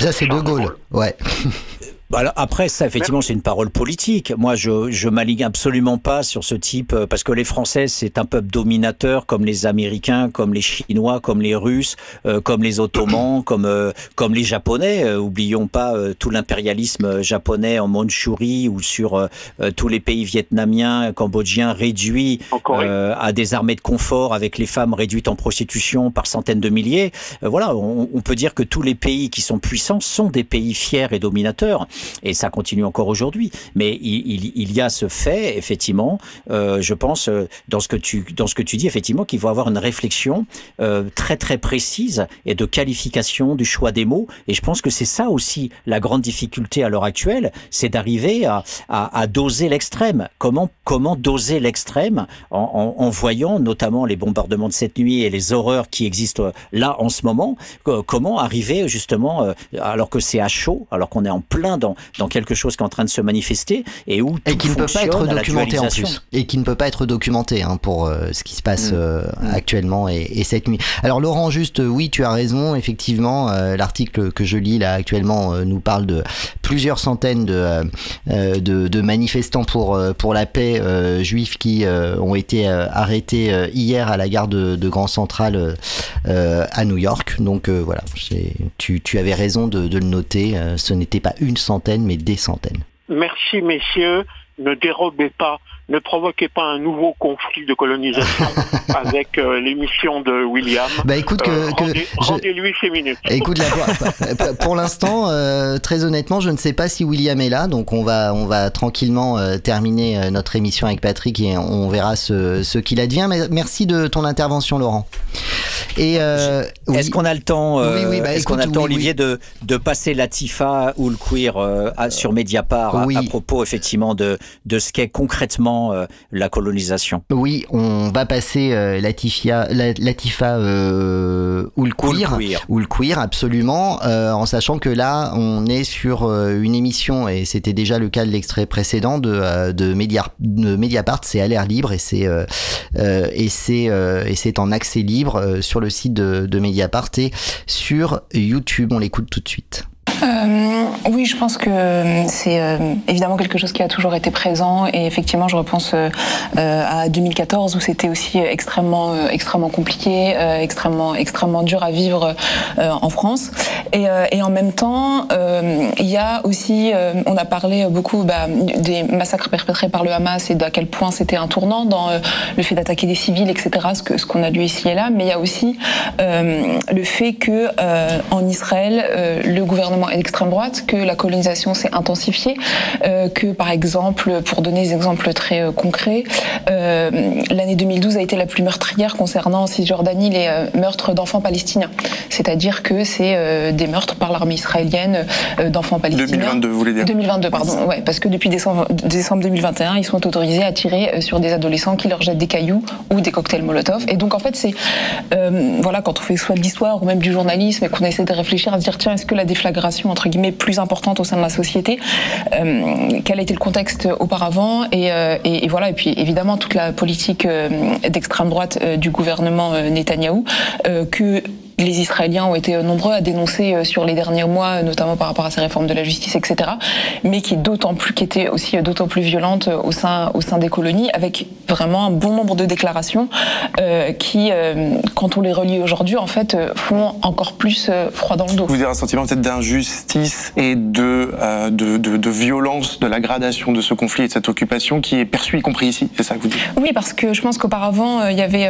Ça, c'est De Gaulle, ouais. Bah après, ça, effectivement, c'est une parole politique. Moi, je, je m'aligne absolument pas sur ce type, euh, parce que les Français, c'est un peuple dominateur, comme les Américains, comme les Chinois, comme les Russes, euh, comme les Ottomans, comme, euh, comme les Japonais. oublions pas tout l'impérialisme japonais en Mandchourie ou sur tous les pays vietnamiens, cambodgiens réduits à des armées de confort avec les femmes réduites en prostitution par centaines de milliers. voilà, on, on peut dire que tous les pays qui sont puissants sont des pays fiers et dominateurs et ça continue encore aujourd'hui. Mais il, il, y a ce fait, effectivement, euh, je pense, euh, dans ce que tu, dans ce que tu dis, effectivement, qu'il faut avoir une réflexion euh, très très précise et de qualification du choix des mots. Et je pense que c'est ça aussi la grande difficulté à l'heure actuelle, c'est d'arriver à, à, à, doser l'extrême. Comment, comment doser l'extrême en, en, en, voyant notamment les bombardements de cette nuit et les horreurs qui existent là en ce moment? Comment arriver justement, alors que c'est à chaud, alors qu'on est en plein dans dans, quelque chose qui est en train de se manifester et où et qui ne peut pas être documenté en plus et qui ne peut pas être documenté hein, pour euh, ce qui se passe mm. Euh, mm. actuellement et, cette nuit. Alors Laurent, juste oui, tu as raison. Effectivement, euh, l'article que je lis là actuellement nous parle de plusieurs centaines de de, de, manifestants pour pour la paix juifs qui ont été arrêtés hier à la gare de, de Grand Central à New York. Donc voilà, tu, tu avais raison de, de le noter. ce n'était pas une centaine mais des centaines. Merci messieurs, ne dérobez pas ne provoquez pas un nouveau conflit de colonisation avec euh, l'émission de William. Bah écoute que, euh, rendez, lui ses minutes. Écoute pour, pour l'instant, euh, très honnêtement, je ne sais pas si William est là, donc on va on va tranquillement terminer notre émission avec Patrick et on verra ce, ce qu'il advient. Mais merci de ton intervention, Laurent. Et est-ce qu'on a le temps, oui, bah, est-ce qu'on a le temps, Olivier, de de passer Latifa ou le queer sur Mediapart à, à, propos effectivement de de ce qu'est concrètement euh, la colonisation. Oui, on va passer euh, Latifia, Latifa euh, ou le queer, ou le queer, absolument, euh, en sachant que là, on est sur une émission et c'était déjà le cas de l'extrait précédent de de, de Mediapart, c'est à l'air libre et c'est et c'est et c'est en accès libre sur le site de, de Mediapart et sur YouTube. On l'écoute tout de suite. Euh, oui, je pense que euh, c'est euh, évidemment quelque chose qui a toujours été présent et effectivement, je repense à 2014 où c'était aussi extrêmement, extrêmement compliqué, extrêmement, extrêmement dur à vivre en France. Et, en même temps, il y a aussi, on a parlé beaucoup bah, des massacres perpétrés par le Hamas et d'à quel point c'était un tournant dans le fait d'attaquer des civils, etc. Ce que ce qu'on a lu ici et là, mais il y a aussi le fait que en Israël, le gouvernement d'extrême droite, que la colonisation s'est intensifiée, euh, que par exemple, pour donner des exemples très euh, concrets, euh, l'année 2012 a été la plus meurtrière concernant en Cisjordanie les meurtres d'enfants palestiniens. C'est-à-dire que c'est des meurtres par l'armée israélienne d'enfants palestiniens. 2022, vous voulez dire? 2022, pardon. Ouais, parce que depuis décembre, décembre 2021, ils sont autorisés à tirer sur des adolescents qui leur jettent des cailloux ou des cocktails Molotov. Et donc en fait, c'est voilà, quand on fait soit de l'histoire ou même du journalisme et qu'on essaie de réfléchir à se dire tiens, est-ce que la déflagration entre guillemets plus importante au sein de la société. Euh, quel était le contexte auparavant et, euh, et, et, voilà et puis évidemment toute la politique euh, d'extrême droite du gouvernement Netanyahou que les Israéliens ont été nombreux à dénoncer euh, sur les derniers mois, notamment par rapport à ces réformes de la justice, etc. Mais qui d'autant plus, qui était aussi euh, d'autant plus violente euh, au sein au sein des colonies, avec vraiment un bon nombre de déclarations euh, qui, euh, quand on les relie aujourd'hui, en fait, font encore plus froid dans le dos. Vous avez un sentiment peut-être d'injustice et de, de, de, de, violence de la gradation de ce conflit et de cette occupation qui est perçu, y compris ici. C'est ça que vous dites? Oui, parce que je pense qu'auparavant, il y avait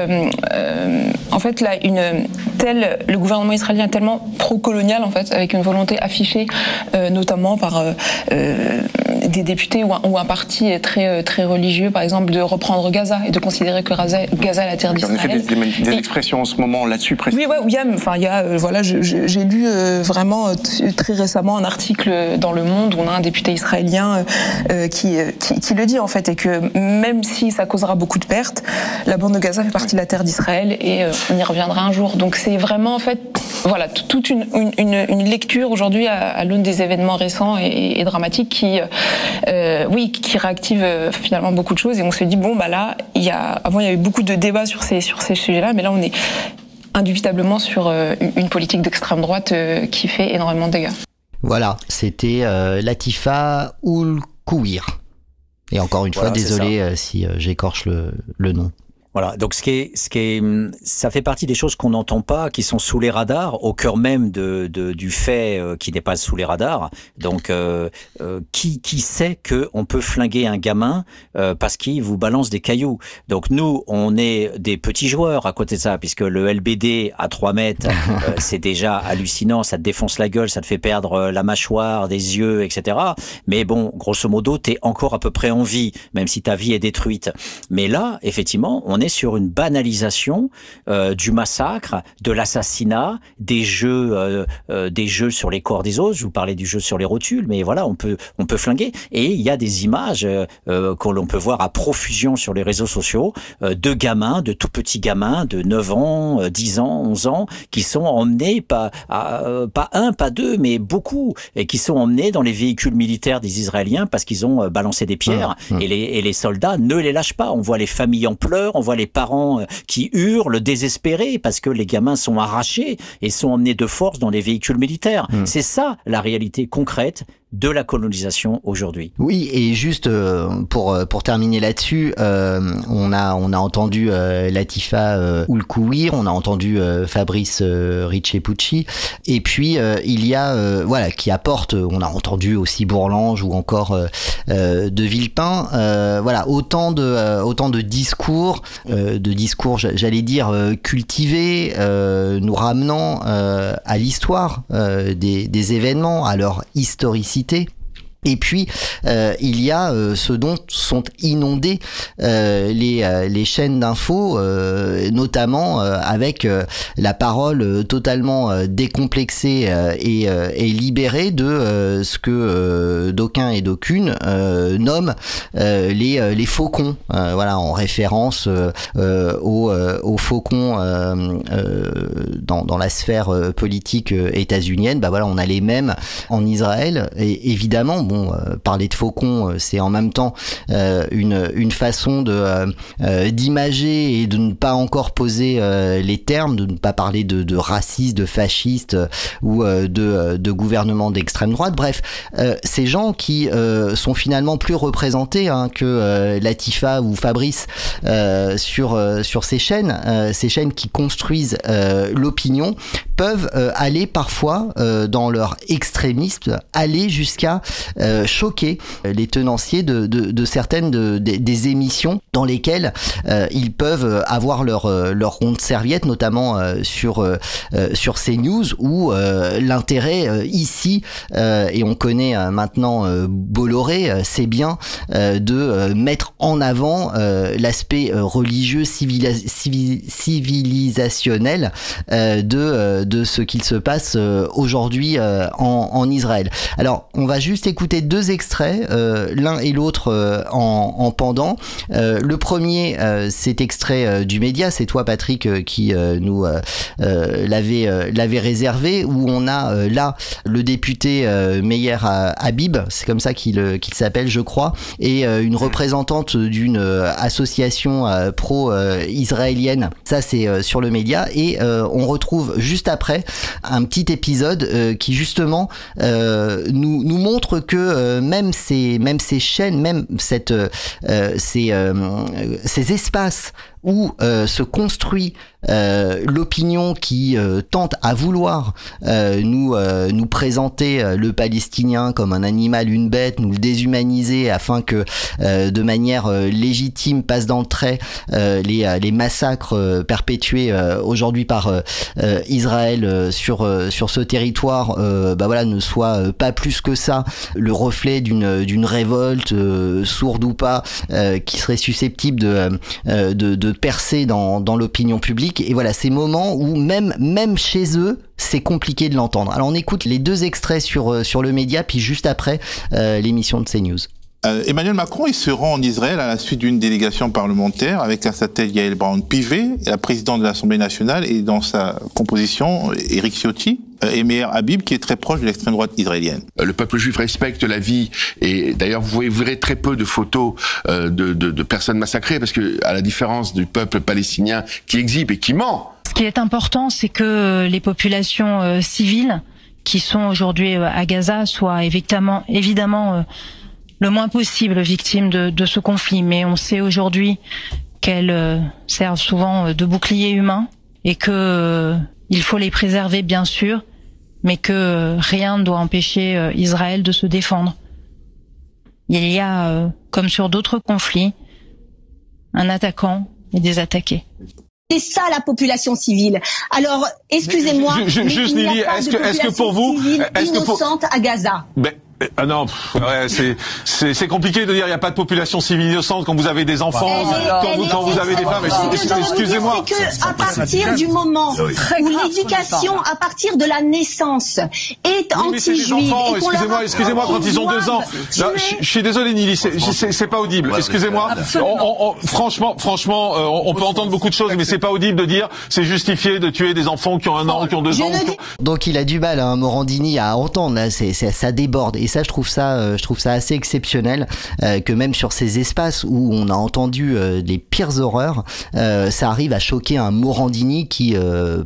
en fait là une telle le gouvernement israélien est tellement pro-colonial en fait, avec une volonté affichée, euh, notamment par euh, euh, des députés ou un, ou un, parti très très religieux, par exemple, de reprendre Gaza et de considérer que Gaza, Gaza est la terre d'Israël. En effet, des, des, expressions en ce moment là-dessus. Oui, ouais, il y a, enfin, il y a, voilà, j'ai lu vraiment très récemment un article dans Le Monde où on a un député israélien qui, qui, qui le dit en fait, et que même si ça causera beaucoup de pertes, la bande de Gaza fait partie de la terre d'Israël et on y reviendra un jour. Donc c'est vraiment en fait voilà toute une, une, une lecture aujourd'hui à, à l'aune des événements récents et, et dramatiques qui, euh, oui, qui réactive euh, finalement beaucoup de choses. Et on se dit bon bah là, il y a avant il y avait beaucoup de débats sur ces sur ces sujets-là, mais là on est indubitablement sur euh, une politique d'extrême droite euh, qui fait énormément de dégâts. Voilà, c'était euh, Latifa Oul Kouir. Et encore une Voilà, fois, désolé ça. euh, si euh, j'écorche le, le nom. Voilà, donc ce qui est, ce qui est, hum, ça fait partie des choses qu'on n'entend pas, qui sont sous les radars, au cœur même de, de- du fait euh, qui n'est pas sous les radars. Donc, euh, euh, qui, qui sait que on peut flinguer un gamin euh, parce qu'il vous balance des cailloux? Donc nous, on est des petits joueurs à côté de ça, puisque le LBD à 3 mètres, euh, c'est déjà hallucinant, ça te défonce la gueule, ça te fait perdre euh, la mâchoire, des yeux, etc. Mais bon, grosso modo, t'es encore à peu près en vie, même si ta vie est détruite. Mais là, effectivement, on est sur une banalisation euh, du massacre, de l'assassinat, des jeux, euh, euh, des jeux sur les corps des autres. Je vous parlais du jeu sur les rotules, mais voilà, on peut, on peut flinguer. Et il y a des images que l'on peut voir à profusion sur les réseaux sociaux de gamins, de tout petits gamins de 9 ans, euh, 10 ans, 11 ans, qui sont emmenés pas, à, pas un, pas deux, mais beaucoup, et qui sont emmenés dans les véhicules militaires des Israéliens parce qu'ils ont balancé des pierres. Mmh, mmh. Et, les, et les soldats ne les lâchent pas. On voit les familles en pleurs, on voit les parents euh, qui hurlent, désespérés, parce que les gamins sont arrachés et sont emmenés de force dans les véhicules militaires. Mmh. C'est ça la réalité concrète de la colonisation aujourd'hui. Oui, et juste euh, pour euh, pour terminer là-dessus, euh, on a on a entendu euh, Latifa euh, Oulkouir, on a entendu euh, Fabrice Ricci-Pucci, et puis il y a voilà qui apporte, on a entendu aussi Bourlange ou encore de Villepin, voilà autant de autant de discours, de discours j'a- j'allais dire cultivés, nous ramenant à l'histoire des des événements, à leur historicité cité. Et puis euh, il y a euh, ce dont sont inondées euh, les, euh, les chaînes d'infos, euh, notamment euh, avec la parole totalement décomplexée et, et libérée de ce que d'aucuns et d'aucunes nomment les, les faucons, voilà en référence aux, aux faucons dans, dans la sphère politique états-unienne. Bah voilà, on a les mêmes en Israël. Et évidemment, bon, euh, parler de faucons, euh, c'est en même temps euh, une, une façon de d'imager et de ne pas encore poser les termes, de ne pas parler de, de racistes, de fascistes euh, ou de, de gouvernement d'extrême droite. Bref, ces gens qui sont finalement plus représentés hein, que Latifa ou Fabrice sur sur ces chaînes, ces chaînes qui construisent l'opinion, peuvent aller parfois dans leur extrémisme, aller jusqu'à euh, choquer les tenanciers de, certaines de, des- émissions dans lesquelles euh, ils peuvent avoir leur euh, ronde serviette, notamment euh, sur euh, euh, sur ces news où euh, l'intérêt euh, ici euh, et on connaît euh, maintenant euh, Bolloré, euh, c'est bien euh, de euh, mettre en avant euh, l'aspect euh, religieux civilisationnel euh, de euh, ce qu'il se passe euh, aujourd'hui euh, en Israël. Alors, on va juste écouter deux extraits, euh, l'un et l'autre euh, en, en pendant. Euh, le premier, c'est extrait du média, c'est toi Patrick qui nous l'avait l'avait réservé, où on a là le député Meyer Habib, c'est comme ça qu'il qu'il s'appelle, je crois, et une représentante d'une association pro-israélienne. Ça, c'est sur le média, et on retrouve juste après un petit épisode qui justement nous, nous montre que euh, même ces chaînes, même euh, euh, ces espaces où euh, se construit euh, l'opinion qui euh, tente à vouloir euh, nous euh, nous présenter euh, le Palestinien comme un animal, une bête, nous le déshumaniser afin que de manière légitime passe dans le trait les les massacres perpétués aujourd'hui par Israël sur sur ce territoire, bah voilà, ne soit pas plus que ça le reflet d'une révolte sourde ou pas qui serait susceptible de euh, de, de percer dans dans l'opinion publique. Et voilà, ces moments où même même chez eux c'est compliqué de l'entendre. Alors on écoute les deux extraits sur euh, sur le média, puis juste après euh, l'émission de CNews. Euh, Emmanuel Macron, il se rend en Israël à la suite d'une délégation parlementaire avec à sa tête Yael Brown-Pivet, la présidente de l'Assemblée nationale, et dans sa composition, Éric Ciotti, euh, et Meir Habib, qui est très proche de l'extrême droite israélienne. Euh, Le peuple juif respecte la vie et d'ailleurs vous vous verrez très peu de photos euh, de, de, de personnes massacrées parce que à la différence du peuple palestinien qui exhibe et qui ment, Ce qui est important, c'est que les populations euh, civiles qui sont aujourd'hui à Gaza soient évidemment, évidemment le moins possible victimes de, de ce conflit. Mais on sait aujourd'hui qu'elles servent souvent de bouclier humain et que il faut les préserver bien sûr, mais que rien ne doit empêcher Israël de se défendre. Il y a, comme sur d'autres conflits, un attaquant et des attaqués. C'est ça la population civile. Alors, excusez-moi, mais, juste il n'y a Lily, pas est-ce de que, est-ce que population pour vous, civile est-ce que pour, innocente à Gaza. ben, ah non, ouais, c'est compliqué de dire il n'y a pas de population civile innocente quand vous avez des enfants, Elle quand elle vous quand vous avez des femmes. Excusez-moi. c'est que à partir du moment où l'éducation, à partir de la naissance, est Oui, mais c'est des anti-juive enfants, et qu'on leur excusez-moi, excusez-moi, quand ils ont deux ans. je, suis désolé, Nili, c'est- pas audible. Excusez-moi. Franchement, franchement, euh, on, peut entendre beaucoup de choses, mais c'est pas audible de dire c'est justifié de tuer des enfants qui ont un an, qui ont deux ans. qui ont- Donc il a du mal, hein, Morandini, à entendre. Ça déborde. Et ça, je trouve ça, euh, je trouve ça assez exceptionnel euh, que même sur ces espaces où on a entendu euh, les pires horreurs, ça arrive à choquer un Morandini qui,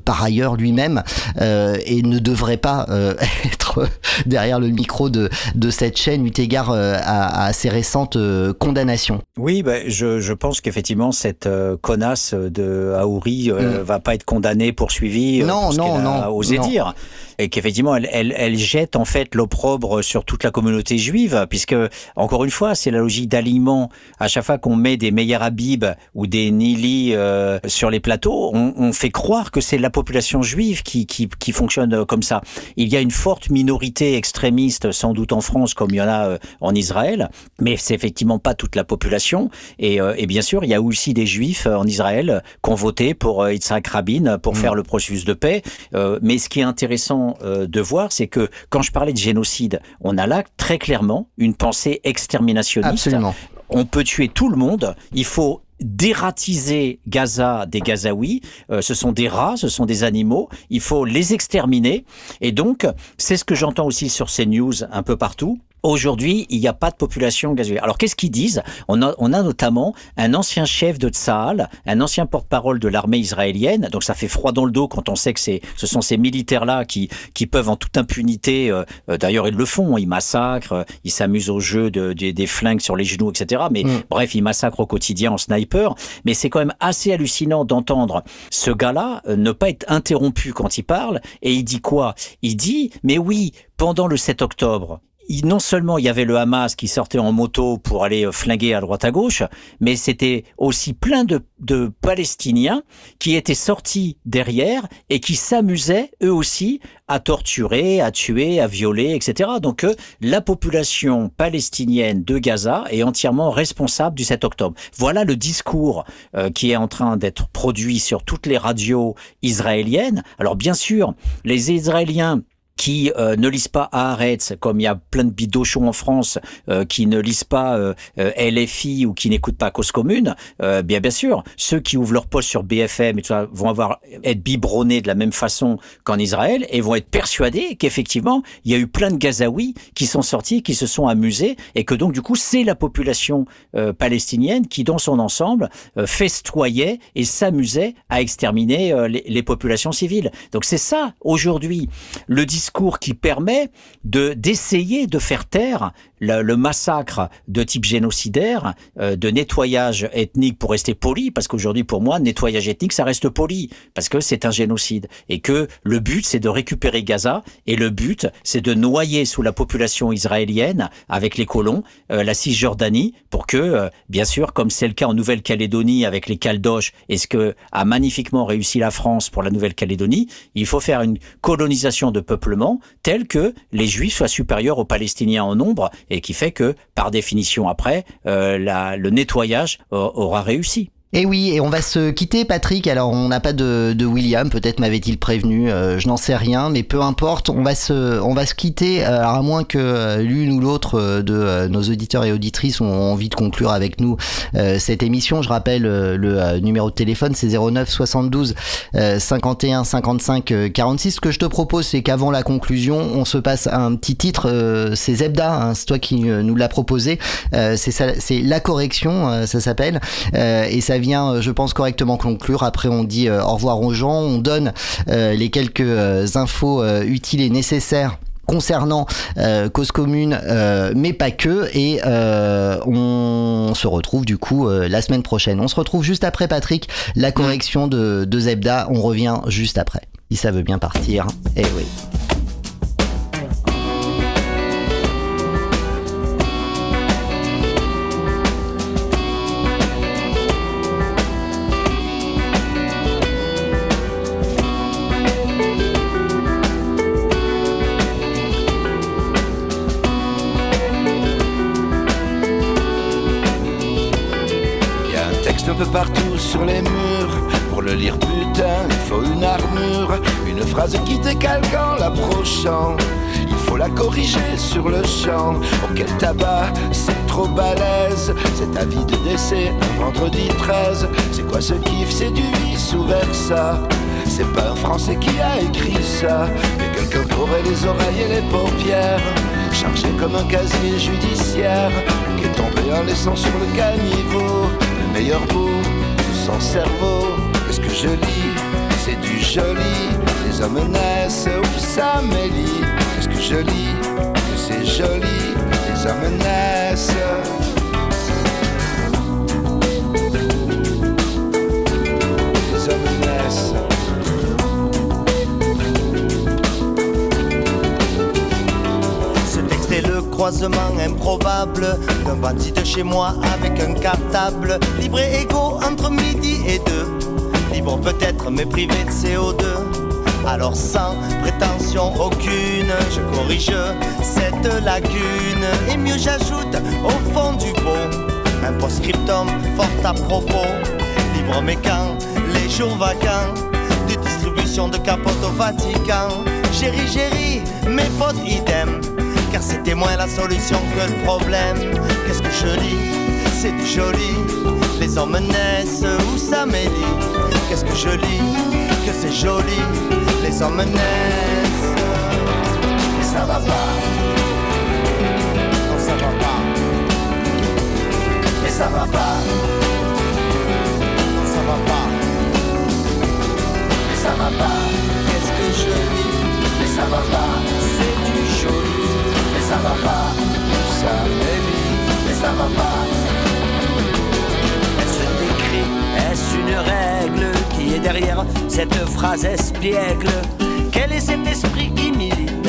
par ailleurs lui-même, et ne devrait pas être derrière le micro de, de cette chaîne, eu égard à, à ses récentes condamnations. Oui, ben, je, je pense qu'effectivement cette connasse de Aouri euh, va pas être condamnée, poursuivie. Non, non, qu'elle a non, osé non. dire, et qu'effectivement elle, elle, elle jette en fait l'opprobre sur toute la communauté juive, puisque encore une fois c'est la logique d'aliment. À chaque fois qu'on met des Meyer Habib ou des Nili euh, sur les plateaux, on, on fait croire que c'est la population juive qui, qui, qui fonctionne euh, comme ça. Il y a une forte minorité extrémiste, sans doute en France comme il y en a euh, en Israël, mais c'est effectivement pas toute la population. Et, euh, et bien sûr, il y a aussi des juifs euh, en Israël qui ont voté pour Yitzhak Rabin pour faire le processus de paix. Euh, mais ce qui est intéressant euh, de voir, c'est que quand je parlais de génocide, on a là très clairement une pensée exterminationniste. Absolument. On peut tuer tout le monde. Il faut dératiser Gaza des Gazaouis. Euh, ce sont des rats, ce sont des animaux. Il faut les exterminer. Et donc, c'est ce que j'entends aussi sur ces news un peu partout. Aujourd'hui, il n'y a pas de population gazaouie. Alors, qu'est-ce qu'ils disent? On a, on a notamment un ancien chef de Tsahal, un ancien porte-parole de l'armée israélienne. Donc, ça fait froid dans le dos quand on sait que ce sont ces militaires-là qui, qui peuvent en toute impunité, euh, euh, d'ailleurs, ils le font, ils massacrent, euh, ils s'amusent au jeu de, des- des flingues sur les genoux, etc. Mais bref, ils massacrent au quotidien en sniper. Mais c'est quand même assez hallucinant d'entendre ce gars-là euh, ne pas être interrompu quand il parle. Et il dit quoi? Il dit, mais oui, pendant le 7 octobre, non seulement il y avait le Hamas qui sortait en moto pour aller euh, flinguer à droite à gauche, mais c'était aussi plein de, de Palestiniens qui étaient sortis derrière et qui s'amusaient eux aussi à torturer, à tuer, à violer, etc. Donc euh, la population palestinienne de Gaza est entièrement responsable du 7 octobre. Voilà le discours euh, qui est en train d'être produit sur toutes les radios israéliennes. Alors bien sûr, les Israéliens qui euh, ne lisent pas Haaretz, comme il y a plein de bidochons en France euh, qui ne lisent pas euh, LFI ou qui n'écoutent pas Cause Commune, euh, bien bien sûr, ceux qui ouvrent leur poste sur BFM et tout ça vont avoir être biberonnés de la même façon qu'en Israël et vont être persuadés qu'effectivement il y a eu plein de Gazaouis qui sont sortis, qui se sont amusés et que donc du coup c'est la population euh, palestinienne qui dans son ensemble euh, festoyait et s'amusait à exterminer les, les populations civiles. Donc c'est ça aujourd'hui le discours qui permet de d'essayer de faire taire le, massacre de type génocidaire, euh, de nettoyage ethnique pour rester poli, parce qu'aujourd'hui pour moi nettoyage ethnique ça reste poli parce que c'est un génocide. Et que le but c'est de récupérer Gaza et le but c'est de noyer sous la population israélienne avec les colons euh, la Cisjordanie pour que euh, bien sûr comme c'est le cas en Nouvelle-Calédonie avec les Caldoches et ce que a magnifiquement réussi la France pour la Nouvelle-Calédonie, il faut faire une colonisation de telle que les Juifs soient supérieurs aux Palestiniens en nombre et qui fait que par définition après euh, le nettoyage a- aura réussi. Et oui, et on va se quitter, Patrick. Alors, on n'a pas de, de William, peut-être m'avait-il prévenu, euh, je n'en sais rien, mais peu importe, on va se, on va se quitter, euh, à moins que euh, l'une ou l'autre euh, de euh, nos auditeurs et auditrices ont envie de conclure avec nous cette émission. Je rappelle le numéro de téléphone, c'est 09 72 euh, 51 55 euh, 46. Ce que je te propose, c'est qu'avant la conclusion, on se passe un petit titre. c'est Zebda, hein, c'est toi qui nous l'as proposé. C'est la correction, ça s'appelle, et ça euh, je pense, correctement conclure. Après, on dit euh, au revoir aux gens, on donne euh, les quelques infos utiles et nécessaires concernant cause commune mais pas que. Et on se retrouve du coup la semaine prochaine. On se retrouve juste après Patrick la correction de, de Zebda. On revient juste après. Si ça veut bien partir. Et oui sur. Pour le lire, putain, il faut une armure. Une phrase qui décale en l'approchant. Il faut la corriger sur le champ. Oh, quel tabac, c'est trop balèze. C'est avis de décès, un vendredi 13. C'est quoi ce kiff? C'est du vice ou versa? C'est pas un Français qui a écrit ça, mais quelqu'un aurait les oreilles et les paupières. Chargé comme un casier judiciaire, qui est tombé en laissant sur le caniveau le meilleur bout son cerveau. Qu'est-ce que je lis C'est du joli. Les hommes naissent où ça mêlie. Qu'est-ce que je lis Que c'est joli. Les hommes naissent. Croisement improbable d'un bandit de chez moi avec un cartable. Libre et égaux entre midi et deux. Libre peut-être mais privé de CO2. Alors sans prétention aucune, je corrige cette lacune. Et mieux j'ajoute au fond du pot un post-scriptum fort à propos. Libre mais quand les jours vacants de distribution de capote au Vatican. Géri, géri, mes potes idem. C'était moins la solution que le problème. Qu'est-ce que je lis C'est du joli. Les hommes naissent où ça mêlie. Qu'est-ce que je lis Que c'est joli. Les hommes naissent. Mais ça va pas. Non, ça va pas. Mais ça va pas. Non, ça va pas. Mais ça va pas. Qu'est-ce que je lis Mais ça va pas. C'est du joli. Ça va pas. Ça m'élit. Mais ça va pas. Est-ce un décret Est-ce une règle qui est derrière cette phrase espiègle? Quel est cet esprit qui milite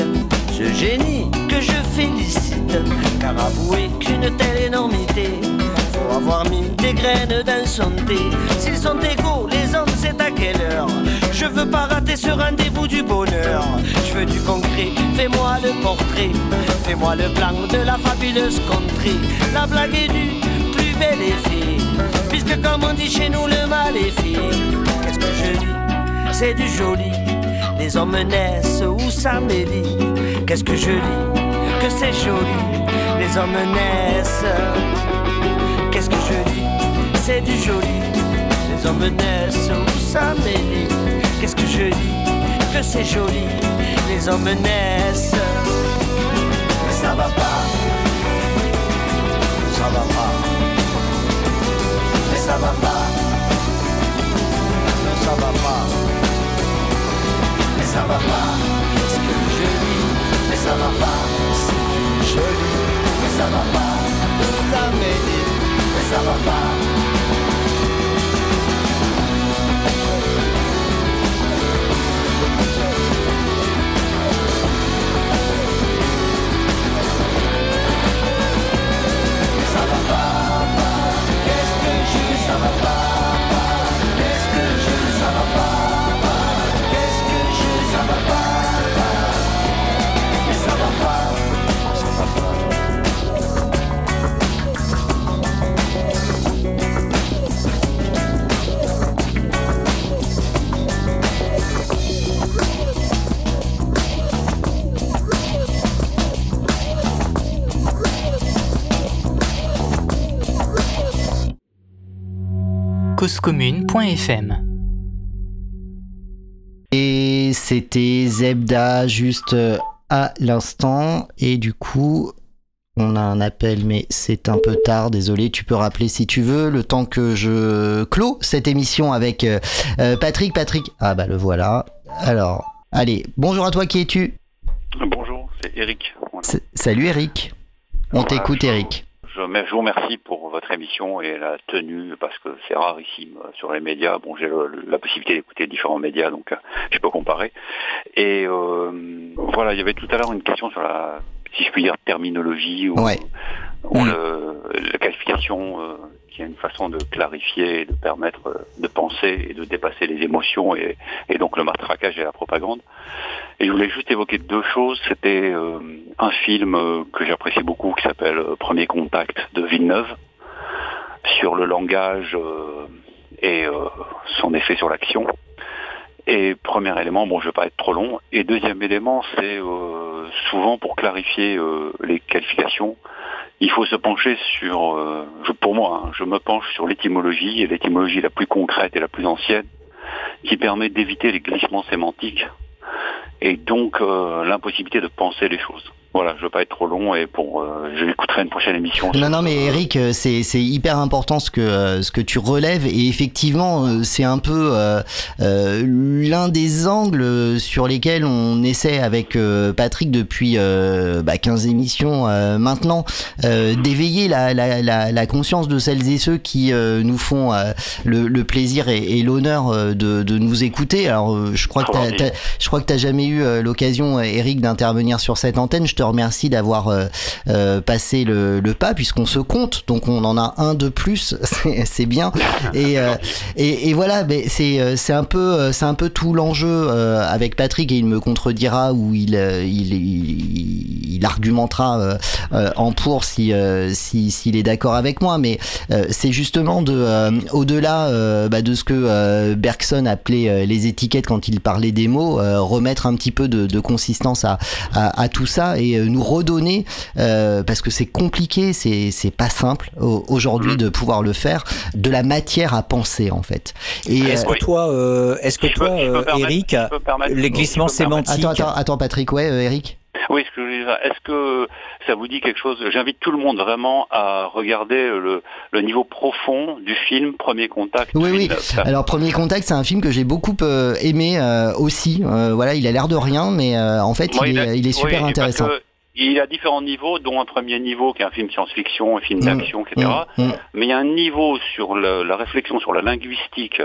Ce génie que je félicite? Car avouez qu'une telle énormité Faut avoir mis des graines dans S'ils sont égaux, les hommes, c'est à quelle heure Je veux pas rater ce rendez-vous du bonheur. Je veux du concret, fais-moi le portrait. Fais-moi le plan de la fabuleuse contrée. La blague est du plus bel effet Puisque comme on dit chez nous le mal est fait. Qu'est-ce que je lis C'est du joli. Les hommes naissent où ça mêlie Qu'est-ce que je lis Que c'est joli. Les hommes naissent. Qu'est-ce que je lis C'est du joli. Les hommes naissent où ça que je lis Que c'est joli Les hommes naissent Mais ça va pas Ça va pas mais ça va pas. Non, ça va pas. Mais ça va pas. Ce que je lis, mais ça va pas. C'est joli, mais ça va pas. Ça m'aide, mais ça va pas. causecommune.fm Et c'était Zebda juste euh, à l'instant. Et du coup, On a un appel, mais c'est un peu tard. Désolé, tu peux rappeler si tu veux. Le temps que je clôt cette émission avec euh, euh, Patrick. Patrick, ah bah le voilà. Alors, allez, bonjour à toi. Qui es-tu? Bonjour, c'est Eric. Voilà. Salut Eric. On Voilà, t'écoute Eric. Je, vous remercie pour votre émission et la tenue parce que c'est rarissime euh, sur les médias. Bon, j'ai la possibilité d'écouter différents médias, donc euh, je peux comparer. Et euh, voilà, il y avait tout à l'heure une question sur la, si je puis dire, terminologie ou, Ouais. ou le- la qualification, euh, qui est une façon de clarifier de permettre euh, de penser et de dépasser les émotions et, donc le matraquage et la propagande. Et je voulais juste évoquer deux choses. C'était euh, un film euh, que j'apprécie beaucoup qui s'appelle Premier Contact de Villeneuve sur le langage et son effet sur l'action. Et premier élément, bon, je vais pas être trop long. Et deuxième élément, c'est souvent pour clarifier les qualifications, il faut se pencher sur, euh, pour moi, hein, je me penche sur l'étymologie et l'étymologie la plus concrète et la plus ancienne, qui permet d'éviter les glissements sémantiques et donc euh, l'impossibilité de penser les choses. Voilà, je veux pas être trop long et pour, euh, je écouterai une prochaine émission. Non, non, mais Eric, euh, c'est c'est hyper important ce que euh, ce que tu relèves et effectivement, euh, c'est un peu euh, euh, l'un des angles sur lesquels on essaie avec Patrick depuis euh, bah, 15 émissions euh, maintenant euh, d'éveiller la, la, la, la conscience de celles et ceux qui euh, nous font euh, le, le plaisir et, et l'honneur de, de nous écouter. Alors, je crois que t'as- t'as- je crois que t'as jamais eu l'occasion, Eric, d'intervenir sur cette antenne. Je te remercie d'avoir euh, euh, passé le, pas, puisqu'on se compte, donc on en a un de plus, c'est bien. Et, euh, et, et voilà, mais c'est un peu c'est un peu tout l'enjeu avec Patrick et il me contredira ou il il, il, argumentera en pour si euh, si s'il est d'accord avec moi. Mais c'est justement de au-delà bah, de ce que Bergson appelait les étiquettes quand il parlait des mots, remettre un petit peu de, consistance à, à, tout ça euh, nous redonner euh, parce que c'est compliqué, c'est c'est pas simple au- aujourd'hui de pouvoir le faire, de la matière à penser en fait. Et Est-ce euh, que toi, euh, est-ce que toi, euh, permettre- Eric, peux les glissements peux permettre- sémantiques attends attends attends Patrick ouais euh, Eric. Oui, ce que je voulais dire, est-ce que ça vous dit quelque chose? J'invite tout le monde vraiment à regarder le, le niveau profond du film Premier Contact. Oui, oui. Alors, Premier Contact, c'est un film que j'ai beaucoup euh, aimé euh, aussi. Euh, voilà, il a l'air de rien, mais euh, en fait, Moi, il, est, il est super oui, parce intéressant. Il a différents niveaux, dont un premier niveau qui est un film science-fiction, un film Mm, d'action, etc. mm, mm. Mais il y a un niveau sur le- la réflexion sur la linguistique,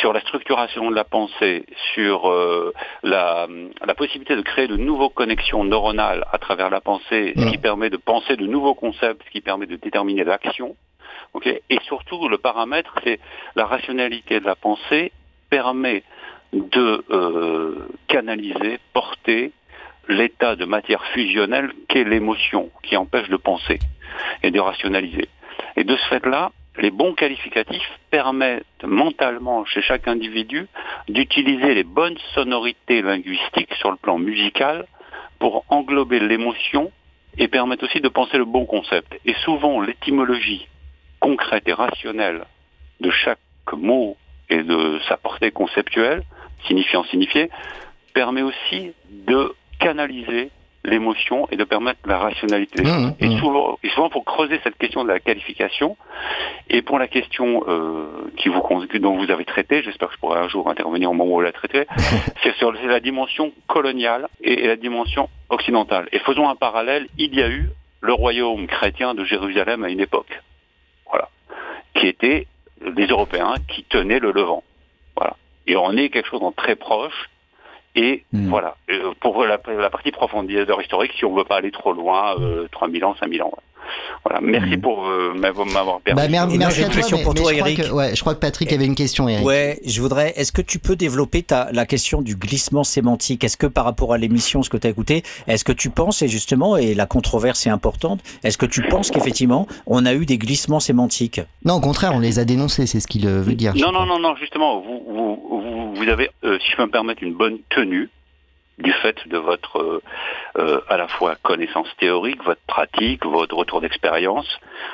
sur la structuration de la pensée, sur euh, la, la possibilité de créer de nouvelles connexions neuronales à travers la pensée, ce qui permet de penser de nouveaux concepts, ce qui permet de déterminer l'action. ok Et surtout, le paramètre, c'est la rationalité de la pensée permet de euh, canaliser, porter l'état de matière fusionnelle qu'est l'émotion, qui empêche de penser et de rationaliser. Et de ce fait-là, les bons qualificatifs permettent mentalement chez chaque individu d'utiliser les bonnes sonorités linguistiques sur le plan musical pour englober l'émotion et permettre aussi de penser le bon concept. Et souvent, l'étymologie concrète et rationnelle de chaque mot et de sa portée conceptuelle, signifiant signifié, permet aussi de canaliser l'émotion et de permettre la rationalité des choses. Et souvent, et souvent, pour creuser cette question de la qualification, et pour la question euh, qui vous, dont vous avez traité, j'espère que je pourrai un jour intervenir au moment où vous la traitez, c'est sur la dimension coloniale et, et la dimension occidentale. Et faisons un parallèle, il y a eu le royaume chrétien de Jérusalem à une époque, voilà, qui était des Européens qui tenaient le Levant, voilà. Et on est quelque chose de très proche, et voilà, Euh, pour la, la partie profondeur historique, si on ne veut pas aller trop loin, euh, 3000 ans, 5000 ans. ouais. Voilà, merci pour euh, m'avoir m'avoir permis. Bah, Et moi, merci j'ai à toi, mais, pour mais toi, je, crois Eric. que, ouais, je crois que Patrick avait une question, Eric. Ouais, je voudrais. Est-ce que tu peux développer ta, la question du glissement sémantique? Est-ce que par rapport à l'émission, ce que tu as écouté, est-ce que tu penses, et justement, et la controverse est importante, est-ce que tu penses qu'effectivement, on a eu des glissements sémantiques? Non, au contraire, on les a dénoncés, c'est ce qu'il euh, veut dire. Non, non, non, non, justement, vous, vous, vous, vous avez, euh, si je peux me permettre, une bonne tenue du fait de votre euh, euh, à la fois connaissance théorique, votre pratique, votre retour d'expérience.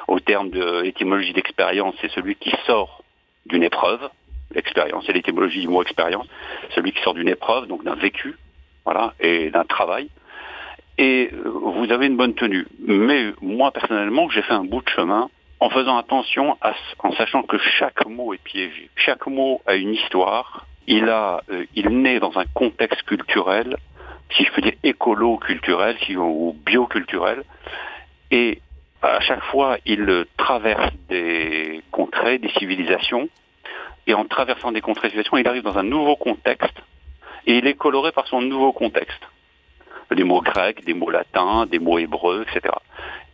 Au terme de l'étymologie d'expérience, c'est celui qui sort d'une épreuve. L'expérience, c'est l'étymologie du mot expérience. Celui qui sort d'une épreuve, donc d'un vécu, voilà, et d'un travail. et euh, vous avez une bonne tenue. Mais moi, personnellement, j'ai fait un bout de chemin en faisant attention, à, en sachant que chaque mot est piégé. Chaque mot a une histoire. Il, a, euh, il naît dans un contexte culturel, si je peux dire écolo-culturel si, ou bioculturel. Et à chaque fois, il traverse des contrées, des civilisations. Et en traversant des contrées, des civilisations, il arrive dans un nouveau contexte. Et il est coloré par son nouveau contexte. Des mots grecs, des mots latins, des mots hébreux, etc.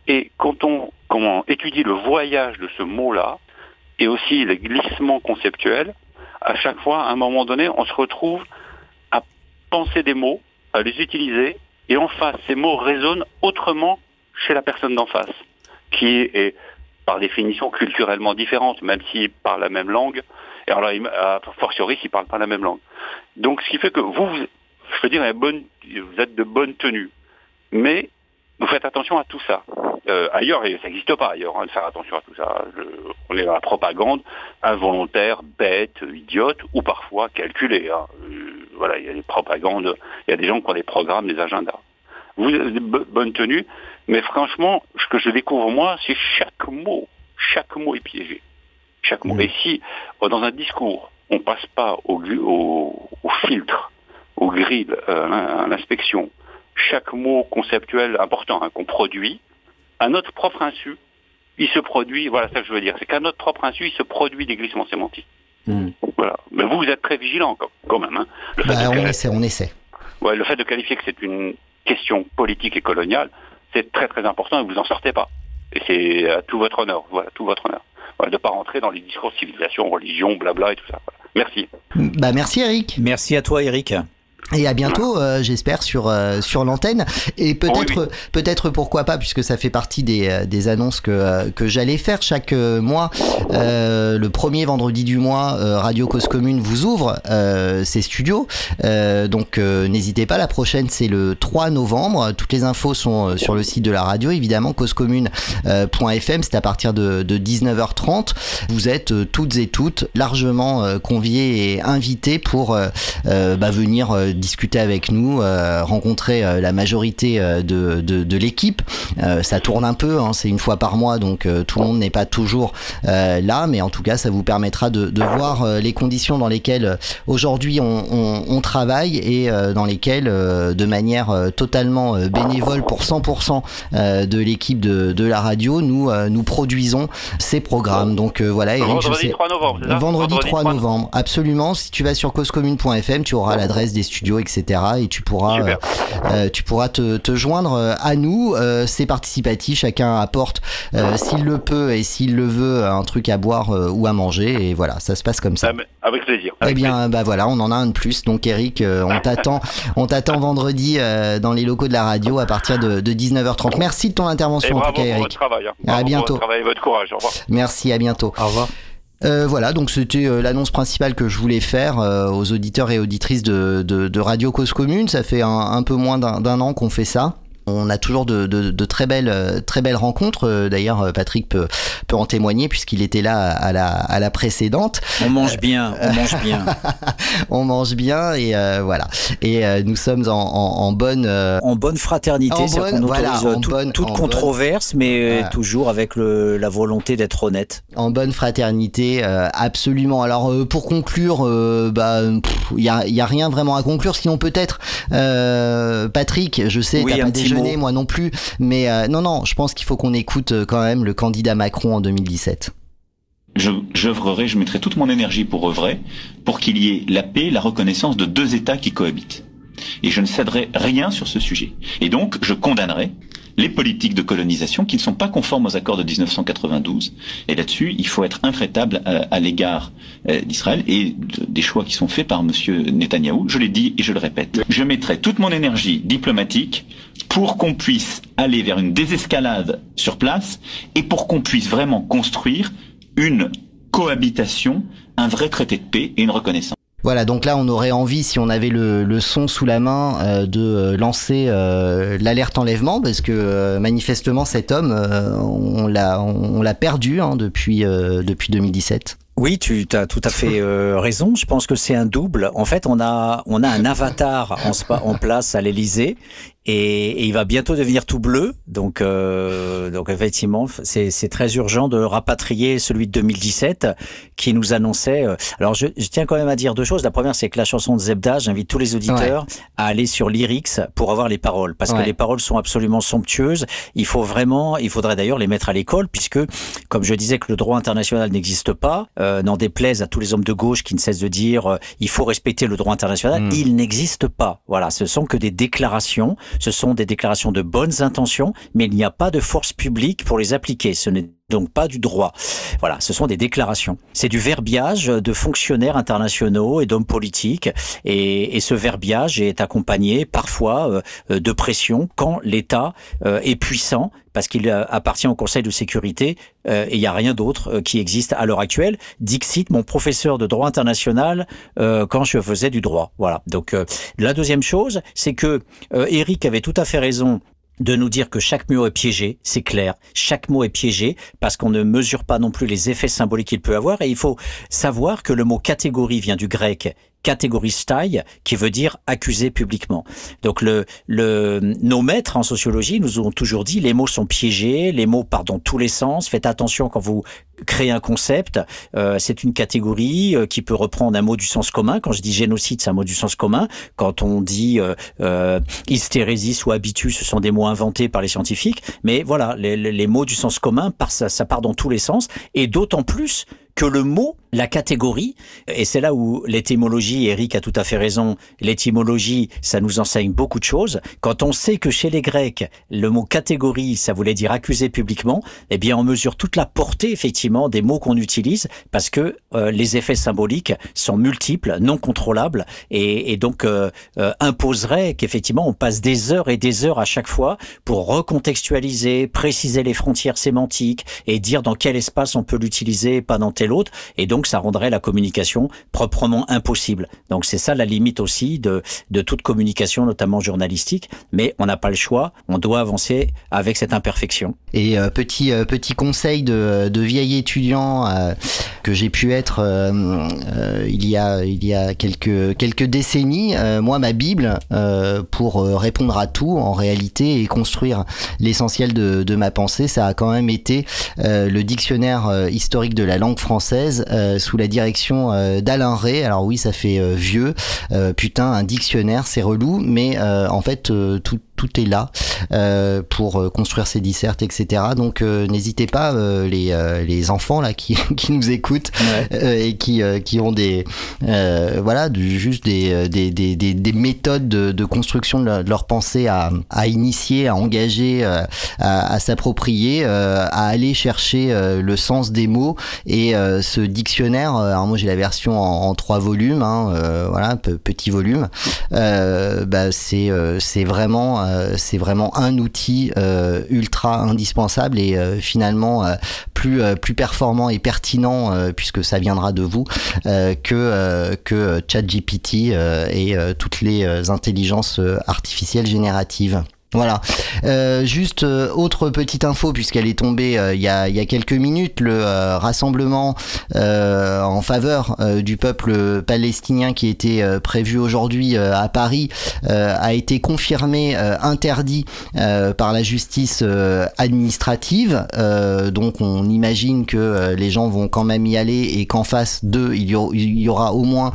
Et quand on, quand étudie le voyage de ce mot-là, et aussi les glissements conceptuels, à chaque fois, à un moment donné, on se retrouve à penser des mots, à les utiliser, et en face, ces mots résonnent autrement chez la personne d'en face, qui est, par définition culturellement différente, même s'il parle la même langue, et alors a fortiori s'il ne parle pas la même langue. Donc ce qui fait que vous, vous je veux dire, vous êtes de bonne tenue, mais vous faites attention à tout ça. Euh, ailleurs, et ça n'existe pas ailleurs, hein, de faire attention à tout ça. on est dans la propagande involontaire, bête, idiote, ou parfois calculée. Hein. Euh, voilà, il y a des propagandes, il y a des gens qui ont des programmes, des agendas. Vous avez de bonne tenue, mais franchement, ce que je découvre moi, c'est chaque mot, chaque mot est piégé. Chaque mot. Mmh. Et si, dans un discours, on ne passe pas au, au, filtre, au grill, euh, à l'inspection, chaque mot conceptuel important hein, qu'on produit, à notre propre insu, il se produit, voilà ça que je veux dire, c'est qu'à notre propre insu, il se produit des glissements sémantiques. Hmm. Voilà. Mais vous, vous êtes très vigilant quand même. Hein. Bah, on essaie, on essaie. Ouais, le fait de qualifier que c'est une question politique et coloniale, c'est très très important et vous en sortez pas. Et c'est à tout votre honneur, voilà, tout votre honneur. Voilà, de ne pas rentrer dans les discours civilisation, religion, blabla et tout ça. Merci. Bah merci Eric. Merci à toi Eric. Et à bientôt, euh, j'espère sur euh, sur l'antenne. Et peut-être peut-être pourquoi pas, puisque ça fait partie des, euh, des annonces que que j'allais faire chaque mois. le premier vendredi du mois, Radio Cause Commune vous ouvre ses studios. donc n'hésitez pas. La prochaine c'est le 3 novembre. Toutes les infos sont sur le site de la radio, évidemment causecommune.fm. C'est à partir de, de 19h30. Vous êtes toutes et toutes largement conviés et invités pour bah, venir discuter avec nous, euh, rencontrer euh, la majorité euh, de, de, l'équipe. ça tourne un peu, hein, c'est une fois par mois, donc tout le monde n'est pas toujours là, mais en tout cas, ça vous permettra de, de voir les conditions dans lesquelles aujourd'hui on, on, travaille et dans lesquelles, de manière totalement bénévole pour 100% de l'équipe de, de la radio, nous nous produisons ces programmes. Donc voilà, Eric, vendredi 3 novembre. Vendredi, 3 novembre, absolument. Si tu vas sur causecommune.fm, tu auras l'adresse des studios etc. Et tu pourras, euh, euh, tu pourras te, te, joindre euh, à nous. c'est participatif, chacun apporte s'il le peut et s'il le veut un truc à boire ou à manger. Et voilà, ça se passe comme ça. Avec plaisir. eh bien, bah voilà, on en a un de plus. Donc Eric, on t'attend, on t'attend vendredi dans les locaux de la radio à partir de, de 19h30. Merci de ton intervention en tout cas, Eric. Votre travail, hein. à bientôt. Votre travail et votre courage. Au revoir. Merci, à bientôt. Au revoir. Euh, voilà, donc c'était euh, l'annonce principale que je voulais faire euh, aux auditeurs et auditrices de, Radio Cause Commune. Ça fait un peu moins d'un an qu'on fait ça. On a toujours de, de, de, très belles, euh, très belles rencontres. Euh, d'ailleurs, euh, Patrick peut, peut en témoigner puisqu'il était là à la, à la précédente. On mange bien, on mange bien. on mange bien et voilà. Et nous sommes en, en, en bonne, en bonne fraternité. En bonne, voilà, en tout, bonne, toute controverse, mais toujours avec le, la volonté d'être honnête. En bonne fraternité, absolument. Alors pour conclure, bah il y a, y a, rien vraiment à conclure. Sinon peut-être Patrick, je sais, oui, t'as pas déjà moi non plus. Mais euh, non, non, je pense qu'il faut qu'on écoute euh, quand même le candidat Macron en 2017. J'œuvrerai, je mettrai toute mon énergie pour œuvrer, pour qu'il y ait la paix, la reconnaissance de deux États qui cohabitent. Et je ne céderai rien sur ce sujet. Et donc, je condamnerai les politiques de colonisation qui ne sont pas conformes aux accords de 1992. Et là-dessus, il faut être intraitable à, l'égard euh, d'Israël et des choix qui sont faits par M. Netanyahou. Je l'ai dit et je le répète. Je mettrai toute mon énergie diplomatique pour qu'on puisse aller vers une désescalade sur place et pour qu'on puisse vraiment construire une cohabitation, un vrai traité de paix et une reconnaissance. Voilà, donc là on aurait envie, si on avait le, son sous la main, euh, de euh, lancer euh, l'alerte enlèvement, parce que manifestement cet homme, on l'a on, l'a perdu hein, depuis depuis 2017. Oui, tu as tout à fait raison. Je pense que c'est un double. En fait, on a on a un avatar en, en place à l'Élysée et, et, il va bientôt devenir tout bleu. Donc, euh, donc effectivement, c'est très urgent de rapatrier celui de 2017 qui nous annonçait. Euh, alors, je, je, tiens quand même à dire deux choses. La première, c'est que la chanson de Zebda, j'invite tous les auditeurs à aller sur Lyrics pour avoir les paroles, parce que les paroles sont absolument somptueuses. Il faut vraiment, il faudrait d'ailleurs les mettre à l'école, puisque, comme je disais, que le droit international n'existe pas, euh, n'en déplaise à tous les hommes de gauche qui ne cessent de dire euh, il faut respecter le droit international, mm. il n'existe pas. Voilà, ce sont que des déclarations ce sont des déclarations de bonnes intentions, mais il n'y a pas de force publique pour les appliquer. Donc pas du droit. Voilà, ce sont des déclarations. C'est du verbiage de fonctionnaires internationaux et d'hommes politiques, et, et, ce verbiage est accompagné parfois euh, de pression quand l'État euh, est puissant, parce qu'il euh, appartient au Conseil de sécurité, et il n'y a rien d'autre qui existe à l'heure actuelle. Dixit, mon professeur de droit international, quand je faisais du droit. Voilà. Donc la deuxième chose, c'est que Eric avait tout à fait raison de nous dire que chaque mot est piégé, c'est clair. Chaque mot est piégé parce qu'on ne mesure pas non plus les effets symboliques qu'il peut avoir. Et il faut savoir que le mot catégorie vient du grec catégoristai, qui veut dire accuser publiquement. Donc le, le, nos maîtres en sociologie nous ont toujours dit les mots sont piégés, les mots partent dans tous les sens. Faites attention quand vous créez un concept. Euh, c'est une catégorie euh, qui peut reprendre un mot du sens commun. Quand je dis génocide, c'est un mot du sens commun. Quand on dit euh, euh hystérésis ou habitus, ce sont des mots inventés par les scientifiques. Mais voilà, les, les mots du sens commun, ça part dans tous les sens. Et d'autant plus que le mot, la catégorie, et c'est là où l'étymologie, Eric a tout à fait raison, l'étymologie, ça nous enseigne beaucoup de choses. Quand on sait que chez les Grecs, le mot catégorie, ça voulait dire accuser publiquement, eh bien on mesure toute la portée effectivement des mots qu'on utilise parce que euh, les effets symboliques sont multiples, non contrôlables, et, et donc euh, euh, imposerait qu'effectivement on passe des heures et des heures à chaque fois pour recontextualiser, préciser les frontières sémantiques et dire dans quel espace on peut l'utiliser, pas dans tel l'autre, et donc ça rendrait la communication proprement impossible. Donc c'est ça la limite aussi de, de toute communication, notamment journalistique, mais on n'a pas le choix, on doit avancer avec cette imperfection. Et euh, petit euh, petit conseil de, de vieil étudiant euh, que j'ai pu être il y a il y a quelques quelques décennies, moi ma Bible pour répondre à tout en réalité et construire l'essentiel de, de ma pensée, ça a quand même été le dictionnaire historique de la langue française sous la direction euh, d'Alain Ray. Alors oui, ça fait euh, vieux, putain, un dictionnaire, c'est relou, mais en fait tout tout est là euh, pour construire ses dissertes, etc. Donc n'hésitez pas, les, les enfants là qui, qui nous écoutent et qui, qui ont des voilà du, juste des, des, des, des, méthodes de, de construction de, leur pensée à, à initier, à engager, à, à s'approprier, à aller chercher le sens des mots et euh, ce dictionnaire, euh, alors moi j'ai la version en, trois volumes, hein, euh, voilà, petit volume. bah, c'est c'est vraiment c'est vraiment un outil ultra indispensable et finalement plus plus performant et pertinent puisque ça viendra de vous que que ChatGPT et toutes les intelligences artificielles génératives. Voilà. Euh, juste euh, autre petite info puisqu'elle est tombée euh, il, y a, y a, quelques minutes, le rassemblement en faveur du peuple palestinien qui était prévu aujourd'hui à Paris a été confirmé interdit par la justice administrative. donc on imagine que les gens vont quand même y aller et qu'en face d'eux il, y aura au moins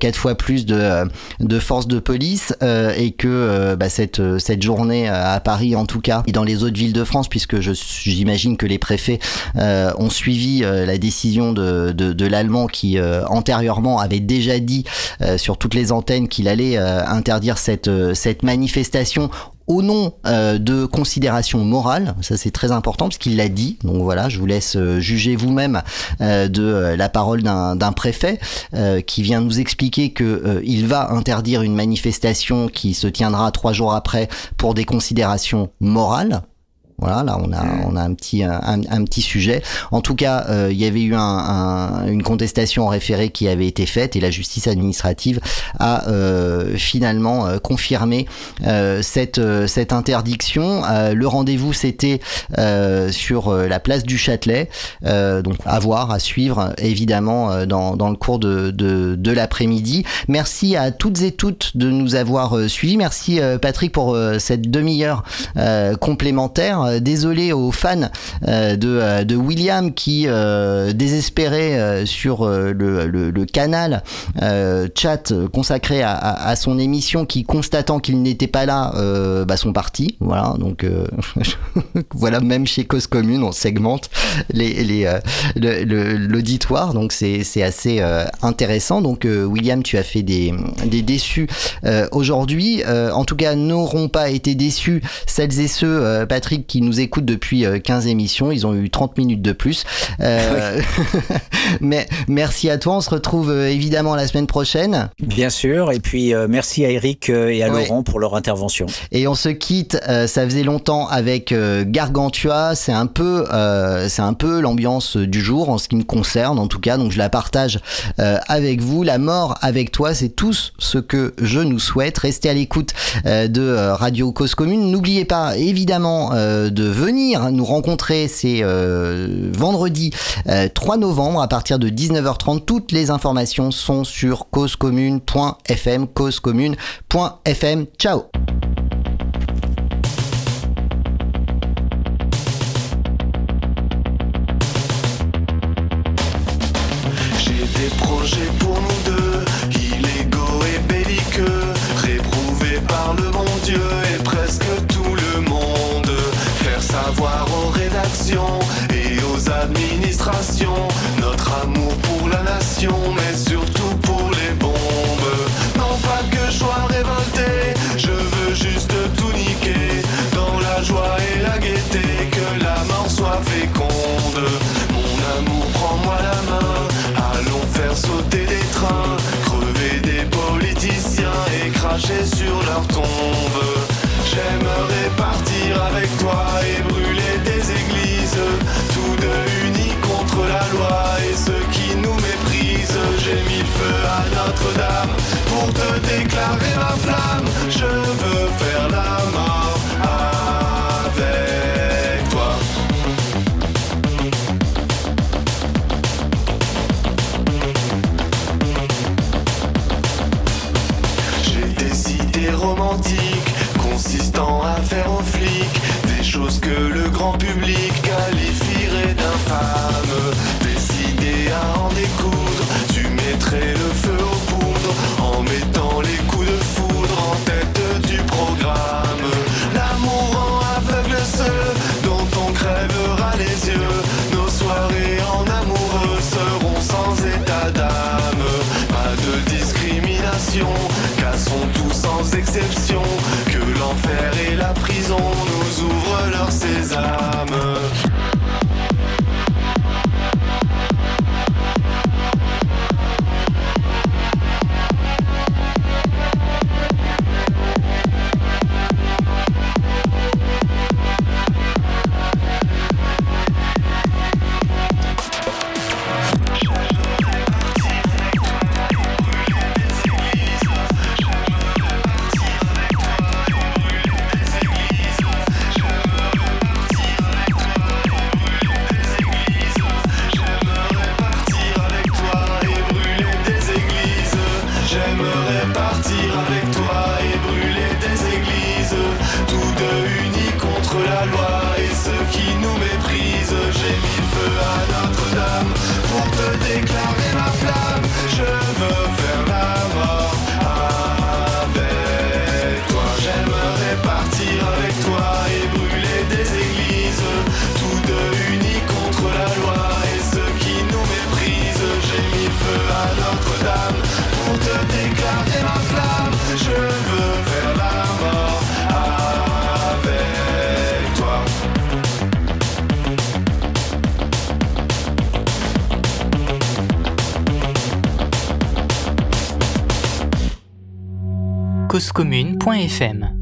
quatre fois plus de, de forces de police et que bah, cette, cette journée euh, à Paris en tout cas, et dans les autres villes de France, puisque j'imagine que les préfets euh, ont suivi euh, la décision de, l'allemand qui antérieurement avait déjà dit sur toutes les antennes qu'il allait interdire cette manifestation au nom euh, de considérations morales, ça c'est très important parce qu'il l'a dit, donc voilà, je vous laisse euh, juger vous-même euh, de la parole d'un préfet qui vient nous expliquer que il va interdire une manifestation qui se tiendra trois jours après pour des considérations morales. Voilà, là on a on a un petit un, un petit sujet. En tout cas, euh, il y avait eu un, un, une contestation en référé qui avait été faite et la justice administrative a euh, finalement euh, confirmé euh, cette cette interdiction. le rendez-vous c'était sur la place du Châtelet, donc à voir, à suivre évidemment dans, dans le cours de, de, de l'après-midi. Merci à toutes et toutes de nous avoir suivis. Merci Patrick pour cette demi-heure complémentaire. Désolé aux fans de, de William qui désespérait sur le, le, canal chat consacré à, à, son émission qui constatant qu'il n'était pas là bah, sont partis. Voilà donc voilà même chez Cause Commune on segmente les, les l'auditoire. Donc c'est c'est assez intéressant. Donc William tu as fait des, des déçus aujourd'hui. En tout cas n'auront pas été déçus celles et ceux Patrick qui nous écoutent depuis 15 émissions ils ont eu 30 minutes de plus euh, mais merci à toi. On se retrouve euh, évidemment la semaine prochaine. Bien sûr. Et puis euh, merci à Eric euh, et à ouais. Laurent pour leur intervention. Et on se quitte. Euh, ça faisait longtemps avec euh, Gargantua. C'est un peu, c'est un peu l'ambiance du jour en ce qui me concerne, en tout cas. Donc je la partage avec vous. La mort avec toi, c'est tout ce que je nous souhaite. Restez à l'écoute de Radio Cause Commune. N'oubliez pas évidemment de venir nous rencontrer. C'est vendredi 3 novembre à partir de 19h30. Toutes les informations sont sur causecommune.fm, causecommune.fm. Ciao notre amour pour la nation, mais surtout pour les bombes. Non pas que je sois révolté, je veux juste tout niquer, dans la joie et la gaieté, que la mort soit féconde. Mon amour, prends-moi la main, allons faire sauter des trains, crever des politiciens et cracher sur leur tombe. Feu à Notre-Dame pour te déclarer ma flamme. Je veux faire la mort avec toi. J'ai des idées romantiques consistant à faire aux flics des choses que le grand public causecommune.fm